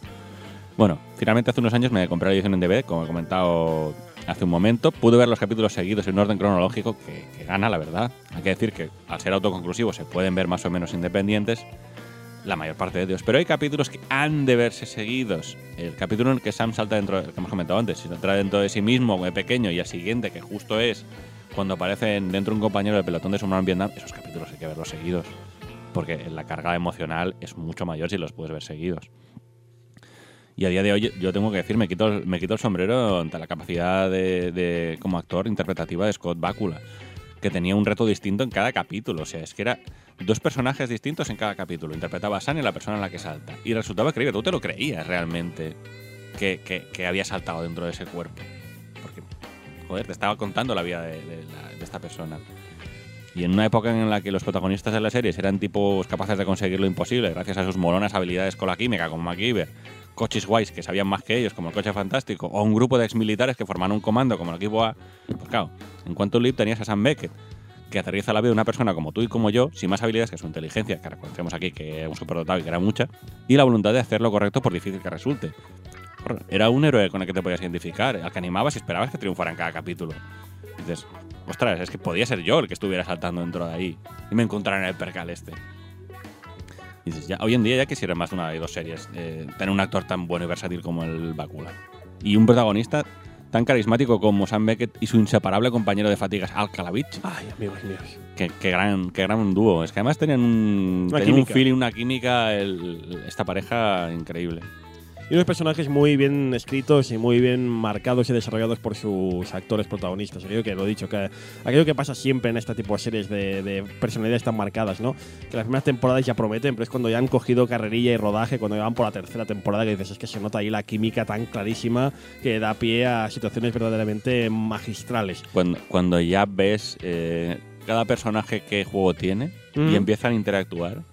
Bueno, finalmente hace unos años me compré la edición en DVD, como he comentado hace un momento. Pude ver los capítulos seguidos en orden cronológico, que, que gana, la verdad. Hay que decir que al ser autoconclusivos se pueden ver más o menos independientes la mayor parte de ellos. Pero hay capítulos que han de verse seguidos. El capítulo en el que Sam salta dentro, el que hemos comentado antes, si entra dentro de sí mismo, muy pequeño, y al siguiente, que justo es cuando aparece dentro un compañero del pelotón de submarino en Vietnam, esos capítulos hay que verlos seguidos. Porque la carga emocional es mucho mayor si los puedes ver seguidos. Y a día de hoy yo tengo que decir, me quito, el- me quito el sombrero ante la capacidad de- como actor interpretativa de Scott Bakula, que tenía un reto distinto en cada capítulo. O sea, es que era dos personajes distintos en cada capítulo. Interpretaba a Sunny, la persona en la que salta. Y resultaba creíble, tú te lo creías realmente que, que- había saltado dentro de ese cuerpo. Porque, joder, te estaba contando la vida de esta persona. Y en una época en la que los protagonistas de las series eran tipos capaces de conseguir lo imposible gracias a sus molonas habilidades con la química, como MacGyver, coches guays que sabían más que ellos, como el coche fantástico, o un grupo de exmilitares que forman un comando como el equipo A, pues claro, en cuanto Leap tenías a Sam Beckett, que aterriza la vida de una persona como tú y como yo, sin más habilidades que su inteligencia, que reconocemos aquí que es un superdotado y que era mucha, y la voluntad de hacer lo correcto por difícil que resulte. Era un héroe con el que te podías identificar, al que animabas y esperabas que triunfara en cada capítulo. Dices, ostras, es que podía ser yo el que estuviera saltando dentro de ahí y me encontrara en el percal este. Y dices, ya, hoy en día ya quisiera más de una de dos series eh, tener un actor tan bueno y versátil como el Bakula. Y un protagonista tan carismático como Sam Beckett y su inseparable compañero de fatigas, Al Calavich. Ay, amigos míos. Qué, qué gran, qué gran dúo. Es que además tenían un, tenían un feeling, una química, el- esta pareja increíble. Y unos personajes muy bien escritos y muy bien marcados y desarrollados por sus actores protagonistas. Aquello que lo he dicho, que aquello que pasa siempre en este tipo de series de, de personalidades tan marcadas, ¿no? Que las primeras temporadas ya prometen, pero es cuando ya han cogido carrerilla y rodaje, cuando ya van por la tercera temporada, que dices, es que se nota ahí la química tan clarísima que da pie a situaciones verdaderamente magistrales. Cuando, cuando ya ves eh, cada personaje qué juego tiene Ujú. y empiezan a interactuar,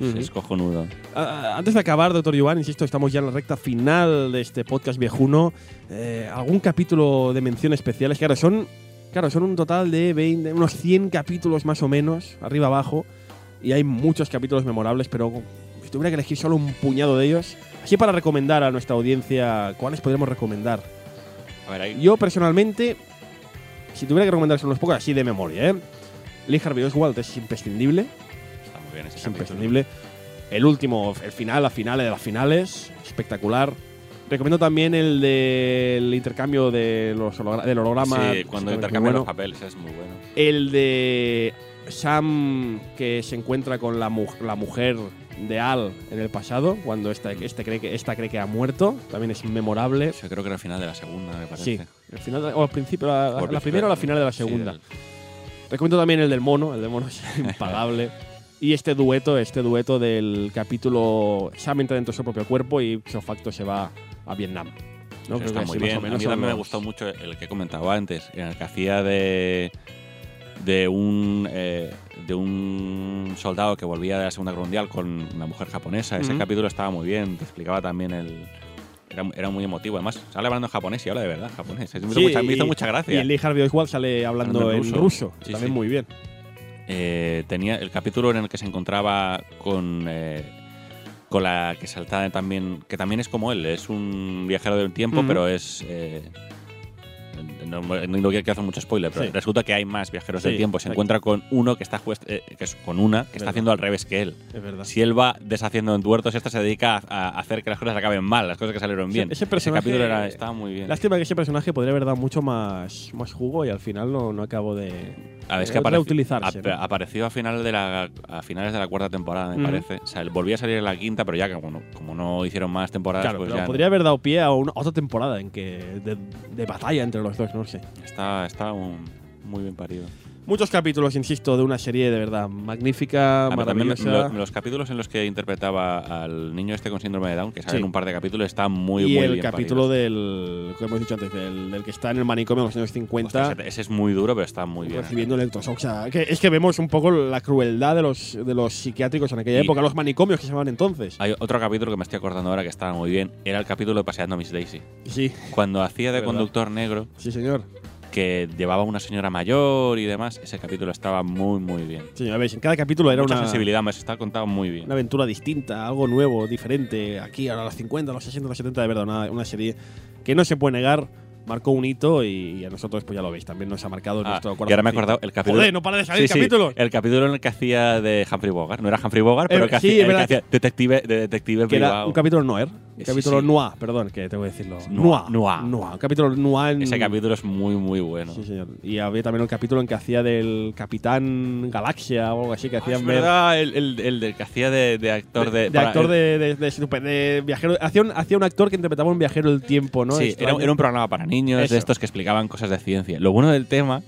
Ujú. es cojonudo. Ah, antes de acabar, doctor Yuan, insisto, estamos ya en la recta final de este podcast viejuno. Eh, ¿Algún capítulo de mención especiales? Claro, son, claro, son un total de 20, unos 100 capítulos más o menos, arriba abajo. Y hay muchos capítulos memorables, pero si tuviera que elegir solo un puñado de ellos, así para recomendar a nuestra audiencia, ¿cuáles podríamos recomendar? A ver, ahí. Yo personalmente, si tuviera que recomendarse unos pocos así de memoria, ¿eh? Lee Harvey Oswald es imprescindible, Ese es imprescindible. El último, el final, la finales de las finales, espectacular. Recomiendo también el del intercambio de los del holograma. Sí, cuando intercambian bueno. los papeles, es muy bueno. El de Sam que se encuentra con la, mu- la mujer de Al en el pasado, cuando esta, este cree que, esta cree que ha muerto, también es memorable. Yo creo que era el final de la segunda, me parece. Sí, el final de- o al principio, la, la- la primera o la final de la Sí, segunda. del- Recomiendo también el del mono, el del mono es impagable. y este dueto, este dueto del capítulo Sam entra dentro de su propio cuerpo y facto se va a Vietnam. ¿no? Está muy bien. A mí también me los- gustó mucho el que he comentado antes, en el que hacía de de un eh, de un soldado que volvía de la Segunda Guerra Mundial con una mujer japonesa. Ese capítulo estaba muy bien, te explicaba también el era, era muy emotivo. Además, sale hablando en japonés y habla de verdad japonés. Me hizo, Sí, mucha, me hizo y- mucha Y gracia. el Lee Harvey Oswald sale hablando Hablando en en ruso. ruso, Sí, también sí. muy bien. Eh, tenía el capítulo en el que se encontraba con eh, con la que saltaba también que también es como él es un viajero del tiempo pero es eh, no, no quiero que hacer mucho spoiler pero Sí. resulta que hay más viajeros Sí, del tiempo se encuentra con uno que está eh, que es con una que está Verdad. haciendo al revés que él Es verdad. si él va deshaciendo entuertos esta se dedica a, a hacer que las cosas acaben mal las cosas que salieron Ese- bien ese personaje- capítulo era, estaba muy bien Lástima que ese personaje podría haber dado mucho más, más jugo y al final no, no acabo de, A ver, es que apareció, utilizarse. ap- apareció a, final de la, a finales de la cuarta temporada, me parece. O sea, él volvía a salir en la quinta, pero ya que como no, como no hicieron más temporadas, Claro, pues pero ya podría haber dado pie a una, otra temporada en que de, de batalla entre los dos, sé. está, está un- muy bien parido. Muchos capítulos, insisto, de una serie de verdad magnífica, Ah, pero también maravillosa. lo- los capítulos en los que interpretaba al niño este con síndrome de Down, que salen Sí. un par de capítulos, están muy, y muy el bien capítulo paridos. del que hemos dicho antes, del, del que está en el manicomio en los años 50, Ostras, ese- es muy duro, pero está muy bien. recibiendo electroshock. O sea, que es que vemos un poco la crueldad de los, de los psiquiátricos en aquella Y- época, los manicomios que se llamaban entonces. Hay otro capítulo que me estoy acordando ahora que estaba muy bien. Era el capítulo de Paseando a Miss Daisy. Sí, Cuando hacía de conductor negro, sí, señor. Que llevaba a una señora mayor y demás, ese capítulo estaba muy, muy bien. Sí, señor, veis, en cada capítulo era Mucha una, sensibilidad, me está contado muy bien. una aventura distinta, algo nuevo, diferente. Aquí, ahora a los 50, a los 60, a los 70, de verdad, una, una serie que no se puede negar. Marcó un hito y a nosotros, pues ya lo veis, también nos ha marcado Ah, nuestro y ahora me he acordado el capítulo. Joder, no para de salir Sí, sí, capítulos. el capítulo en el que hacía de Humphrey Bogart. No era Humphrey Bogart, pero Eh, que sí, hacía, el que hacía detective, de detective que era privado. un capítulo noir. Un Sí, capítulo sí. noir, perdón, que tengo que decirlo. Noir, Noir. noir. Un capítulo noir. en- Ese capítulo es muy, muy bueno. Sí, señor. Y había también el capítulo en que hacía del Capitán Galaxia o algo así, que Ah, hacían es ver- verdad, el, el, el de- que hacía de, de actor de. de, para- actor de, de, de de viajero. Hacía un, hacía un actor que interpretaba un viajero del tiempo, ¿no? sí, era, era un programa para niños Eso. de estos que explicaban cosas de ciencia. Lo bueno del tema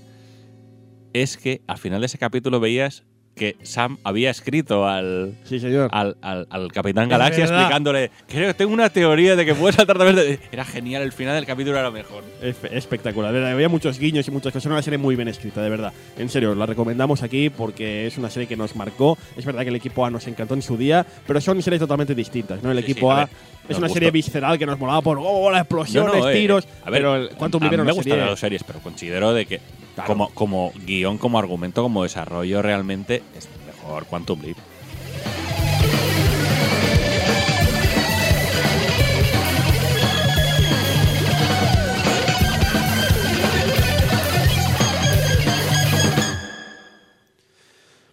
es que al final de ese capítulo veías que Sam había escrito al, Sí, señor. al, al- al Capitán Galaxia explicándole, creo que tengo una teoría de que puedes saltar de... Era genial, el final del capítulo era mejor. Espe- espectacular. De verdad, Había muchos guiños y muchas cosas. Era una serie muy bien escrita, de verdad. En serio, la recomendamos aquí porque es una serie que nos marcó. Es verdad que el equipo A nos encantó en su día, pero son series totalmente distintas, ¿no? El Sí, equipo sí, a es nos una gustó. serie visceral que nos molaba por oh, las explosiones, No, no, eh, tiros. a ver, pero el Quantum a mí me gustan las dos series, pero considero de que Como, como guion, como argumento, como desarrollo, realmente es mejor Quantum Leap.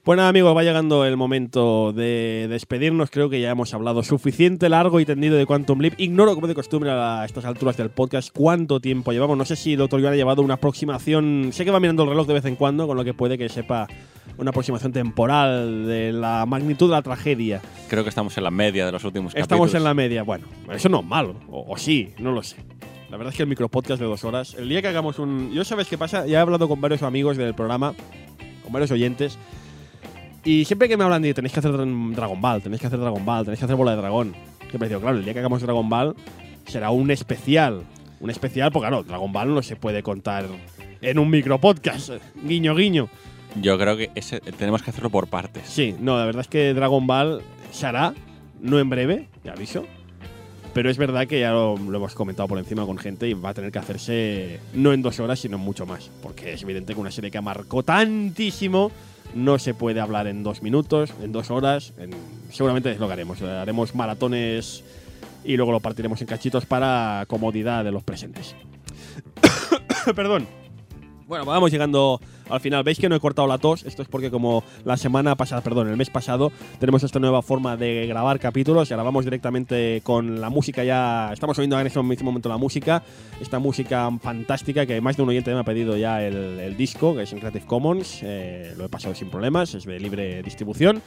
Pues nada, amigos, va llegando el momento de despedirnos. Creo que ya hemos hablado suficiente largo y tendido de Quantum Leap. Ignoro, como de costumbre, a estas alturas del podcast, cuánto tiempo llevamos. No sé si el doctor Iván ha llevado una aproximación. Sé que va mirando el reloj de vez en cuando, con lo que puede que sepa una aproximación temporal de la magnitud de la tragedia. Creo que estamos en la media de los últimos Estamos capítulos. en la media. Bueno, eso no es malo. O, o sí, no lo sé. La verdad es que el micropodcast de dos horas. El día que hagamos un. Yo, ¿sabes qué pasa? Ya he hablado con varios amigos del programa, con varios oyentes. Y siempre que me hablan de tenéis que hacer Dra- Dragon Ball, tenéis que hacer Dragon Ball, tenéis que hacer Bola de Dragón. Siempre digo, claro, el día que hagamos Dragon Ball será un especial. Un especial, porque claro, Dragon Ball no se puede contar en un micropodcast. Guiño, guiño. Yo creo que ese, tenemos que hacerlo por partes. Sí, no, la verdad es que Dragon Ball se hará, no en breve, ya aviso. Pero es verdad que ya lo, lo hemos comentado por encima con gente y va a tener que hacerse no en dos horas, sino en mucho más. Porque es evidente que una serie que marcó tantísimo no se puede hablar en dos minutos, en dos horas. en- seguramente es lo que haremos. Haremos maratones y luego lo partiremos en cachitos para comodidad de los presentes. Perdón. Bueno, vamos llegando al final. Veis que no he cortado la tos. Esto es porque como la semana pasada, perdón, el mes pasado, tenemos esta nueva forma de grabar capítulos y ahora vamos directamente con la música ya. Estamos oyendo en este momento la música. Esta música fantástica que más de un oyente me ha pedido ya el, disco, que es en Creative Commons. Eh, lo he pasado sin problemas, es de libre distribución.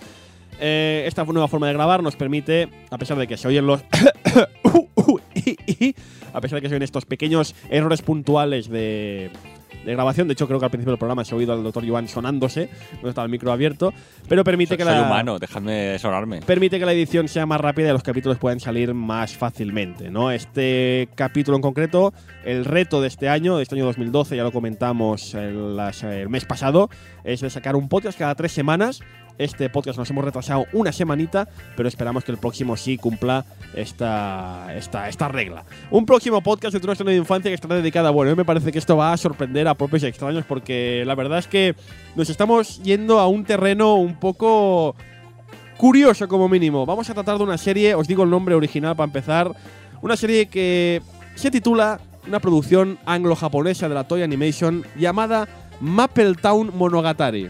Eh, esta nueva forma de grabar nos permite, a pesar de que se oyen los... a pesar de que se oyen estos pequeños errores puntuales de, de grabación. De hecho, creo que al principio del programa se ha oído al doctor Joan sonándose, no estaba el micro abierto, pero permite Soy que la humano, dejadme sonarme. permite que la edición sea más rápida y los capítulos puedan salir más fácilmente, ¿no? Este capítulo en concreto, el reto de este año, de este año 2012, ya lo comentamos el, el mes pasado, es de sacar un podcast cada tres semanas. Este podcast nos hemos retrasado una semanita, pero esperamos que el próximo sí cumpla esta, esta, esta regla. Un próximo podcast de nuestra de infancia que estará dedicado a, bueno, a mí me parece que esto va a sorprender a propios extraños porque la verdad es que nos estamos yendo a un terreno un poco curioso como mínimo. Vamos a tratar de una serie, os digo el nombre original para empezar, una serie que se titula una producción anglo-japonesa de la Toy Animation llamada Town Monogatari.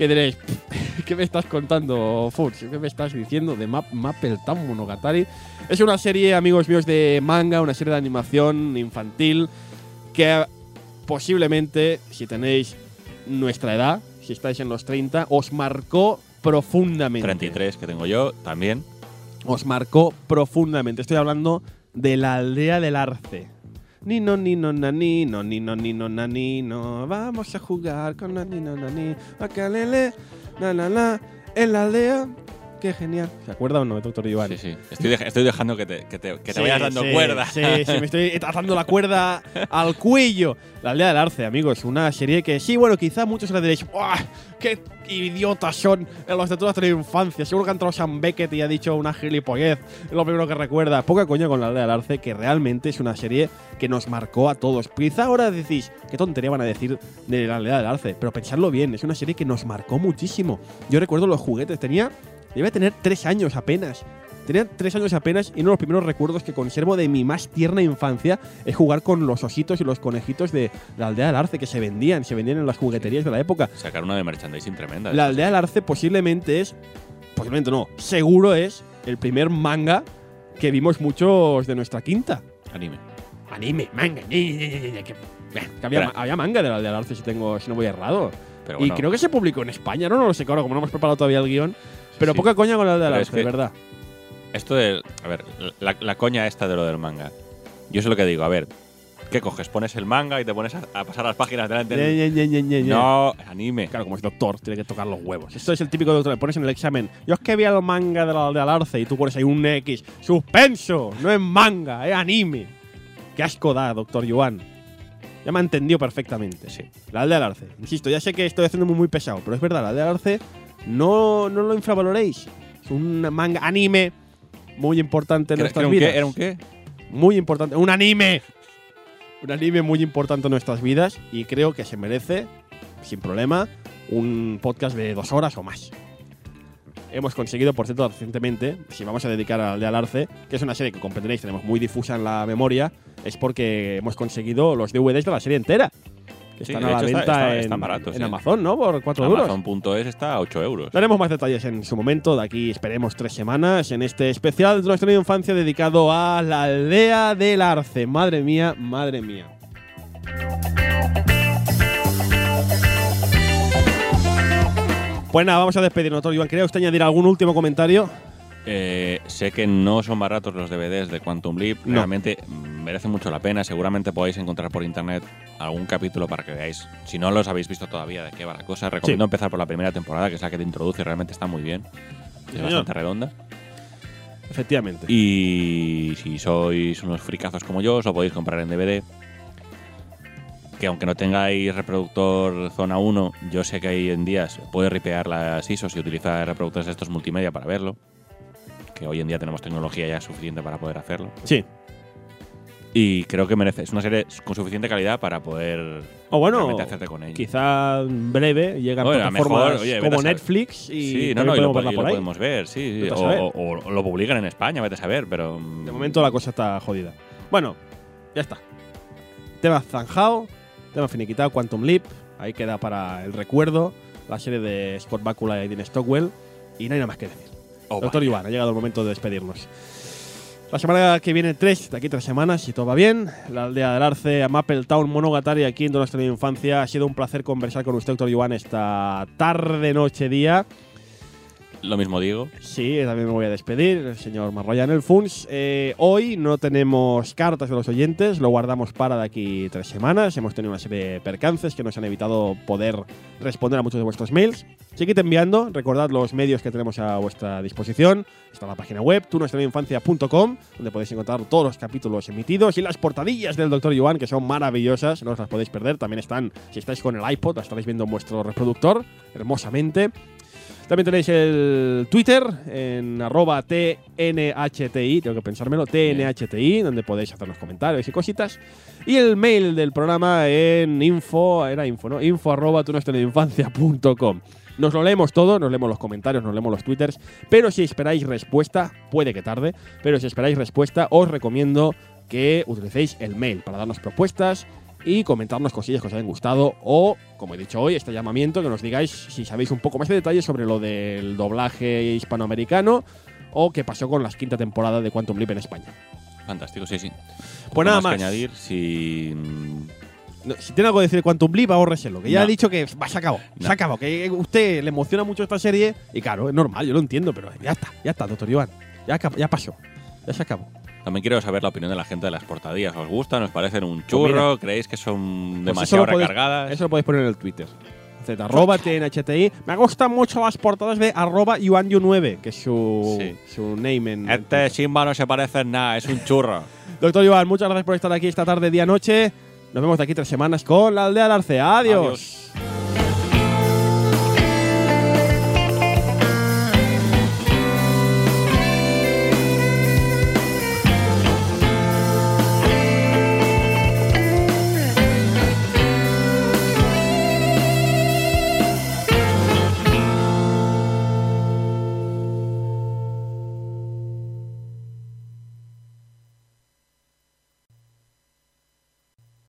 Que diréis, ¿qué me estás contando, Fuchs? ¿Qué me estás diciendo de Map Town Monogatari? Es una serie, amigos míos, de manga, una serie de animación infantil que posiblemente, si tenéis nuestra edad, si estáis en los 30, os marcó profundamente. 33 que tengo yo, también. Os marcó profundamente. Estoy hablando de la aldea del arce. Ni no, ni no, na, ni no, ni no, ni no, na, ni no. Vamos a jugar con la ni no, na, ni. Acalele, na, na, na. En la aldea. Qué genial. ¿Se acuerda o no, doctor Iván? Sí, sí. Estoy, dej- estoy dejando que te, que te- que te Sí, vayas dando sí, cuerda. Sí, sí, me estoy atando la cuerda al cuello. La aldea del arce, amigos. Una serie que, sí, bueno, quizá muchos le diréis, ¡Buah! ¡Qué idiotas son en los de toda nuestra infancia! Seguro que ha entrado Sam Beckett y ha dicho una gilipollez. Es lo primero que recuerda. Poca coña con la aldea del arce, que realmente es una serie que nos marcó a todos. Quizá ahora decís, ¿qué tontería van a decir de la aldea del arce? Pero pensadlo bien, es una serie que nos marcó muchísimo. Yo recuerdo los juguetes, tenía. Debe tener tres años apenas. Tenía tres años apenas y uno de los primeros recuerdos que conservo de mi más tierna infancia es jugar con los ositos y los conejitos de la aldea del arce que se vendían, se vendían en las jugueterías de la época. Sacar una de merchandising tremenda. La aldea del arce posiblemente es, posiblemente no, seguro es el primer manga que vimos muchos de nuestra quinta. Anime. Anime, manga, que, que había, había manga de la aldea del arce si, tengo, si no voy errado. Pero y bueno, creo que se publicó en España, no, no lo sé, claro, como no hemos preparado todavía el guion. Pero sí. poca coña con la del Pero es de que- verdad. Esto de. A ver, la, la coña esta de lo del manga. Yo sé lo que digo. A ver, ¿qué coges? Pones el manga y te pones a, a pasar las páginas delante del. Ñe. No, anime. Claro, como es doctor, tiene que tocar los huevos. Esto es el típico doctor, le pones en el examen. Yo es que vi el manga de la aldea del arce y tú pones ahí un X. ¡Suspenso! No es manga, es anime. Qué asco da, doctor Yuan. Ya me ha entendido perfectamente. Sí. La aldea del arce. Insisto, ya sé que estoy haciendo muy, muy pesado, pero es verdad, la aldea del arce no, no lo infravaloréis. Es un manga anime muy importante en ¿Era, nuestras era un vidas. qué? ¿Era un qué? Muy importante. ¡Un anime! Un anime muy importante en nuestras vidas y creo que se merece, sin problema, un podcast de dos horas o más. Hemos conseguido, por cierto, recientemente, si vamos a dedicar al de Alarce, que es una serie que comprenderéis, tenemos muy difusa en la memoria, es porque hemos conseguido los DVDs de la serie entera. Que Sí, están de a la está- venta está- en, están baratos, en sí. Amazon, ¿no? Por 4 euros. Amazon.es está a 8 euros. Daremos más detalles en su momento, de aquí esperemos tres semanas, en este especial de nuestra infancia dedicado a la aldea del arce. Madre mía, madre mía. Pues nada, vamos a despedirnos, Iván. ¿Quería usted añadir algún último comentario? Eh, sé que no son baratos los DVDs de Quantum Leap. No. Realmente mm, merece mucho la pena. Seguramente podéis encontrar por internet algún capítulo para que veáis. Si no los habéis visto todavía de qué va la cosa, recomiendo empezar por la primera temporada, que es la que te introduce. Realmente está muy bien. Es señor. bastante redonda. Efectivamente. Y si sois unos fricazos como yo, os lo podéis comprar en DVD. Que aunque no tengáis reproductor zona 1, yo sé que hoy en día se puede ripear las ISOs y utilizar reproductores de estos multimedia para verlo. Que hoy en día tenemos tecnología ya suficiente para poder hacerlo. Sí. Y creo que merece. Es una serie con suficiente calidad para poder O bueno, realmente hacerte con ella. quizá breve llegan Oye, a plataformas mejor, oye, como. Netflix y sí, no, también no, y lo, podemos y lo ver, sí. o lo publican en España, vete a saber, pero. mm, De momento la cosa está jodida. Bueno, ya está. tema zanjado, tema finiquitado, Quantum Leap. Ahí queda para el recuerdo la serie de Scott Bakula y Dean Stockwell. Y no hay nada más que decir. Oh, Doctor vaya. Iván, ha llegado el momento de despedirnos. La semana que viene, tres, de aquí tres semanas, si todo va bien. La aldea del Arce, Maple Town, Monogatari, aquí en nuestra infancia. Ha sido un placer conversar con usted, doctor Iván, esta tarde, noche, día. Lo mismo digo. Sí, también me voy a despedir, el señor Marroyan el Funs. Eh, hoy no tenemos cartas de los oyentes, lo guardamos para de aquí tres semanas. Hemos tenido una serie de percances que nos han evitado poder responder a muchos de vuestros mails. Seguid enviando, recordad los medios que tenemos a vuestra disposición. Está la página web, tunuestrainfancia.com, donde podéis encontrar todos los capítulos emitidos y las portadillas del Dr. Yuan, que son maravillosas, no os las podéis perder. También están, si estáis con el iPod, las estaréis viendo en vuestro reproductor, hermosamente. También tenéis el Twitter en arroba TNHTI, tengo que pensármelo, TNHTI, donde podéis hacernos comentarios y cositas. Y el mail del programa en info, era info, ¿no? Info arroba tunuestrainfancia.com. Nos lo leemos todo, nos leemos los comentarios, nos leemos los twitters, pero si esperáis respuesta, puede que tarde, pero si esperáis respuesta, os recomiendo que utilicéis el mail para darnos propuestas y comentarnos cosillas que os hayan gustado o, como he dicho hoy, este llamamiento, que nos digáis si sabéis un poco más de detalles sobre lo del doblaje hispanoamericano o qué pasó con la quinta temporada de Quantum Leap en España. Fantástico, sí, sí. Pues nada más que añadir si. mm, No, si tiene algo que decir de Quantum Leap, ahórreselo, que ya No. ha dicho que va, se acabó, No. se acabó, que a usted le emociona mucho esta serie y claro, es normal, yo lo entiendo, pero ya está, ya está, doctor Iván, ya, ya pasó, ya se acabó. También quiero saber la opinión de la gente de las portadillas. ¿Os gustan? ¿Os parecen un Pues churro? ¿Creéis que son Pues demasiado eso lo podéis- recargadas? Eso lo podéis poner en el Twitter. Z, arroba TNHTI. Me gustan mucho las portadas de arroba Yuanyu9, que es su, Sí. su name en. Este Simba no se parece en nada, es un churro. Doctor Iván, muchas gracias por estar aquí esta tarde, día, noche. Nos vemos de aquí tres semanas con la aldea del Arce. Adiós. Adiós.